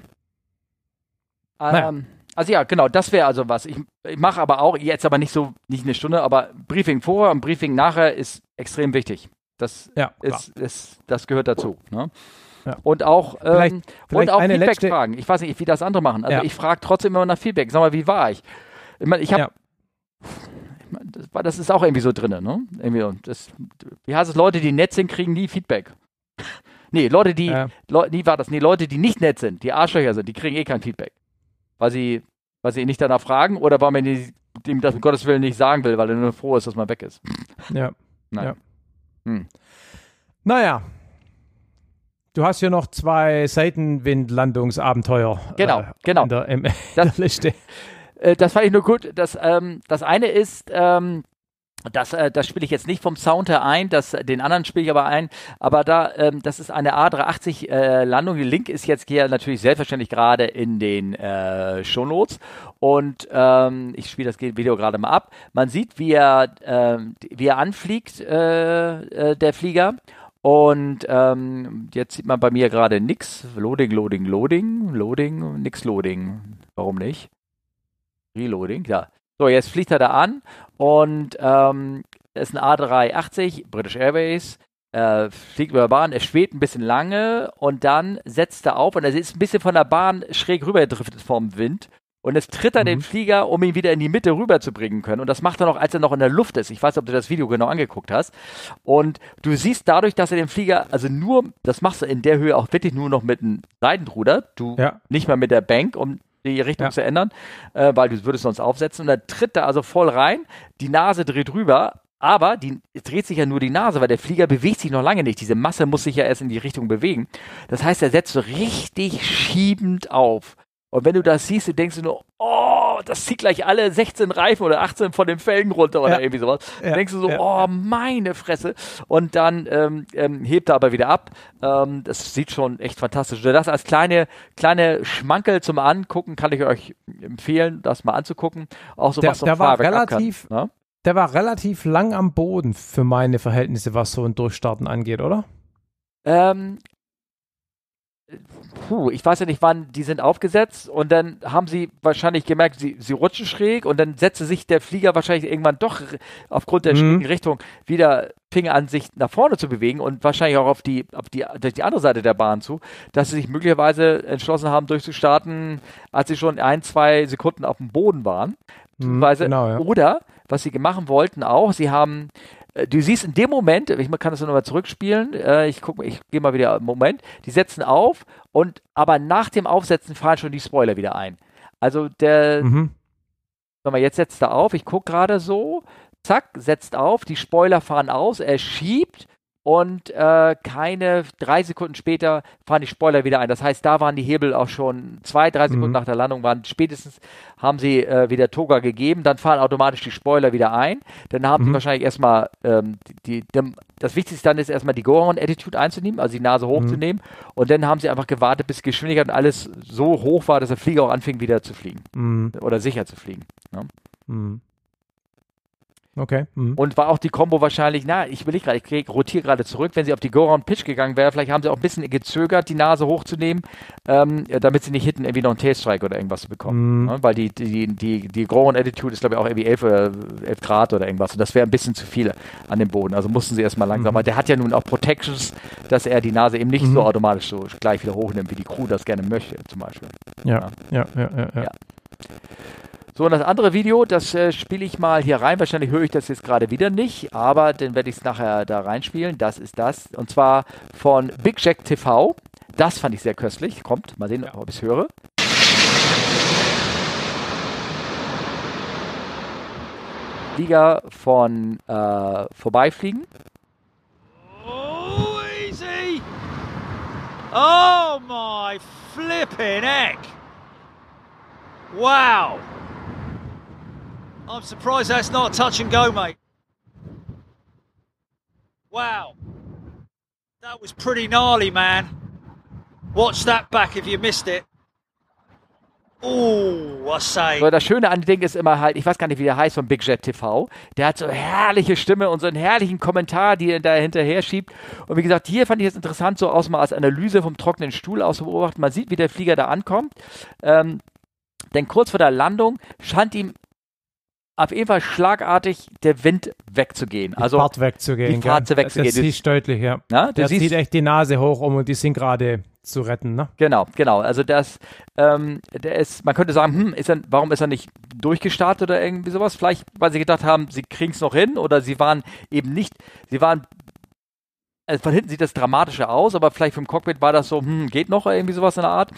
Naja. Ähm, also ja, genau, das wäre also was. Ich, ich mache aber auch, jetzt aber nicht so, nicht eine Stunde, aber Briefing vorher und Briefing nachher ist extrem wichtig. Das Ja, ist, ist, das gehört dazu. Ne? Ja. Und auch, Vielleicht- ähm, vielleicht und auch Feedback letzte- fragen. Ich weiß nicht, wie das andere machen. Also Ja. ich frage trotzdem immer nach Feedback. Sag mal, wie war ich? Ich meine, ich habe Ja. ich mein, das, das ist auch irgendwie so drin, ne? Irgendwie, das, wie heißt es, Leute, die nett sind, kriegen nie Feedback. nee, Leute, die, Ja. Leu nie war das, nee, Leute, die nicht nett sind, die Arschlöcher sind, die kriegen eh kein Feedback. Weil sie, weil sie nicht danach fragen oder weil man die, dem das um Gottes Willen nicht sagen will, weil er nur froh ist, dass man weg ist. Ja. Nein. Ja. Hm. Naja. Du hast hier noch zwei Seitenwindlandungsabenteuer. Genau, äh, genau. In der, in Das- der Liste. Äh, das fand ich nur gut. Das, ähm, das eine ist, ähm, das, äh, das spiele ich jetzt nicht vom Sound her ein, das, den anderen spiele ich aber ein. Aber da, ähm, das ist eine A380 äh, Landung. Der Link ist jetzt hier natürlich selbstverständlich gerade in den äh, Shownotes. Und ähm, ich spiele das Video gerade mal ab. Man sieht, wie er, ähm, wie er anfliegt, äh, äh, der Flieger. Und ähm, jetzt sieht man bei mir gerade nix. Loading, Loading, Loading, Loading, nix Loading. Warum nicht? Reloading, ja. So, jetzt fliegt er da an und ähm, ist ein A380, British Airways, äh, fliegt über Bahn, er schwebt ein bisschen lange und dann setzt er auf und er ist ein bisschen von der Bahn schräg rüber gedriftet vom Wind. Und jetzt tritt er den Flieger, um ihn wieder in die Mitte rüberzubringen können. Und das macht er noch, als er noch in der Luft ist. Ich weiß nicht, ob du das Video genau angeguckt hast. Und du siehst dadurch, dass er den Flieger, also nur, das machst du in der Höhe auch wirklich nur noch mit einem Seitenruder. Du Ja. nicht mal mit der Bank, um die Richtung Ja. zu ändern, äh, weil du würdest sonst aufsetzen. Und dann tritt er also voll rein, die Nase dreht rüber, aber die es dreht sich ja nur die Nase, weil der Flieger bewegt sich noch lange nicht. Diese Masse muss sich ja erst in die Richtung bewegen. Das heißt, er setzt so richtig schiebend auf. Und wenn du das siehst, du denkst du nur, oh, das zieht gleich alle 16 Reifen oder 18 von den Felgen runter oder Ja. irgendwie sowas. Ja. Dann denkst du so, Ja. oh, meine Fresse. Und dann ähm, ähm, hebt er aber wieder ab. Ähm, das sieht schon echt fantastisch. aus. Das als kleine, kleine Schmankel zum Angucken kann ich euch empfehlen, das mal anzugucken. Auch so Der- was so der war ab kann, relativ- ne? Der war relativ lang am Boden für meine Verhältnisse, was so ein Durchstarten angeht, oder? Ähm, puh, ich weiß ja nicht, wann die sind aufgesetzt und dann haben sie wahrscheinlich gemerkt, sie, sie rutschen schräg und dann setzte sich der Flieger wahrscheinlich irgendwann doch aufgrund der Mhm. Richtung wieder fing an, sich nach vorne zu bewegen und wahrscheinlich auch auf die, auf die, durch die andere Seite der Bahn zu, dass sie sich möglicherweise entschlossen haben, durchzustarten, als sie schon ein, zwei Sekunden auf dem Boden waren. Mhm, genau, ja. Oder, was sie machen wollten auch, sie haben, du siehst in dem Moment, ich kann das nochmal zurückspielen, äh, ich guck, ich gehe mal wieder, Moment, die setzen auf und aber nach dem Aufsetzen fallen schon die Spoiler wieder ein. Also der, Mhm. Sag mal, jetzt setzt er auf, ich gucke gerade so, zack, setzt auf, die Spoiler fahren aus, er schiebt und äh, keine drei Sekunden später fahren die Spoiler wieder ein. Das heißt, da waren die Hebel auch schon zwei, drei Sekunden Mhm. nach der Landung, waren spätestens haben sie äh, wieder Toga gegeben, dann fahren automatisch die Spoiler wieder ein. Dann haben sie Mhm. wahrscheinlich erstmal ähm, die, die, das Wichtigste dann ist erstmal die Go-On-Attitude einzunehmen, also die Nase hochzunehmen und dann haben sie einfach gewartet, bis Geschwindigkeit und alles so hoch war, dass der Flieger auch anfing wieder zu fliegen Mhm. oder sicher zu fliegen. Mhm. Okay. Mhm. Und war auch die Combo wahrscheinlich, na, ich will gerade, ich rotiere gerade zurück, wenn sie auf die Go-Round-Pitch gegangen wäre, vielleicht haben sie auch ein bisschen gezögert, die Nase hochzunehmen, ähm, ja, damit sie nicht hinten irgendwie noch einen Tailstrike oder irgendwas bekommen. Mhm. Ne? Weil die, die, die, die Go-Round-Attitude ist, glaube ich, auch irgendwie 11, oder 11 Grad oder irgendwas. Und das wäre ein bisschen zu viel an dem Boden. Also mussten sie erstmal langsam. Mhm. Aber der hat ja nun auch Protections, dass er die Nase eben nicht Mhm. so automatisch so gleich wieder hochnimmt, wie die Crew das gerne möchte, zum Beispiel. Ja, ja, ja, ja. ja. Ja. So, und das andere Video, das äh, spiele ich mal hier rein. Wahrscheinlich höre ich das jetzt gerade wieder nicht, aber dann werde ich es nachher da reinspielen. Das ist das. Und zwar von Big Jack TV. Das fand ich sehr köstlich. Kommt, mal sehen, ob ich es höre. Flieger von äh, Vorbeifliegen. Oh, easy! Oh my flipping heck! Wow! I'm surprised that's not a touch and go, mate. Wow. That was pretty gnarly, man. Watch that back if you missed it. Oh, I say. So, das Schöne an dem Ding ist immer halt, ich weiß gar nicht, wie der heißt von Big Jet TV. Der hat so eine herrliche Stimme und so einen herrlichen Kommentar, die er da hinterher schiebt. Und wie gesagt, hier fand ich es interessant, so aus mal als Analyse vom trockenen Stuhl aus zu beobachten. Man sieht, wie der Flieger da ankommt. Ähm, denn kurz vor der Landung scheint ihm auf jeden Fall schlagartig der Wind wegzugehen. Also die Fahrt wegzugehen. die Fahrt gell? wegzugehen. Das siehst du deutlich, ja. Na, du Der siehst, zieht echt die Nase hoch um und die sind gerade zu retten, ne? Genau, genau. Also das, ähm, der ist, man könnte sagen, hm, ist er, warum ist er nicht durchgestartet oder irgendwie sowas? Vielleicht, weil sie gedacht haben, sie kriegen es noch hin oder sie waren eben nicht, sie waren also von hinten sieht das dramatischer aus, aber vielleicht vom Cockpit war das so, hm, geht noch irgendwie sowas in der Art.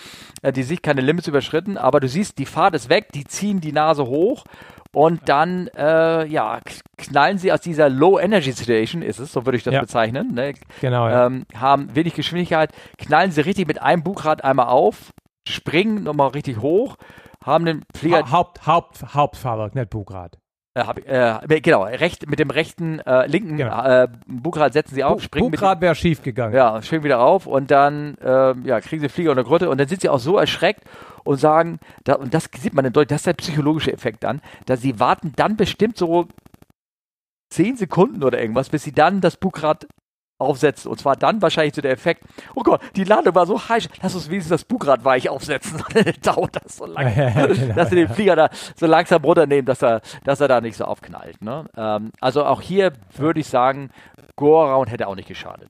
Äh, die Sicht keine Limits überschritten, aber du siehst, die Fahrt ist weg, die ziehen die Nase hoch und dann, äh, ja, knallen sie aus dieser Low Energy Situation, ist es, so würde ich das Ja. bezeichnen, ne? Genau, ja. ähm, haben wenig Geschwindigkeit, knallen sie richtig mit einem Bugrad einmal auf, springen nochmal richtig hoch, haben den Flieger, Ha Haupt, Haupt, Hauptfahrwerk, nicht Bugrad. Äh, hab, äh, genau, recht, mit dem rechten, äh, linken Genau. äh, Bugrad setzen sie auf, Bu springen Bugrad wäre schief gegangen. ja, schwingen wieder auf und dann ähm, ja, kriegen sie Flieger unter Grotte und dann sind sie auch so erschreckt und sagen, da, und das sieht man in Deutschland, das ist der psychologische Effekt dann, dass sie warten dann bestimmt so zehn Sekunden oder irgendwas, bis sie dann das Bugrad aufsetzen. Und zwar dann wahrscheinlich so der Effekt, oh Gott, die Ladung war so heiß, lass uns wenigstens das Bugrad weich aufsetzen. Dauert das so lange, Genau, dass sie den Flieger da so langsam runternehmen, dass er, dass er da nicht so aufknallt. Ne? Ähm, also auch hier würde ich sagen, Go-Around hätte auch nicht geschadet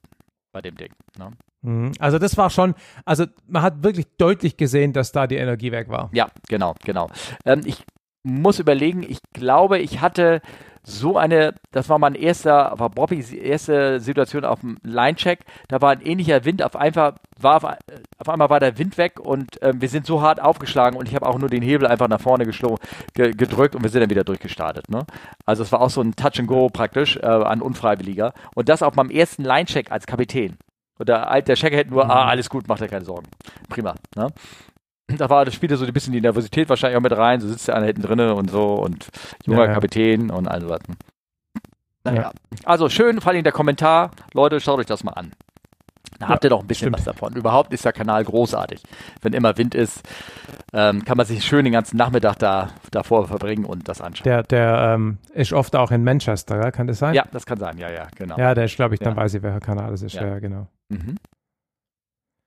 bei dem Ding. Ne? Mhm. Also das war schon, also man hat wirklich deutlich gesehen, dass da die Energie weg war. Ja, genau, genau. Ähm, ich muss überlegen, ich glaube, ich hatte so eine, das war mein erster, war Bobbys erste Situation auf dem Line-Check, da war ein ähnlicher Wind, auf einfach, war auf, auf einmal war der Wind weg und ähm, wir sind so hart aufgeschlagen und ich habe auch nur den Hebel einfach nach vorne ge gedrückt und wir sind dann wieder durchgestartet. Ne? Also es war auch so ein Touch and Go praktisch äh, an Unfreiwilliger und das auf meinem ersten Line-Check als Kapitän. Und der, der Checker hätte nur, ah, alles gut, macht er keine Sorgen. Prima. Ne? Da war, das spielte so ein bisschen die Nervosität wahrscheinlich auch mit rein. So sitzt der eine hinten drinne und so und junger Ja, ja. Kapitän und all sowas. Naja. Ja. Also schön, vor allem der Kommentar. Leute, schaut euch das mal an. Da habt ihr doch ein bisschen stimmt. was davon. Überhaupt ist der Kanal großartig. Wenn immer Wind ist, ähm, kann man sich schön den ganzen Nachmittag da davor verbringen und das anschauen. Der, der ähm, ist oft auch in Manchester, gell? kann das sein? ja, das kann sein. Ja, ja, genau. Ja, der ist, glaube ich, dann Ja. weiß ich, welcher Kanal das ist. Ja. Ja, genau. Mhm.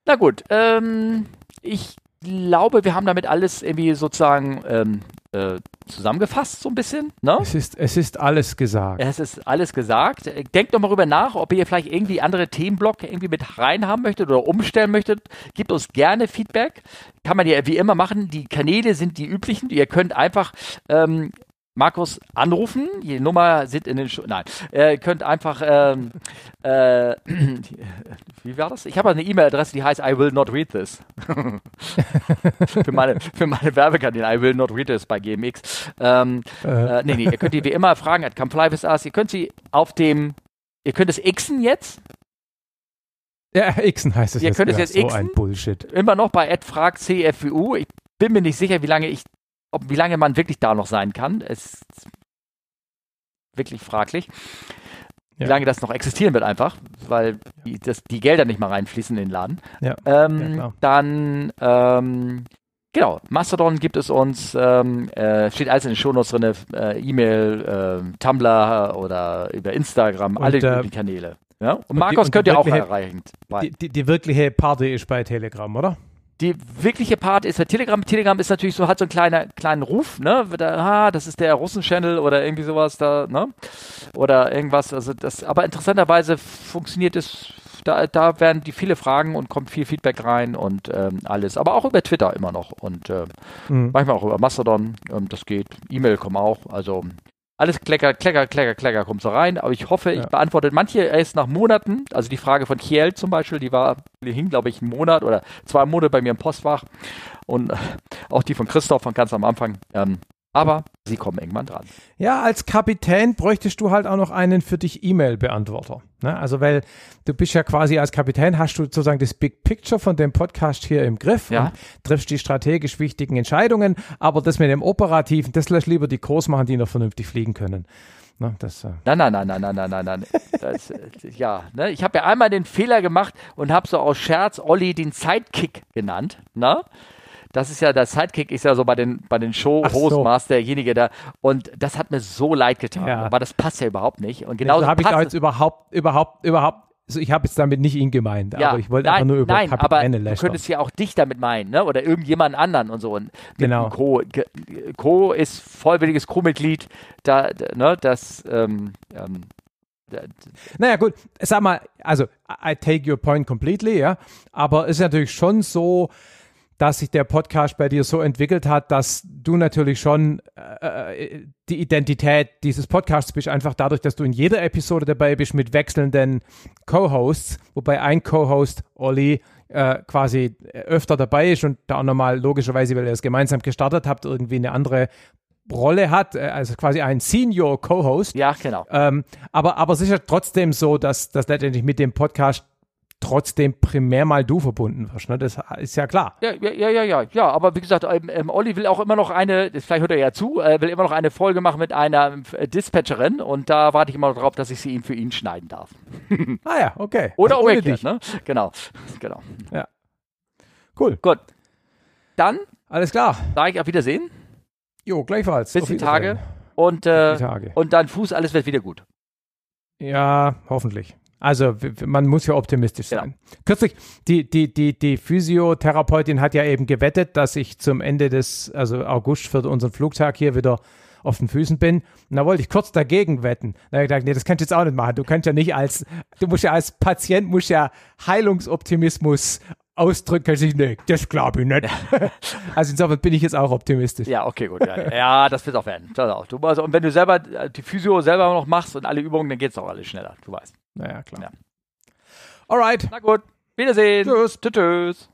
Na gut, ähm, ich glaube, wir haben damit alles irgendwie sozusagen ähm, äh, zusammengefasst, so ein bisschen. Ne? Es ist, es ist alles gesagt. Es ist alles gesagt. Denkt doch mal rüber nach, ob ihr vielleicht irgendwie andere Themenblöcke irgendwie mit reinhaben möchtet oder umstellen möchtet. Gebt uns gerne Feedback. Kann man ja wie immer machen. Die Kanäle sind die üblichen. Ihr könnt einfach ähm, Markus anrufen. Die Nummer sind in den Show. Nein, äh, ihr könnt einfach. Ähm, äh, wie war das? Ich habe eine E-Mail-Adresse, die heißt I will not read this. für, meine, für meine Werbekanäle. I will not read this bei GMX. Ähm, Äh, äh, nee, nee, ihr könnt die wie immer fragen at Come Fly With Us. Ihr könnt sie auf dem, ihr könnt es xen jetzt, ja, Xen heißt es Ihr jetzt. könnt es jetzt so Xen? ein Bullshit. immer noch bei frag CFU. Ich bin mir nicht sicher, wie lange ich, ob, wie lange man wirklich da noch sein kann. Ist wirklich fraglich. Wie Ja. lange das noch existieren wird einfach, weil die, das, die Gelder nicht mal reinfließen in den Laden. Ja. Ähm, Ja, dann, ähm, genau, Mastodon gibt es uns, ähm, äh, steht alles in den Shownotes drin, äh, E-Mail, äh, Tumblr oder über Instagram, Und, alle äh, Kanäle. Ja? Und, die- Markus und die könnt ihr auch erreichen. Die, die, die wirkliche Party ist bei Telegram, oder? Die wirkliche Part ist bei Telegram. Telegram ist natürlich so, hat so einen kleiner, kleinen Ruf, ne? Ah, das ist der Russen-Channel oder irgendwie sowas da, ne? Oder irgendwas. Also das, aber interessanterweise funktioniert es, da, da werden die viele Fragen und kommt viel Feedback rein und ähm, alles. Aber auch über Twitter immer noch und ähm, Mhm. manchmal auch über Mastodon, ähm, das geht. E-Mail kommen auch. Also alles Klecker, Klecker, Klecker, Klecker kommt so rein. Aber ich hoffe, ich Ja. beantworte manche erst nach Monaten. Also die Frage von Kiel zum Beispiel, die war, die hing, glaube ich, einen Monat oder zwei Monate bei mir im Postfach. Und äh, auch die von Christoph von ganz am Anfang. Ähm, aber sie kommen irgendwann dran. Ja, als Kapitän bräuchtest du halt auch noch einen für dich E-Mail-Beantworter. Ne? Also, weil du bist ja quasi als Kapitän, hast du sozusagen das Big Picture von dem Podcast hier im Griff Ja. und triffst die strategisch wichtigen Entscheidungen, aber das mit dem Operativen, das lässt lieber die Kurs machen, die noch vernünftig fliegen können. Ne, das, äh, Nein, nein, nein, nein, nein, nein, nein, nein. Das, äh, ja, ne? Ich habe ja einmal den Fehler gemacht und habe so aus Scherz Olli den Sidekick genannt. Ne? Das ist ja, der Sidekick ist ja so bei den, bei den Ach so. Derjenige da. Und das hat mir so leid getan. Ja. Aber das passt ja überhaupt nicht. Und Genauso genauso habe ich da jetzt überhaupt, überhaupt, überhaupt, also ich habe jetzt damit nicht ihn gemeint, ja, aber ich wollte einfach nur über nein, aber Kapitäne du lästern. könntest ja auch dich damit meinen, ne? Oder irgendjemand anderen und so. Und Genau. Co. Co. ist vollwilliges Crewmitglied. Da, ne? Das, ähm, ähm, Naja, gut, sag mal, also, I take your point completely, ja, aber es ist natürlich schon so, dass sich der Podcast bei dir so entwickelt hat, dass du natürlich schon äh, die Identität dieses Podcasts bist, einfach dadurch, dass du in jeder Episode dabei bist mit wechselnden Co-Hosts, wobei ein Co-Host, Olli, äh, quasi öfter dabei ist und da auch nochmal logischerweise, weil ihr es gemeinsam gestartet habt, irgendwie eine andere Rolle hat, äh, also quasi ein Senior Co-Host. ja, genau. Ähm, aber, aber es ist ja trotzdem so, dass, dass letztendlich mit dem Podcast trotzdem primär mal du verbunden wirst. Ne? Das ist ja klar. Ja, ja, ja, ja, ja, ja, aber wie gesagt, ähm, ähm, Olli will auch immer noch eine, das- vielleicht hört er ja zu, äh, will immer noch eine Folge machen mit einer äh, Dispatcherin und da warte ich immer noch drauf, dass ich sie ihm für ihn schneiden darf. Ah ja, okay. Oder Also ohne umgekehrt, dich. ne? Genau, genau. Cool, Gut. Dann alles klar. sage ich auf Wiedersehen, Jo, gleichfalls. bis die. Tage und, äh, Tage. und dein Fuß, alles wird wieder gut. Ja, hoffentlich. Also man muss ja optimistisch sein. Kürzlich, die, die, die, die Physiotherapeutin hat ja eben gewettet, dass ich zum Ende des, also August für unseren Flugtag hier wieder auf den Füßen bin. Und da wollte ich kurz dagegen wetten. Da habe ich gedacht, nee, das kannst du jetzt auch nicht machen. Du kannst ja nicht als, du musst ja als Patient, musst ja Heilungsoptimismus ausdrücken. Kannst nee, das glaube ich nicht. also insofern bin ich jetzt auch optimistisch. Ja, okay, gut. Ja, ja das wird auch werden. Das auch. Du, also, und wenn du selber äh, die Physio selber noch machst und alle Übungen, dann geht es auch alles schneller, du weißt. Naja, klar. Ja. Alright. Na gut, Wiedersehen. Tschüss. Tschüss.